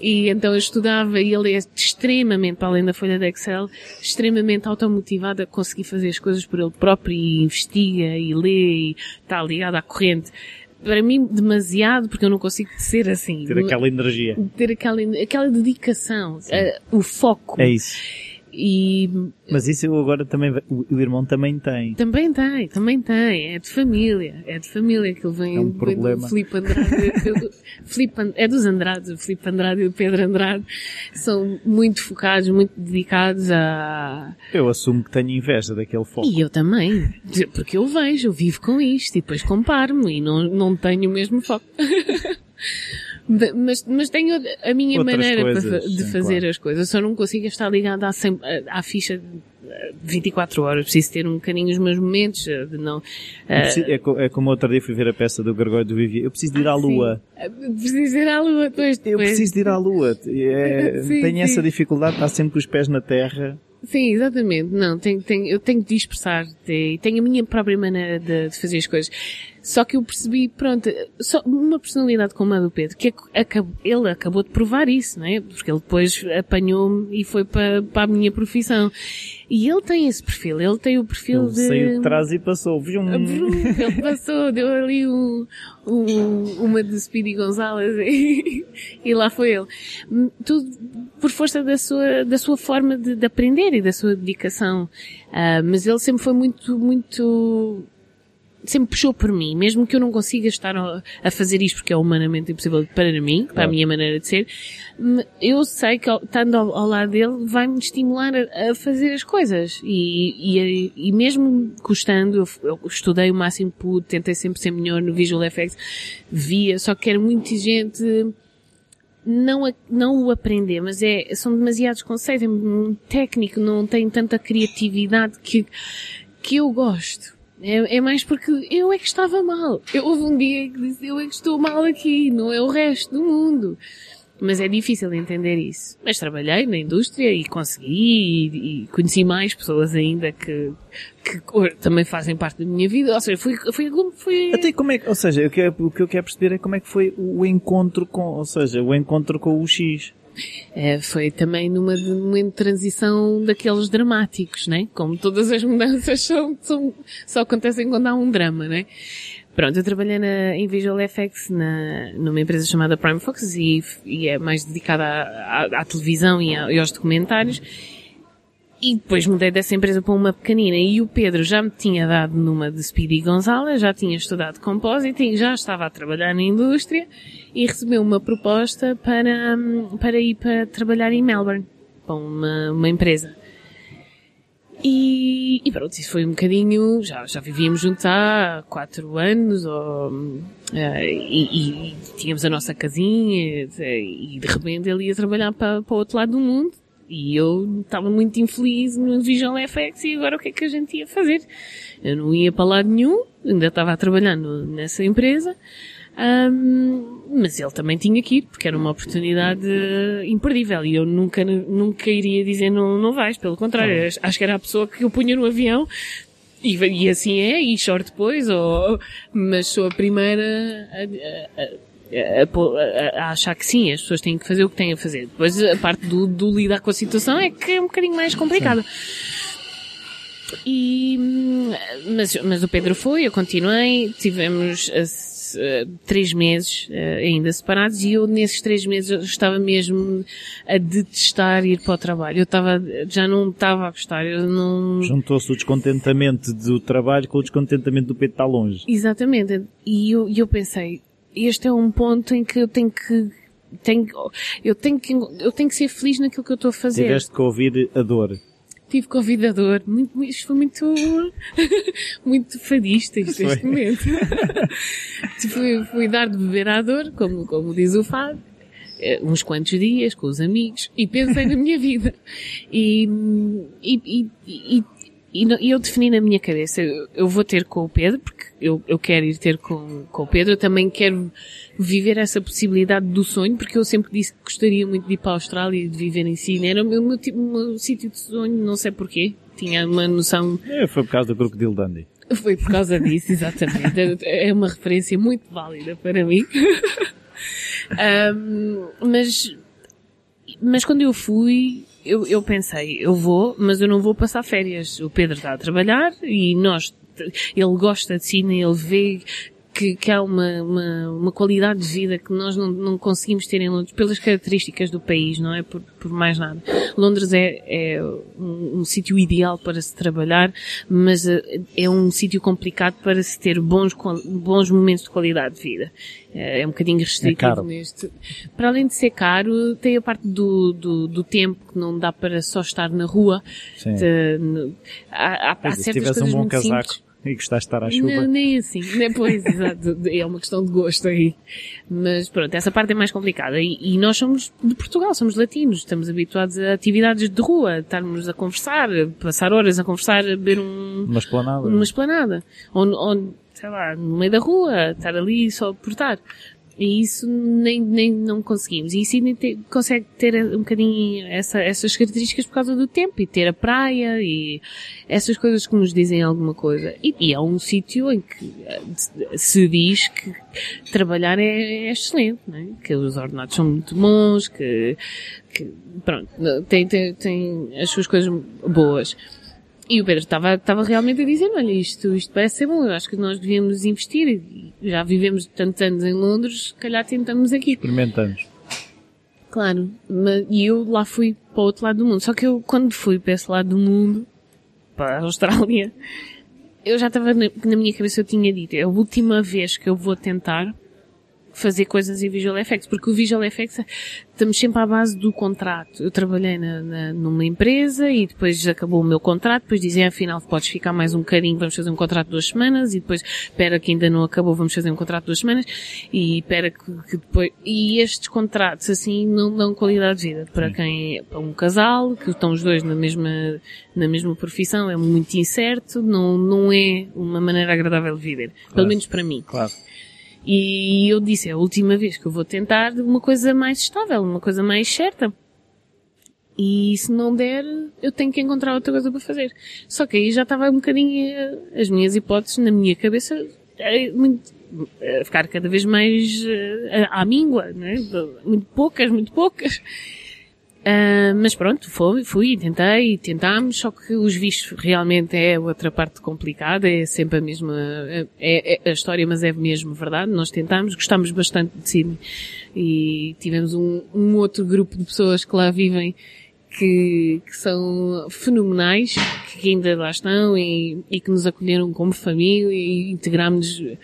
E então eu estudava e ele é extremamente, para além da folha de Excel, extremamente automotivado a conseguir fazer as coisas por ele próprio e investiga e lê e está ligado à corrente. Para mim, demasiado, porque eu não consigo ser assim. Ter aquela energia. Ter aquela, aquela dedicação, uh, o foco. É isso. E, Mas isso eu agora também, o, irmão também tem. Também tem, também tem. É de família. É de família que ele vem, é um vem do Filipe Andrade. [LAUGHS] Filipe, é dos Andrade, o Filipe Andrade e o Pedro Andrade. São muito focados, muito dedicados a... Eu assumo que tenho inveja daquele foco. E eu também. Porque eu vejo, eu vivo com isto e depois comparo-me e não, não tenho o mesmo foco. [LAUGHS] Mas, mas tenho a minha Outras maneira coisas, de sim, fazer claro. as coisas. Só não consigo estar ligada à, à ficha 24 horas. Preciso ter um bocadinho os meus momentos de não... Preciso, é, é, como outro dia fui ver a peça do Gregório do Vivier. Eu preciso de ir à ah, Lua. Sim. Preciso ir à Lua, pois. Eu preciso de ir à Lua. É, [LAUGHS] sim, tenho essa dificuldade, está sempre com os pés na terra. Sim, exatamente. Não, tenho, tenho, eu tenho de expressar, tenho, tenho a minha própria maneira de, de, fazer as coisas. Só que eu percebi, pronto, só uma personalidade como a do Pedro, que acabou, ele acabou de provar isso, não é? Porque ele depois apanhou-me e foi para, para a minha profissão. E ele tem esse perfil, ele tem o perfil ele de... saiu de trás e passou. Vum. Ele passou, deu ali um, um, uma de Speedy Gonzalez e, [LAUGHS] e lá foi ele. Tudo por força da sua, da sua forma de, de aprender e da sua dedicação. Uh, mas ele sempre foi muito, muito, sempre puxou por mim, mesmo que eu não consiga estar a fazer isto porque é humanamente impossível para mim, para a minha maneira de ser, eu sei que estando ao, ao lado dele vai-me estimular a, a, fazer as coisas e, e, e mesmo custando, eu, eu, estudei o máximo que pude, tentei sempre ser melhor no Visual Effects, via, só que era muito exigente não, a, não o aprender, mas é, são demasiados conceitos, é muito técnico, não tem tanta criatividade que, que eu gosto. É, é, mais porque eu é que estava mal. Eu houve um dia que disse, eu é que estou mal aqui, não é o resto do mundo. Mas é difícil entender isso. Mas trabalhei na indústria e consegui e, e conheci mais pessoas ainda que, que também fazem parte da minha vida. Ou seja, foi, foi, foi... Até como é que, ou seja, o que, o que eu quero perceber é como é que foi o encontro com, ou seja, o encontro com o X. É, foi também numa de, momento de transição daqueles dramáticos, né? Como todas as mudanças são, são, só acontecem quando há um drama, né? Pronto, eu trabalhei na, em Visual FX na, numa empresa chamada Prime Fox e, e é mais dedicada à, à, à televisão e, a, e aos documentários. E depois mudei dessa empresa para uma pequenina e o Pedro já me tinha dado numa de Speedy Gonzalez, já tinha estudado Compositing, já estava a trabalhar na indústria e recebeu uma proposta para, para ir para trabalhar em Melbourne, para uma, uma empresa. E, e pronto, isso foi um bocadinho, já, já vivíamos juntos há quatro anos, ou, uh, e, e, tínhamos a nossa casinha, e de repente ele ia trabalhar para, para o outro lado do mundo, e eu estava muito infeliz no Visual FX, e agora o que é que a gente ia fazer? Eu não ia para lado nenhum, ainda estava a trabalhar no, nessa empresa, um, mas ele também tinha que ir, porque era uma oportunidade imperdível. E eu nunca, nunca iria dizer não, não vais, pelo contrário, acho, acho que era a pessoa que eu punha no avião e, e assim é, e choro depois, ou, mas sou a primeira a, a, a, a, achar que sim, as pessoas têm que fazer o que têm a fazer. Depois a parte do, do lidar com a situação é que é um bocadinho mais complicada. E, mas, mas o Pedro foi, eu continuei, tivemos eh, três meses eh, ainda separados e eu nesses três meses eu estava mesmo a detestar ir para o trabalho. Eu estava, já não estava a gostar, eu não... Juntou-se o descontentamento do trabalho com o descontentamento do peito estar longe. Exatamente. E eu, e eu pensei, este é um ponto em que eu tenho que tenho, eu tenho que, eu tenho que ser feliz naquilo que eu estou a fazer. Tiveste que ouvir a dor. Tive Covid a dor. Muito, isto foi muito, [LAUGHS] muito fadista isto, este momento. [LAUGHS] fui, fui dar de beber à dor, como, como diz o Fábio, eh, uns quantos dias com os amigos e pensei na minha vida. E, e, e, e, e e eu defini na minha cabeça, eu, eu vou ter com o Pedro, porque eu, eu quero ir ter com, com o Pedro, eu também quero viver essa possibilidade do sonho, porque eu sempre disse que gostaria muito de ir para a Austrália e de viver em Sydney. Era o meu, meu, tipo- o meu sítio de sonho, não sei porquê. Tinha uma noção É, foi por causa do Crocodilo Dundee. foi por causa disso, [LAUGHS] exatamente. É uma referência muito válida para mim. Ahm, [LAUGHS] mas, mas quando eu fui, eu, eu pensei, eu vou, mas eu não vou passar férias. O Pedro está a trabalhar e nós, ele gosta de Sydney, ele vê que, que há uma, uma, uma qualidade de vida que nós não, não conseguimos ter em Londres pelas características do país, não é por, por mais nada. Londres é, é um, um sítio ideal para se trabalhar, mas eh, é um sítio complicado para se ter bons, bons momentos de qualidade de vida. É é um bocadinho restritivo caro. neste. Para além de ser caro, tem a parte do, do, do tempo que não dá para só estar na rua. Sim. De- no- há, há, há certas tivesse um coisas bom muito casaco simples. [LAUGHS] e gostaste de estar à chuva. Não, nem assim. Depois, exato. É uma questão de gosto aí. Mas pronto, essa parte é mais complicada. E, e nós somos de Portugal, somos latinos. Estamos habituados a atividades de rua, estarmos a conversar, a passar horas a conversar, a beber um, Uma esplanada. numa esplanada. Ou, ou, sei lá, no meio da rua, estar ali só por estar. E isso nem, nem não conseguimos. E Sydney te, consegue ter um bocadinho essa, essas características por causa do tempo e ter a praia e essas coisas que nos dizem alguma coisa. E, e é um sítio em que eh, se diz que trabalhar é, é excelente, é? que os ordenados são muito bons, que, que pronto, tem, tem, tem as suas coisas boas. E o Pedro estava, estava realmente a dizer, olha, isto, isto parece ser bom, eu acho que nós devíamos investir, e já vivemos tantos anos em Londres, se calhar tentamos aqui. Experimentamos. Claro, mas, e eu lá fui para o outro lado do mundo. Só que eu, quando fui para esse lado do mundo, para a Austrália, eu já estava na, na minha cabeça, eu tinha dito, é a última vez que eu vou tentar fazer coisas em Visual Effects, porque o Visual Effects estamos sempre à base do contrato. Eu trabalhei na, na- numa empresa e depois acabou o meu contrato, depois dizem afinal podes ficar mais um bocadinho, vamos fazer um contrato de duas semanas e depois espera que ainda não acabou, vamos fazer um contrato de duas semanas e espera que, que depois, e estes contratos assim não dão qualidade de vida para quem, para um casal, que estão os dois na mesma, na mesma profissão, é muito incerto, não, não é uma maneira agradável de viver. Pelo Claro. menos para mim. Claro. E eu disse, é a última vez que eu vou tentar uma coisa mais estável, uma coisa mais certa. E se não der, eu tenho que encontrar outra coisa para fazer. Só que aí já estava um bocadinho eh, as minhas hipóteses na minha cabeça eh, muito, a ficar cada vez mais eh, à míngua, né? Muito poucas, muito poucas. Ah, mas pronto, fui, fui, tentei, tentámos, só que os vistos realmente é outra parte complicada, é sempre a mesma, é, é a história, mas é mesmo verdade. Nós tentámos, gostámos bastante de Sydney e tivemos um, um outro grupo de pessoas que lá vivem que, que são fenomenais, que ainda lá estão e, e que nos acolheram como família e integrámos-nos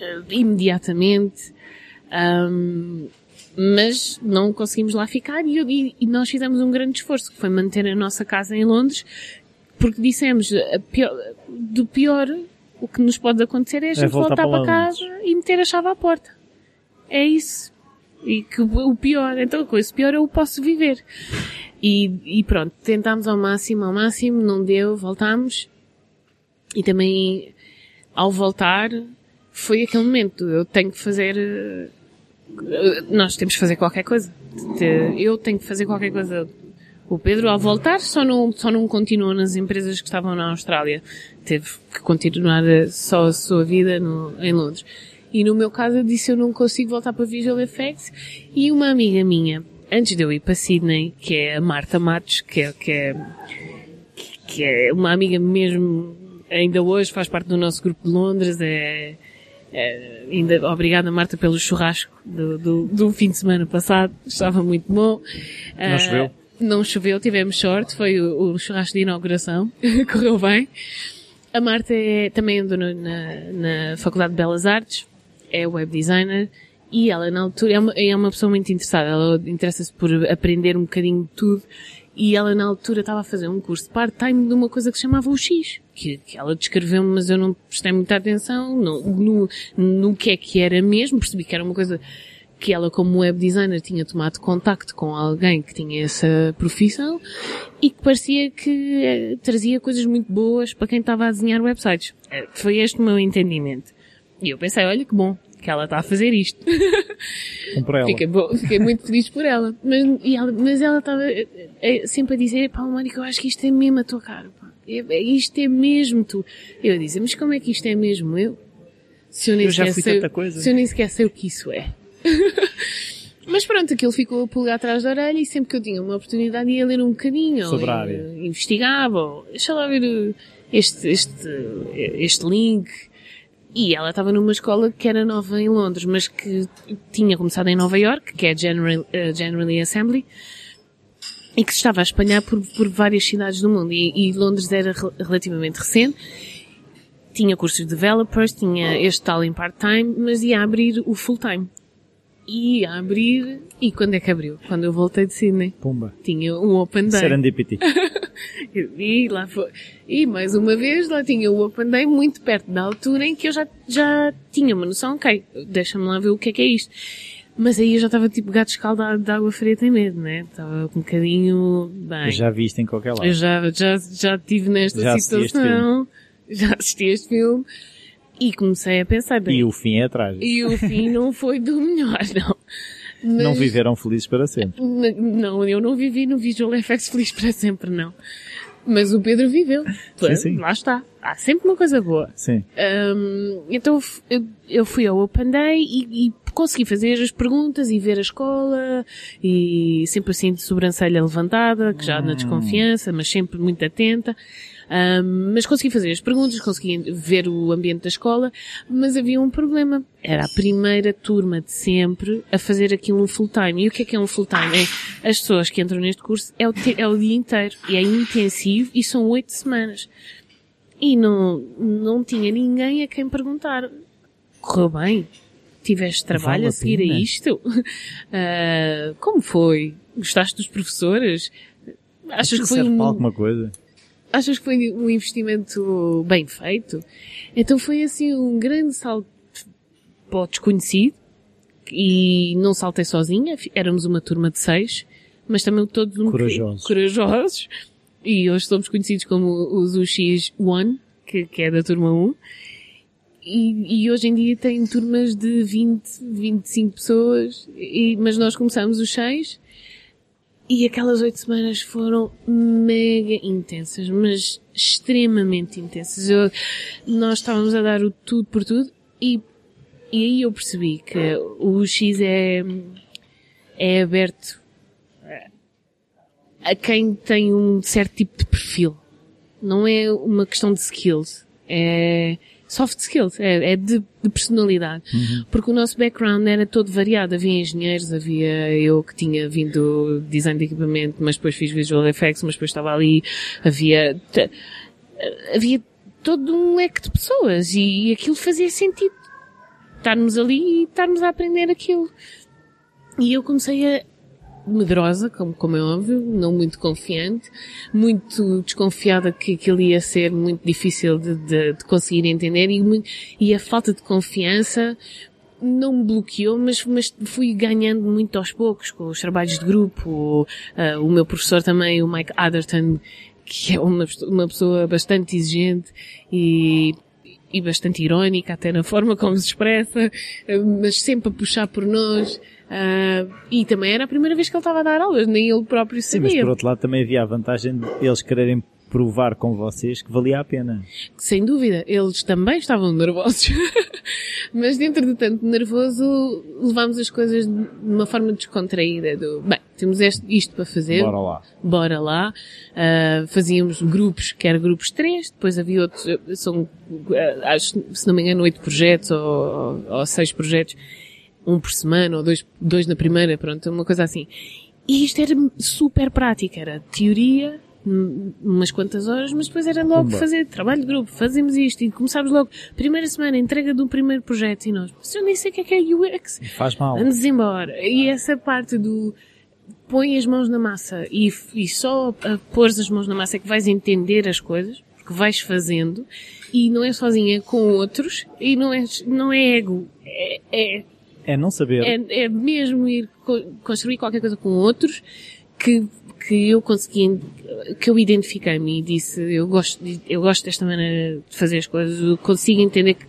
eh, imediatamente. Ahm, mas não conseguimos lá ficar e, e- e nós fizemos um grande esforço, que foi manter a nossa casa em Londres, porque dissemos, pior- do pior, o que nos pode acontecer é a gente voltar voltar para para casa e meter a chave à porta. É isso. E que o pior, então com esse pior eu posso viver. E, e pronto, tentámos ao máximo, ao máximo, não deu, voltámos. E também, ao voltar, foi aquele momento, eu tenho que fazer, eh, nós temos que fazer qualquer coisa. Eu tenho que fazer qualquer coisa. O Pedro, ao voltar, só não, só não continuou nas empresas que estavam na Austrália. Teve que continuar eh, só a sua vida no, em Londres. E no meu caso eu disse eu não consigo voltar para Visual Effects. E uma amiga minha, antes de eu ir para Sydney, que é a Marta Matos, que é, que é, que é uma amiga mesmo, ainda hoje faz parte do nosso grupo de Londres, é, Eh, ainda obrigada, Marta, pelo churrasco do, do, do fim de semana passado. Estava muito bom. Não Eh, choveu? Não choveu, tivemos sorte. Foi o, o churrasco de inauguração. [LAUGHS] Correu bem. A Marta é, também andou na, na Faculdade de Belas Artes. É web designer. E ela, na altura, é uma, é uma pessoa muito interessada. Ela interessa-se por aprender um bocadinho de tudo. E ela, na altura, estava a fazer um curso part-time de uma coisa que se chamava o X. Que, que ela descreveu mas eu não prestei muita atenção no, no, no que é que era mesmo. Percebi que era uma coisa que ela, como web designer, tinha tomado contacto com alguém que tinha essa profissão e que parecia que eh, trazia coisas muito boas para quem estava a desenhar websites. Eh, Foi este o meu entendimento. E eu pensei, olha que bom que ela está a fazer isto. [LAUGHS] Ela. Fiquei, bo- fiquei muito feliz por ela. Mas, ela, mas ela estava eh, eh, sempre a dizer, pá, Mónica, eu acho que isto é mesmo a tua cara. Pá. É, é- isto é mesmo tu. Eu disse, mas como é que isto é mesmo eu? Se eu nem Eu sequer sei, coisa. Se eu nem sequer sei o que isso é. [LAUGHS] Mas pronto, aquilo ficou a pulgar atrás da orelha e sempre que eu tinha uma oportunidade ia ler um bocadinho. Sobre ou a ia- área. Investigava, ou deixa lá ver este, este, este link. E ela estava numa escola que era nova em Londres, mas que tinha começado em Nova York, que é a General, uh, Generally Assembly, e que se estava a espalhar por, por várias cidades do mundo. E, e Londres era rel- relativamente recente. Tinha cursos de developers, tinha este tal em part-time, mas ia abrir o full-time. Ia abrir, e quando é que abriu? Quando eu voltei de Sydney. Pumba. Tinha um open day. Serendipity. [LAUGHS] E lá foi. E mais uma vez lá tinha o Open Day muito perto da altura em que eu já, já tinha uma noção, ok, deixa-me lá ver o que é que é isto. Mas aí eu já estava tipo gato escaldado de água fria tem medo, né? Estava um bocadinho bem. Já viste em qualquer lado. Eu já, já, já estive nesta Já assisti este situação. Já assisti este filme. E comecei a pensar, bem, E o fim é trágico. e o fim não foi do melhor, não. Mas- Não viveram felizes para sempre. Não, eu não vivi no Visual FX feliz para sempre, não. Mas o Pedro viveu. Pois, sim. Lá está. Há sempre uma coisa boa. Sim. Hum, então eu, eu fui ao Open Day e, e consegui fazer as perguntas e ver a escola e sempre assim de sobrancelha levantada, que já na desconfiança, mas sempre muito atenta. Mas consegui fazer as perguntas, consegui ver o ambiente da escola, mas havia um problema. Era a primeira turma de sempre a fazer aquilo um full-time. E o que é que é um full-time? É, as pessoas que entram neste curso é o, é o dia inteiro. E é intensivo e são oito semanas. E não, não tinha ninguém a quem perguntar. Correu bem? Tiveste trabalho Vale a a seguir pena? a isto? [LAUGHS] Ah, como foi? Gostaste dos professores? Achas que foi um, alguma coisa? Achas que foi um investimento bem feito? Então foi assim um grande salto para o desconhecido e não saltei sozinha, éramos uma turma de seis, mas também todos um Corajosos. corajosos e hoje somos conhecidos como os UX One, que, que é da turma 1. E, e hoje em dia tem turmas de 20, 25 pessoas, e, mas nós começamos os seis e aquelas oito semanas foram mega intensas, mas extremamente intensas. Eu, nós estávamos a dar o tudo por tudo e, e aí eu percebi que o X é, é aberto a quem tem um certo tipo de perfil. Não é uma questão de skills. É soft skills. É, é de, de personalidade. Porque o nosso background era todo variado. Havia engenheiros, havia eu que tinha vindo design de equipamento, mas depois fiz visual effects, mas depois estava ali. Havia, havia todo um leque de pessoas e aquilo fazia sentido. Estarmos ali e estarmos a aprender aquilo. E eu comecei a, medrosa, como, como é óbvio, não muito confiante, muito desconfiada que aquilo ia ser muito difícil de, de, de conseguir entender e, e a falta de confiança não me bloqueou, mas, mas fui ganhando muito aos poucos com os trabalhos de grupo, ah, o meu professor também, o Mike Atherton, que é uma, uma pessoa bastante exigente e, e bastante irónica até na forma como se expressa, eh, mas sempre a puxar por nós. Ah, e também era a primeira vez que ele estava a dar aulas, nem ele próprio Sim, mas sabia. por outro lado também havia a vantagem de eles quererem provar com vocês que valia a pena. Sem dúvida, eles também estavam nervosos. [LAUGHS] Mas dentro do tanto nervoso, levámos as coisas de uma forma descontraída. Do, bem, temos este, isto para fazer. Bora lá. Bora lá. Uh, fazíamos grupos, que eram grupos três, depois havia outros, são, uh, acho, se não me engano, oito projetos ou, ou, ou seis projetos. Um por semana, ou dois, dois na primeira, pronto, uma coisa assim. E isto era super prático, era teoria, hum, umas quantas horas, mas depois era logo Pumba. fazer trabalho de grupo, fazemos isto e começámos logo, primeira semana, entrega de um primeiro projeto e nós, mas eu nem sei o que é que é UX. Faz mal. Vamos embora. E essa parte do põe as mãos na massa e, e só a pôr as mãos na massa é que vais entender as coisas, porque vais fazendo e não é sozinha, é com outros e não é, não é ego, é, é É não saber. é, é mesmo ir co- construir qualquer coisa com outros que, que eu consegui, que eu identifiquei-me e disse, eu gosto, eu gosto desta maneira de fazer as coisas, eu consigo entender que,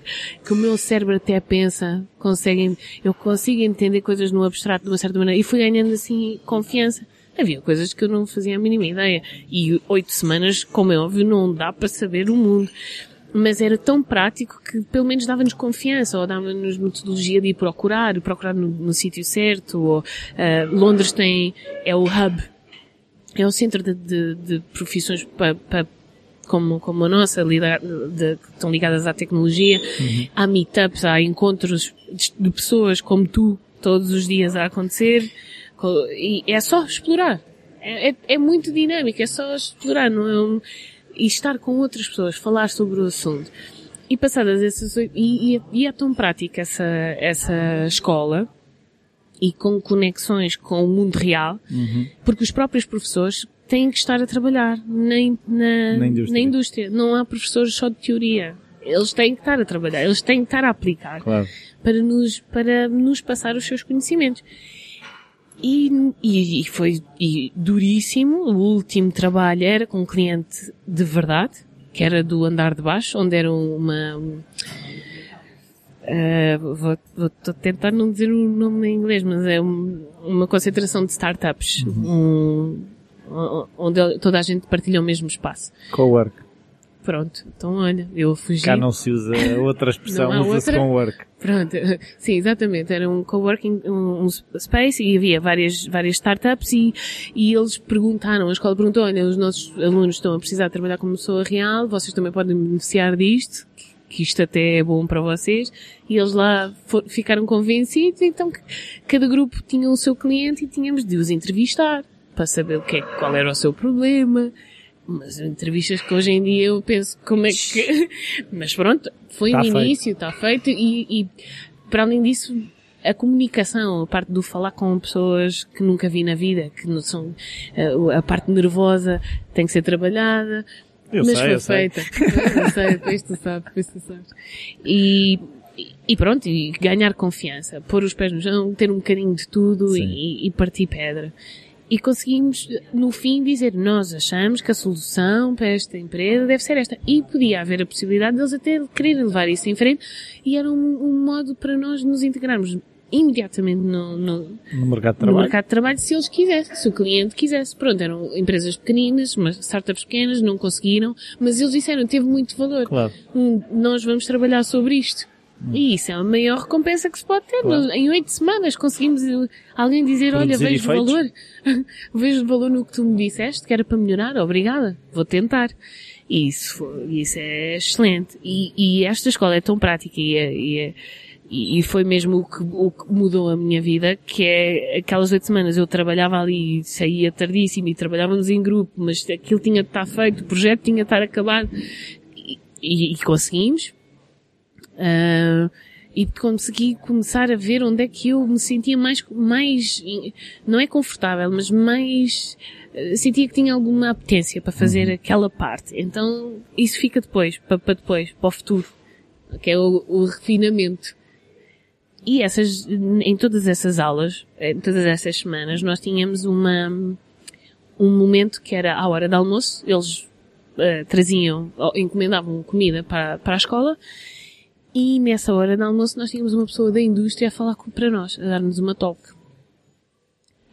que o meu cérebro até pensa, consegue, eu consigo entender coisas no abstrato de uma certa maneira e fui ganhando assim confiança. Havia coisas que eu não fazia a mínima ideia. E oito semanas, como é óbvio, não dá para saber o mundo mas era tão prático que pelo menos dava-nos confiança ou dava-nos metodologia de ir procurar, procurar no, no sítio certo, ou ah, Londres tem, é o hub, é o centro de, de, de profissões pa, pa, como, como a nossa, lidar, de, que estão ligadas à tecnologia. Há meetups, há encontros de, pessoas como tu, todos os dias a acontecer, co- e é só explorar. É, é, é muito dinâmico, é só explorar, não é um, e estar com outras pessoas, falar sobre o assunto. E passadas essas oito, e, e, e é tão prática essa, essa escola, e com conexões com o mundo real, porque os próprios professores têm que estar a trabalhar na, na, Na indústria. na indústria. Não há professores só de teoria. Eles têm que estar a trabalhar, eles têm que estar a aplicar Claro. para nos, para nos passar os seus conhecimentos. E, e, e foi e duríssimo. O último trabalho era com um cliente de verdade, que era do andar de baixo, onde era uma. um, eh, vou, vou tentar não dizer o nome em inglês, mas é um- uma concentração de startups, um, o- onde toda a gente partilha o mesmo espaço. Co-work. Pronto, então olha, eu fugi. Cá não se usa outra [LAUGHS] expressão, usa-se outra? com work. Pronto, [LAUGHS] sim, exatamente. Era um coworking, um, um space e havia várias, várias startups e, e eles perguntaram, a escola perguntou, olha, os nossos alunos estão a precisar de trabalhar como pessoa real, vocês também podem beneficiar disto, que- isto até é bom para vocês. E eles lá fo- ficaram convencidos, então cada grupo tinha o seu cliente e tínhamos de os entrevistar para saber o que é, qual era o seu problema. Mas entrevistas que hoje em dia eu penso como é que... [LAUGHS] Mas pronto, foi Tá no início, está feito e, e para além disso a comunicação, a parte do falar com pessoas que nunca vi na vida, que não são, a, a parte nervosa tem que ser trabalhada, Eu mas sei, foi eu sei. feita. Eu sei, depois tu sabes, depois tu sabes. E, e pronto, e ganhar confiança, pôr os pés no chão, ter um bocadinho de tudo e, e partir pedra. E conseguimos, no fim, dizer, nós achamos que a solução para esta empresa deve ser esta. E podia haver a possibilidade deles até quererem levar isso em frente e era um, um modo para nós nos integrarmos imediatamente no, no, No mercado de no trabalho. mercado de trabalho se eles quisessem, se o cliente quisesse. Pronto, eram empresas pequeninas, mas startups pequenas, não conseguiram, mas eles disseram, teve muito valor. Claro. Hum, nós vamos trabalhar sobre isto. E isso é a maior recompensa que se pode ter. Claro. Em oito semanas conseguimos eh, alguém dizer, olha, Produzir vejo efeitos. valor, [LAUGHS] vejo valor no que tu me disseste, que era para melhorar, obrigada, vou tentar. E isso, foi- isso é excelente. E, e esta escola é tão prática e é, e é- e foi mesmo o que, o que mudou a minha vida, que é aquelas oito semanas eu trabalhava ali, e saía tardíssimo e trabalhávamos em grupo, mas aquilo tinha de estar feito, o projeto tinha de estar acabado e- e conseguimos. Ah, e consegui começar a ver onde é que eu me sentia mais, mais, não é confortável, mas mais, eh, sentia que tinha alguma apetência para fazer aquela parte. Então, isso fica depois, para, depois, para o futuro, que é o, o refinamento. E essas, em todas essas aulas, em todas essas semanas, nós tínhamos uma, um momento que era à hora de almoço, eles eh, traziam, encomendavam comida para, para a escola, e nessa hora de almoço nós tínhamos uma pessoa da indústria a falar para nós, a dar-nos uma talk.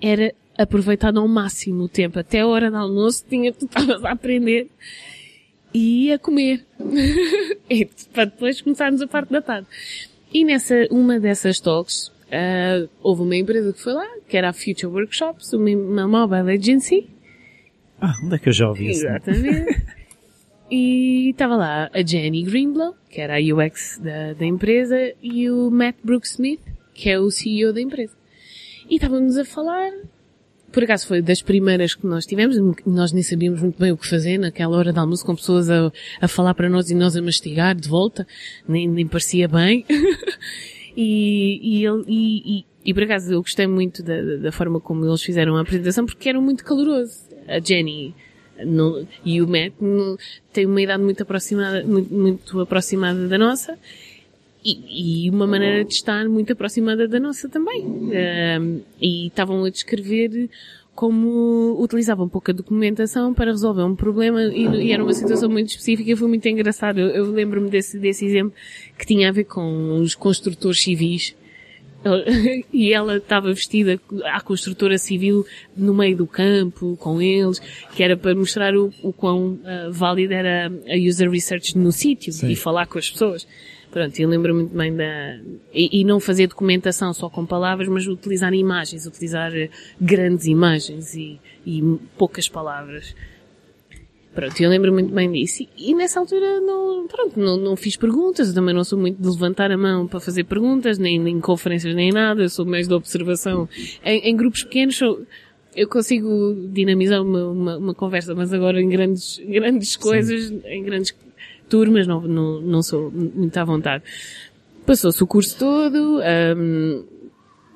Era aproveitado ao máximo o tempo. Até a hora de almoço tinha, tu estavas a aprender. e a comer. [LAUGHS] e para depois começarmos a parte da tarde. E nessa, uma dessas talks, uh, houve uma empresa que foi lá, que era a Future Workshops, uma, uma mobile agency. Ah, onde é que eu já ouvi isso? Exatamente. [LAUGHS] e estava lá a Jenny Greenblow, que era a UX da, da empresa, e o Matt Brooksmith, que é o CEO da empresa. E estávamos a falar por acaso foi das primeiras que nós tivemos, nós nem sabíamos muito bem o que fazer naquela hora de almoço com pessoas a, a falar para nós e nós a mastigar de volta, nem, nem parecia bem. [LAUGHS] e, e, ele, e, e, e, por acaso eu gostei muito da, da forma como eles fizeram a apresentação porque eram muito caloroso. A Jenny e o no, têm uma idade muito aproximada, muito, muito aproximada da nossa e, e, uma maneira de estar muito aproximada da nossa também. E estavam a descrever como utilizavam pouca documentação para resolver um problema e, e era uma situação muito específica e foi muito engraçado. Eu, eu lembro-me desse, desse exemplo que tinha a ver com os construtores civis. [LAUGHS] E ela estava vestida à construtora civil no meio do campo, com eles, que era para mostrar o, o quão uh, válida era a user research no sítio e falar com as pessoas. Pronto, eu lembro muito bem da... E, e, não fazer documentação só com palavras, mas utilizar imagens, utilizar eh, grandes imagens e, e poucas palavras. Pronto, eu lembro muito bem disso. E, nessa altura não, pronto, não, não fiz perguntas, eu também não sou muito de levantar a mão para fazer perguntas, nem, nem conferências nem nada, eu sou mais de observação. Em, em grupos pequenos sou, eu consigo dinamizar uma, uma, uma, conversa, mas agora em grandes, grandes coisas, Sim. em grandes turmas, não, não, não sou muito à vontade. Passou-se o curso todo, um,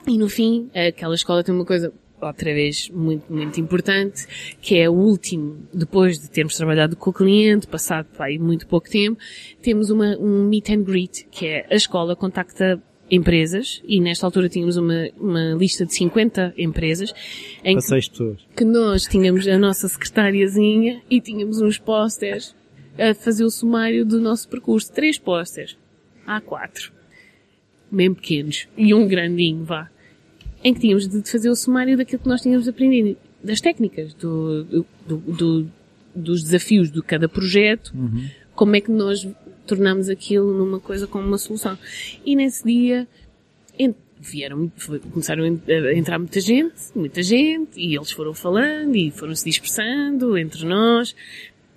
e no fim, aquela escola tem uma coisa, outra vez, muito, muito importante, que é o último, depois de termos trabalhado com o cliente, passado aí muito pouco tempo, temos uma, um meet and greet, que é a escola contacta empresas, e nesta altura tínhamos uma, uma lista de 50 empresas, em seis pessoas. que nós tínhamos a nossa secretariazinha e tínhamos uns posters a fazer o sumário do nosso percurso. Três posters. Há quatro. Bem pequenos. E um grandinho, vá. Em que tínhamos de fazer o sumário daquilo que nós tínhamos aprendido. Das técnicas, do, do, do, do dos desafios de cada projeto. Uhum. Como é que nós tornamos aquilo numa coisa com uma solução. E nesse dia, vieram, começaram a entrar muita gente, muita gente, e eles foram falando e foram se dispersando entre nós.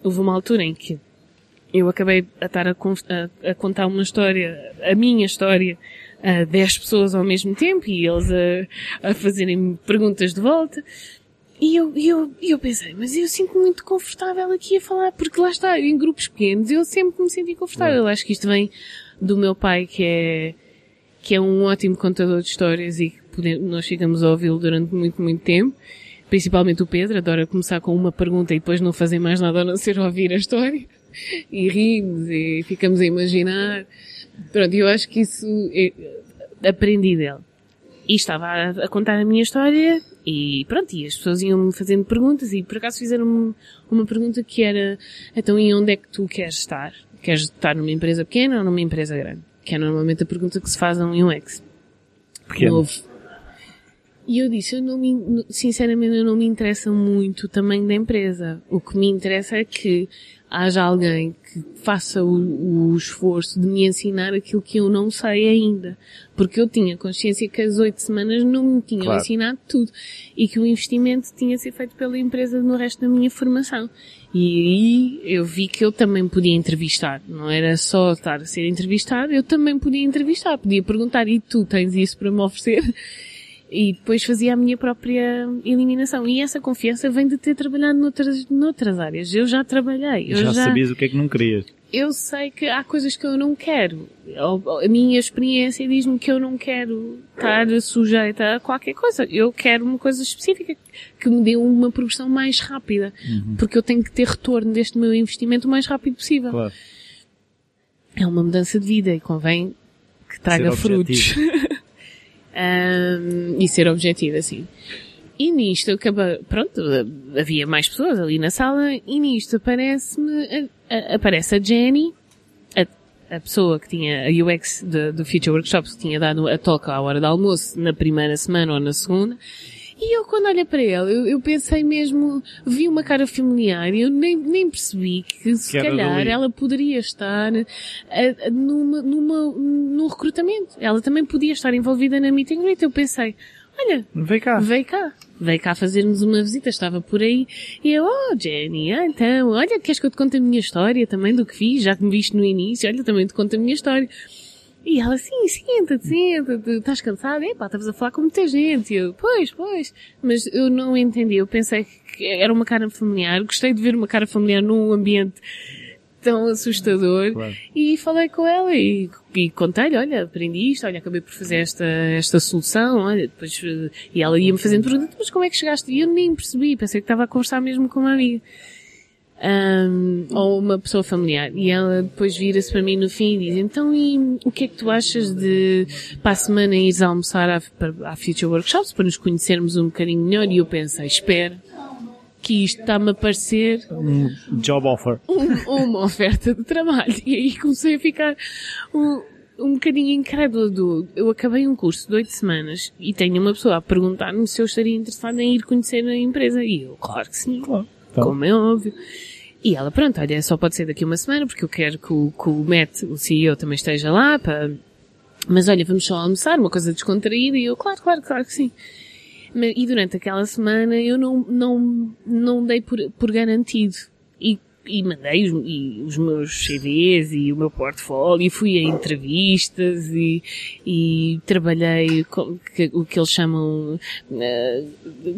Houve uma altura em que eu acabei a estar a, a, a contar uma história, a minha história, a 10 pessoas ao mesmo tempo e eles a, a fazerem perguntas de volta. E eu, eu, eu pensei, mas eu sinto-me muito confortável aqui a falar, porque lá está, em grupos pequenos, eu sempre me senti confortável. Eu acho que isto vem do meu pai, que é, que é um ótimo contador de histórias e que podemos, nós ficamos a ouvi-lo durante muito, muito tempo. Principalmente o Pedro, adora começar com uma pergunta e depois não fazer mais nada a não ser ouvir a história [LAUGHS] e rimos e ficamos a imaginar. Pronto, eu acho que isso aprendi dele. E estava a, a, contar a minha história e pronto, e as pessoas iam-me fazendo perguntas e por acaso fizeram-me uma pergunta que era, então e onde é que tu queres estar? Queres estar numa empresa pequena ou numa empresa grande? Que é normalmente a pergunta que se faz a um UX. Pequeno. Novo. E eu disse, eu não me, sinceramente eu não me interessa muito o tamanho da empresa. O que me interessa é que haja alguém que faça o, o, esforço de me ensinar aquilo que eu não sei ainda. Porque eu tinha consciência que as oito semanas não me tinham claro. ensinado tudo. E que o investimento tinha sido feito pela empresa no resto da minha formação. E aí eu vi que eu também podia entrevistar. Não era só estar a ser entrevistado, eu também podia entrevistar. Podia perguntar, e tu tens isso para me oferecer? E depois fazia a minha própria eliminação. E essa confiança vem de ter trabalhado noutras, noutras áreas. Eu já trabalhei. Eu já, já sabias o que é que não querias. Eu sei que há coisas que eu não quero. A minha experiência diz-me que eu não quero estar sujeita a qualquer coisa. Eu quero uma coisa específica que me dê uma progressão mais rápida. Uhum. Porque eu tenho que ter retorno deste meu investimento o mais rápido possível. Claro. É uma mudança de vida e convém que traga frutos. [LAUGHS] um, e ser objetivo, assim. E nisto acaba, pronto, havia mais pessoas ali na sala e nisto aparece-me, aparece a Jenny, a, a, pessoa que tinha a UX do, do Future Workshops que tinha dado a toca à hora do almoço na primeira semana ou na segunda, e eu quando olhei para ela, eu, eu pensei mesmo, vi uma cara familiar e eu nem, nem percebi que se Que calhar ela poderia estar a- a- numa, numa, num recrutamento. Ela também podia estar envolvida na meeting greet. Eu pensei, olha, Vem cá. veio cá. Veio cá fazer-nos uma visita, estava por aí. E eu, oh Jenny, ah, então, olha, queres que eu te conte a minha história também do que fiz? Já que me viste no início, olha, também te conto a minha história. E ela, sim, senta-te, senta-te, estás cansada? Epá, estavas a falar com muita gente. E eu, pois, pois. Mas eu não entendi, eu pensei que era uma cara familiar, gostei de ver uma cara familiar num ambiente tão assustador. Claro. E falei com ela e, e contei-lhe, olha, aprendi isto, olha, acabei por fazer esta, esta solução, olha, depois, eh, e ela ia-me fazendo perguntas, mas como é que chegaste? E eu nem percebi, pensei que estava a conversar mesmo com uma amiga. Ahm, ou uma pessoa familiar. E ela depois vira-se para mim no fim e diz, então e o que é que tu achas de, para a semana, ires almoçar à, para- à Future Workshops para nos conhecermos um bocadinho melhor? E eu pensei, espera, que isto está-me a parecer Um job offer. um- uma oferta de trabalho. E aí comecei a ficar um, um bocadinho incrédula do... Eu acabei um curso de oito semanas e tenho uma pessoa a perguntar-me se eu estaria interessada em ir conhecer a empresa. E eu, claro que sim. Claro. Então, Como é óbvio. E ela, pronto, olha, só pode ser daqui uma semana porque eu quero que o, que o Matt, o CEO, também esteja lá para... Mas olha, vamos só almoçar, uma coisa descontraída. E eu, claro, claro, claro que sim. E durante aquela semana eu não, não, não dei por, por garantido. E, mandei os, e os meus CVs e o meu portfólio e fui a entrevistas e, e trabalhei com, que- o que eles chamam, eh,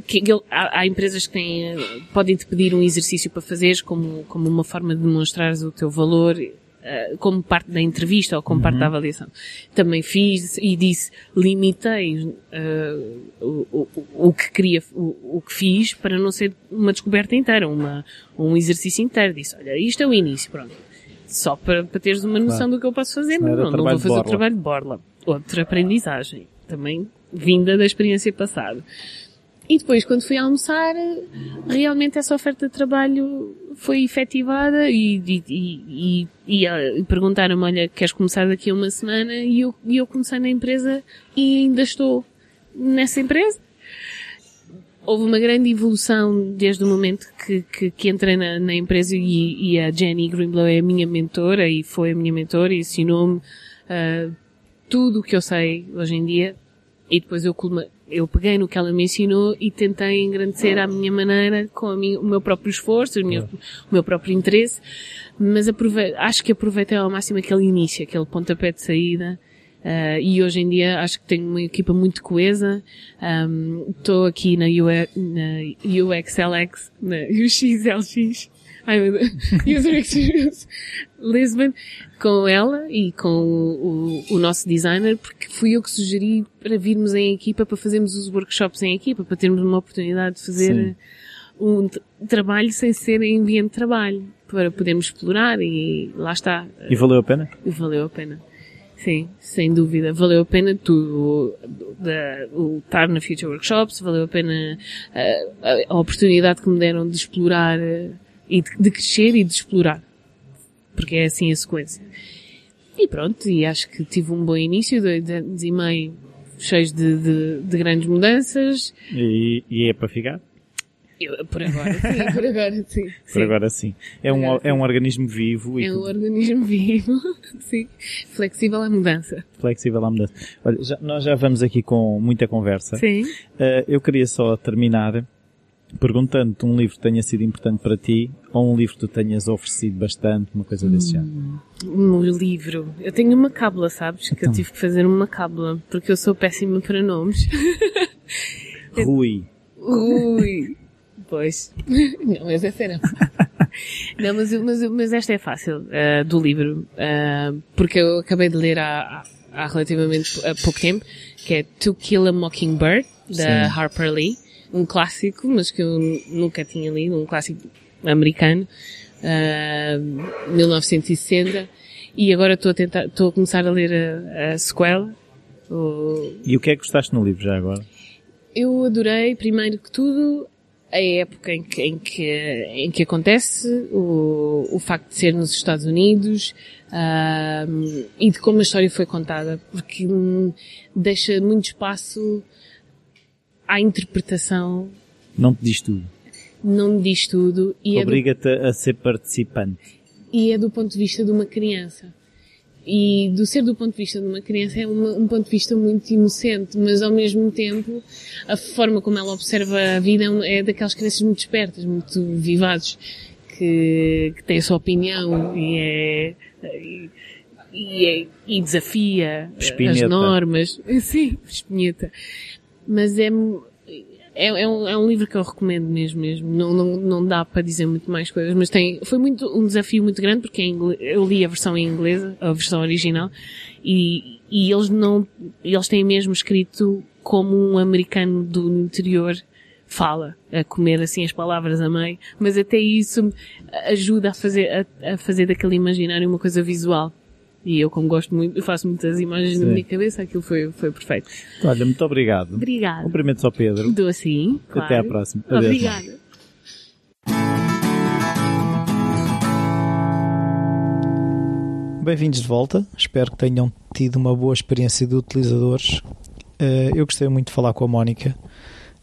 que ele- há, há empresas que têm, eh, podem te pedir um exercício para fazeres como, como uma forma de demonstrares o teu valor eh, como parte da entrevista ou como parte da avaliação. Também fiz e disse, limitei eh, o, o, o que queria, o, o que fiz para não ser uma descoberta inteira, uma, um exercício inteiro. Disse, olha, isto é o início, pronto. Só para, para teres uma noção Claro. do que eu posso fazer. Não, não, trabalho vou fazer o trabalho de borla. Outra aprendizagem. Também vinda da experiência passada. E depois, quando fui almoçar, realmente essa oferta de trabalho foi efetivada e, e, e, e, perguntaram-me, olha, queres começar daqui a uma semana? E eu, e eu comecei na empresa e ainda estou nessa empresa. Houve uma grande evolução desde o momento que, que, que entrei na, na empresa e, a Jenny Greenblow é a minha mentora e foi a minha mentora e ensinou-me ah, tudo o que eu sei hoje em dia e depois eu, eu peguei no que ela me ensinou e tentei engrandecer à minha maneira, com minha- o meu próprio esforço, o meu, o meu próprio interesse, mas aprove- acho que aproveitei ao máximo aquele início, aquele pontapé de saída, ah, e hoje em dia acho que tenho uma equipa muito coesa, estou aqui na, na UXLX, na UXLX, ai meu Deus, [LAUGHS] User Experience Lisbon, com ela e com o, o nosso designer, porque fui eu que sugeri para virmos em equipa, para fazermos os workshops em equipa, para termos uma oportunidade de fazer Sim. um trabalho sem ser em ambiente de trabalho, para podermos explorar e lá está. E valeu a pena? E valeu a pena. Sim, sem dúvida. Valeu a pena tudo. O, o estar na Future Workshops, valeu a pena eh, a, a oportunidade que me deram de explorar eh, e de, de crescer e de explorar. Porque é assim a sequência. E pronto, e acho que tive um bom início, dois anos e meio cheios de, de, de grandes mudanças. E, e é para ficar? Eu, por agora, sim, por [LAUGHS] agora, sim. Por sim. agora sim. É um, agora, é um organismo vivo e É um organismo vivo, [LAUGHS] sim, flexível à mudança. flexível à mudança. Olha, já- nós já vamos aqui com muita conversa. Sim. Eh, eu queria só terminar perguntando-te um livro que tenha sido importante para ti ou um livro que tu tenhas oferecido bastante, uma coisa desse género. No livro. Eu tenho uma cábula, sabes? Que Então. eu tive que fazer uma cábula, porque eu sou péssima para nomes. [LAUGHS] Rui. Ui! Pois. [LAUGHS] Não, mas essa [LAUGHS] era. Não, mas, mas, mas esta é fácil, ah, do livro, ah, porque eu acabei de ler há, há, há relativamente há pouco tempo, que é To Kill a Mockingbird, da Sim. Harper Lee. Um clássico, mas que eu nunca tinha lido, um clássico americano, ah, 1960. E agora estou a tentar, estou a começar a ler a, a sequela, o, E o que é que gostaste no livro já agora? eu adorei, primeiro que tudo, a época em que, em que, em que acontece, o, o facto de ser nos Estados Unidos, ahm, e de como a história foi contada, porque hum, deixa muito espaço à interpretação, Não te diz tudo. Não me diz tudo e é, do, Obriga-te a ser participante. e é do ponto de vista de uma criança. E do ser do ponto de vista de uma criança é uma- um ponto de vista muito inocente, mas ao mesmo tempo a forma como ela observa a vida é é daquelas crianças muito espertas, muito vivazes, que, que têm a sua opinião e é, e, e, é- e desafia as Espinheta. normas. [LAUGHS] Sim, espinheta. Mas é, é, é, um, é um livro que eu recomendo mesmo, mesmo. Não, não, não dá para dizer muito mais coisas, mas tem, foi muito, um desafio muito grande porque é eu li a versão em inglês, a versão original, e, e eles não, eles têm mesmo escrito como um americano do interior fala, a comer assim as palavras a meio, mas até isso ajuda a fazer, a, a fazer daquele imaginário uma coisa visual. E eu, como gosto muito, faço muitas imagens na Sim. minha cabeça, aquilo foi, foi perfeito. Olha, muito obrigado. Obrigada. Cumprimentos ao Pedro. Dou assim, claro. Até à próxima. Adeus. Obrigada. Bem-vindos de volta. Espero que tenham tido uma boa experiência de utilizadores. Eh, eu gostei muito de falar com a Mónica.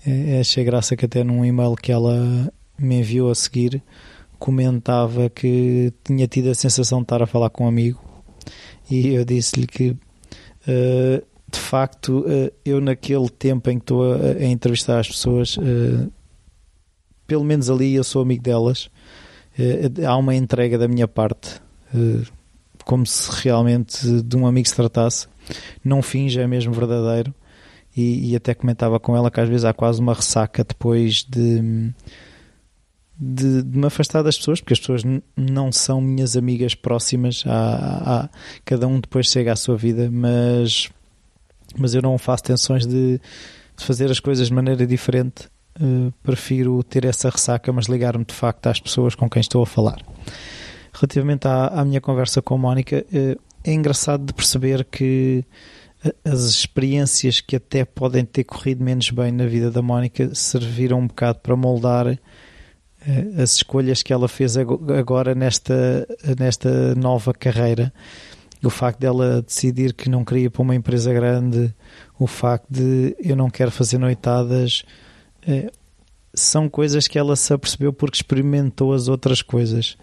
Eh, achei graça que até num e-mail que ela me enviou a seguir comentava que tinha tido a sensação de estar a falar com um amigo e eu disse-lhe que eh, de facto eh, eu naquele tempo em que estou a, a entrevistar as pessoas eh, pelo menos ali eu sou amigo delas há uma entrega da minha parte como se realmente de um amigo se tratasse. Não finge, é mesmo verdadeiro. E, e até comentava com ela que às vezes há quase uma ressaca depois de, de, de me afastar das pessoas, porque as pessoas não são minhas amigas próximas. Há- cada um depois chega à sua vida, mas, mas eu não faço tensões de, de fazer as coisas de maneira diferente. Eh, prefiro ter essa ressaca, mas ligar-me de facto às pessoas com quem estou a falar relativamente à, à minha conversa com a Mónica, eh, é engraçado de perceber que as experiências que até podem ter corrido menos bem na vida da Mónica serviram um bocado para moldar as escolhas que ela fez ago- agora nesta, nesta nova carreira. O facto dela decidir que não queria ir para uma empresa grande, o facto de eu não quero fazer noitadas, eh, são coisas que ela se apercebeu porque experimentou as outras coisas.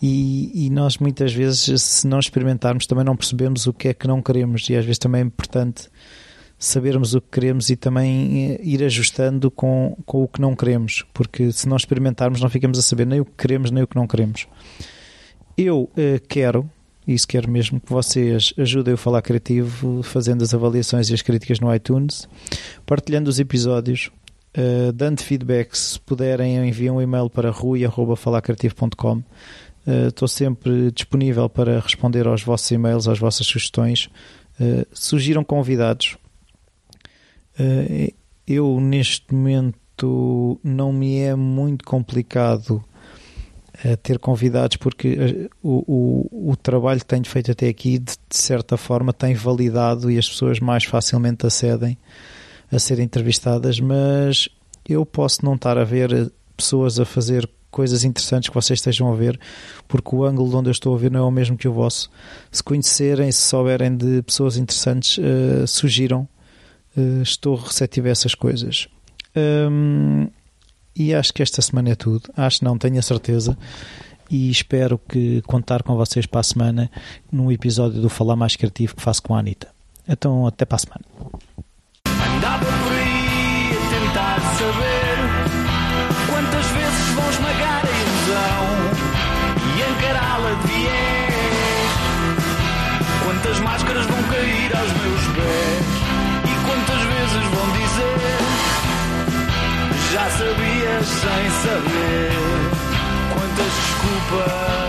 E, e nós muitas vezes, se não experimentarmos, também não percebemos o que é que não queremos, e às vezes também é importante sabermos o que queremos e também eh, ir ajustando com, com o que não queremos, porque se não experimentarmos, não ficamos a saber nem o que queremos nem o que não queremos. Eu eh, quero, isso quero mesmo, que vocês ajudem o Falar Criativo fazendo as avaliações e as críticas no iTunes, partilhando os episódios, eh, dando feedback, se puderem, enviam um e-mail para rui.falarcreativo.com. Uh, Estou sempre disponível para responder aos vossos e-mails, às vossas sugestões. Uh, surgiram convidados. Uh, eu, neste momento, não me é muito complicado uh, ter convidados, porque uh, o, o, o trabalho que tenho feito até aqui, de, de certa forma, tem validado e as pessoas mais facilmente acedem a serem entrevistadas. Mas eu posso não estar a ver pessoas a fazer coisas interessantes que vocês estejam a ver, porque o ângulo de onde eu estou a ver não é o mesmo que o vosso. Se conhecerem, se souberem de pessoas interessantes, uh, sugiram. Uh, estou receptivo a essas coisas. E acho que esta semana é tudo. Acho não, tenho a certeza. E espero que contar com vocês para a semana num episódio do Falar Mais Criativo que faço com a Anitta. Então, até para a semana. sem saber quantas desculpas.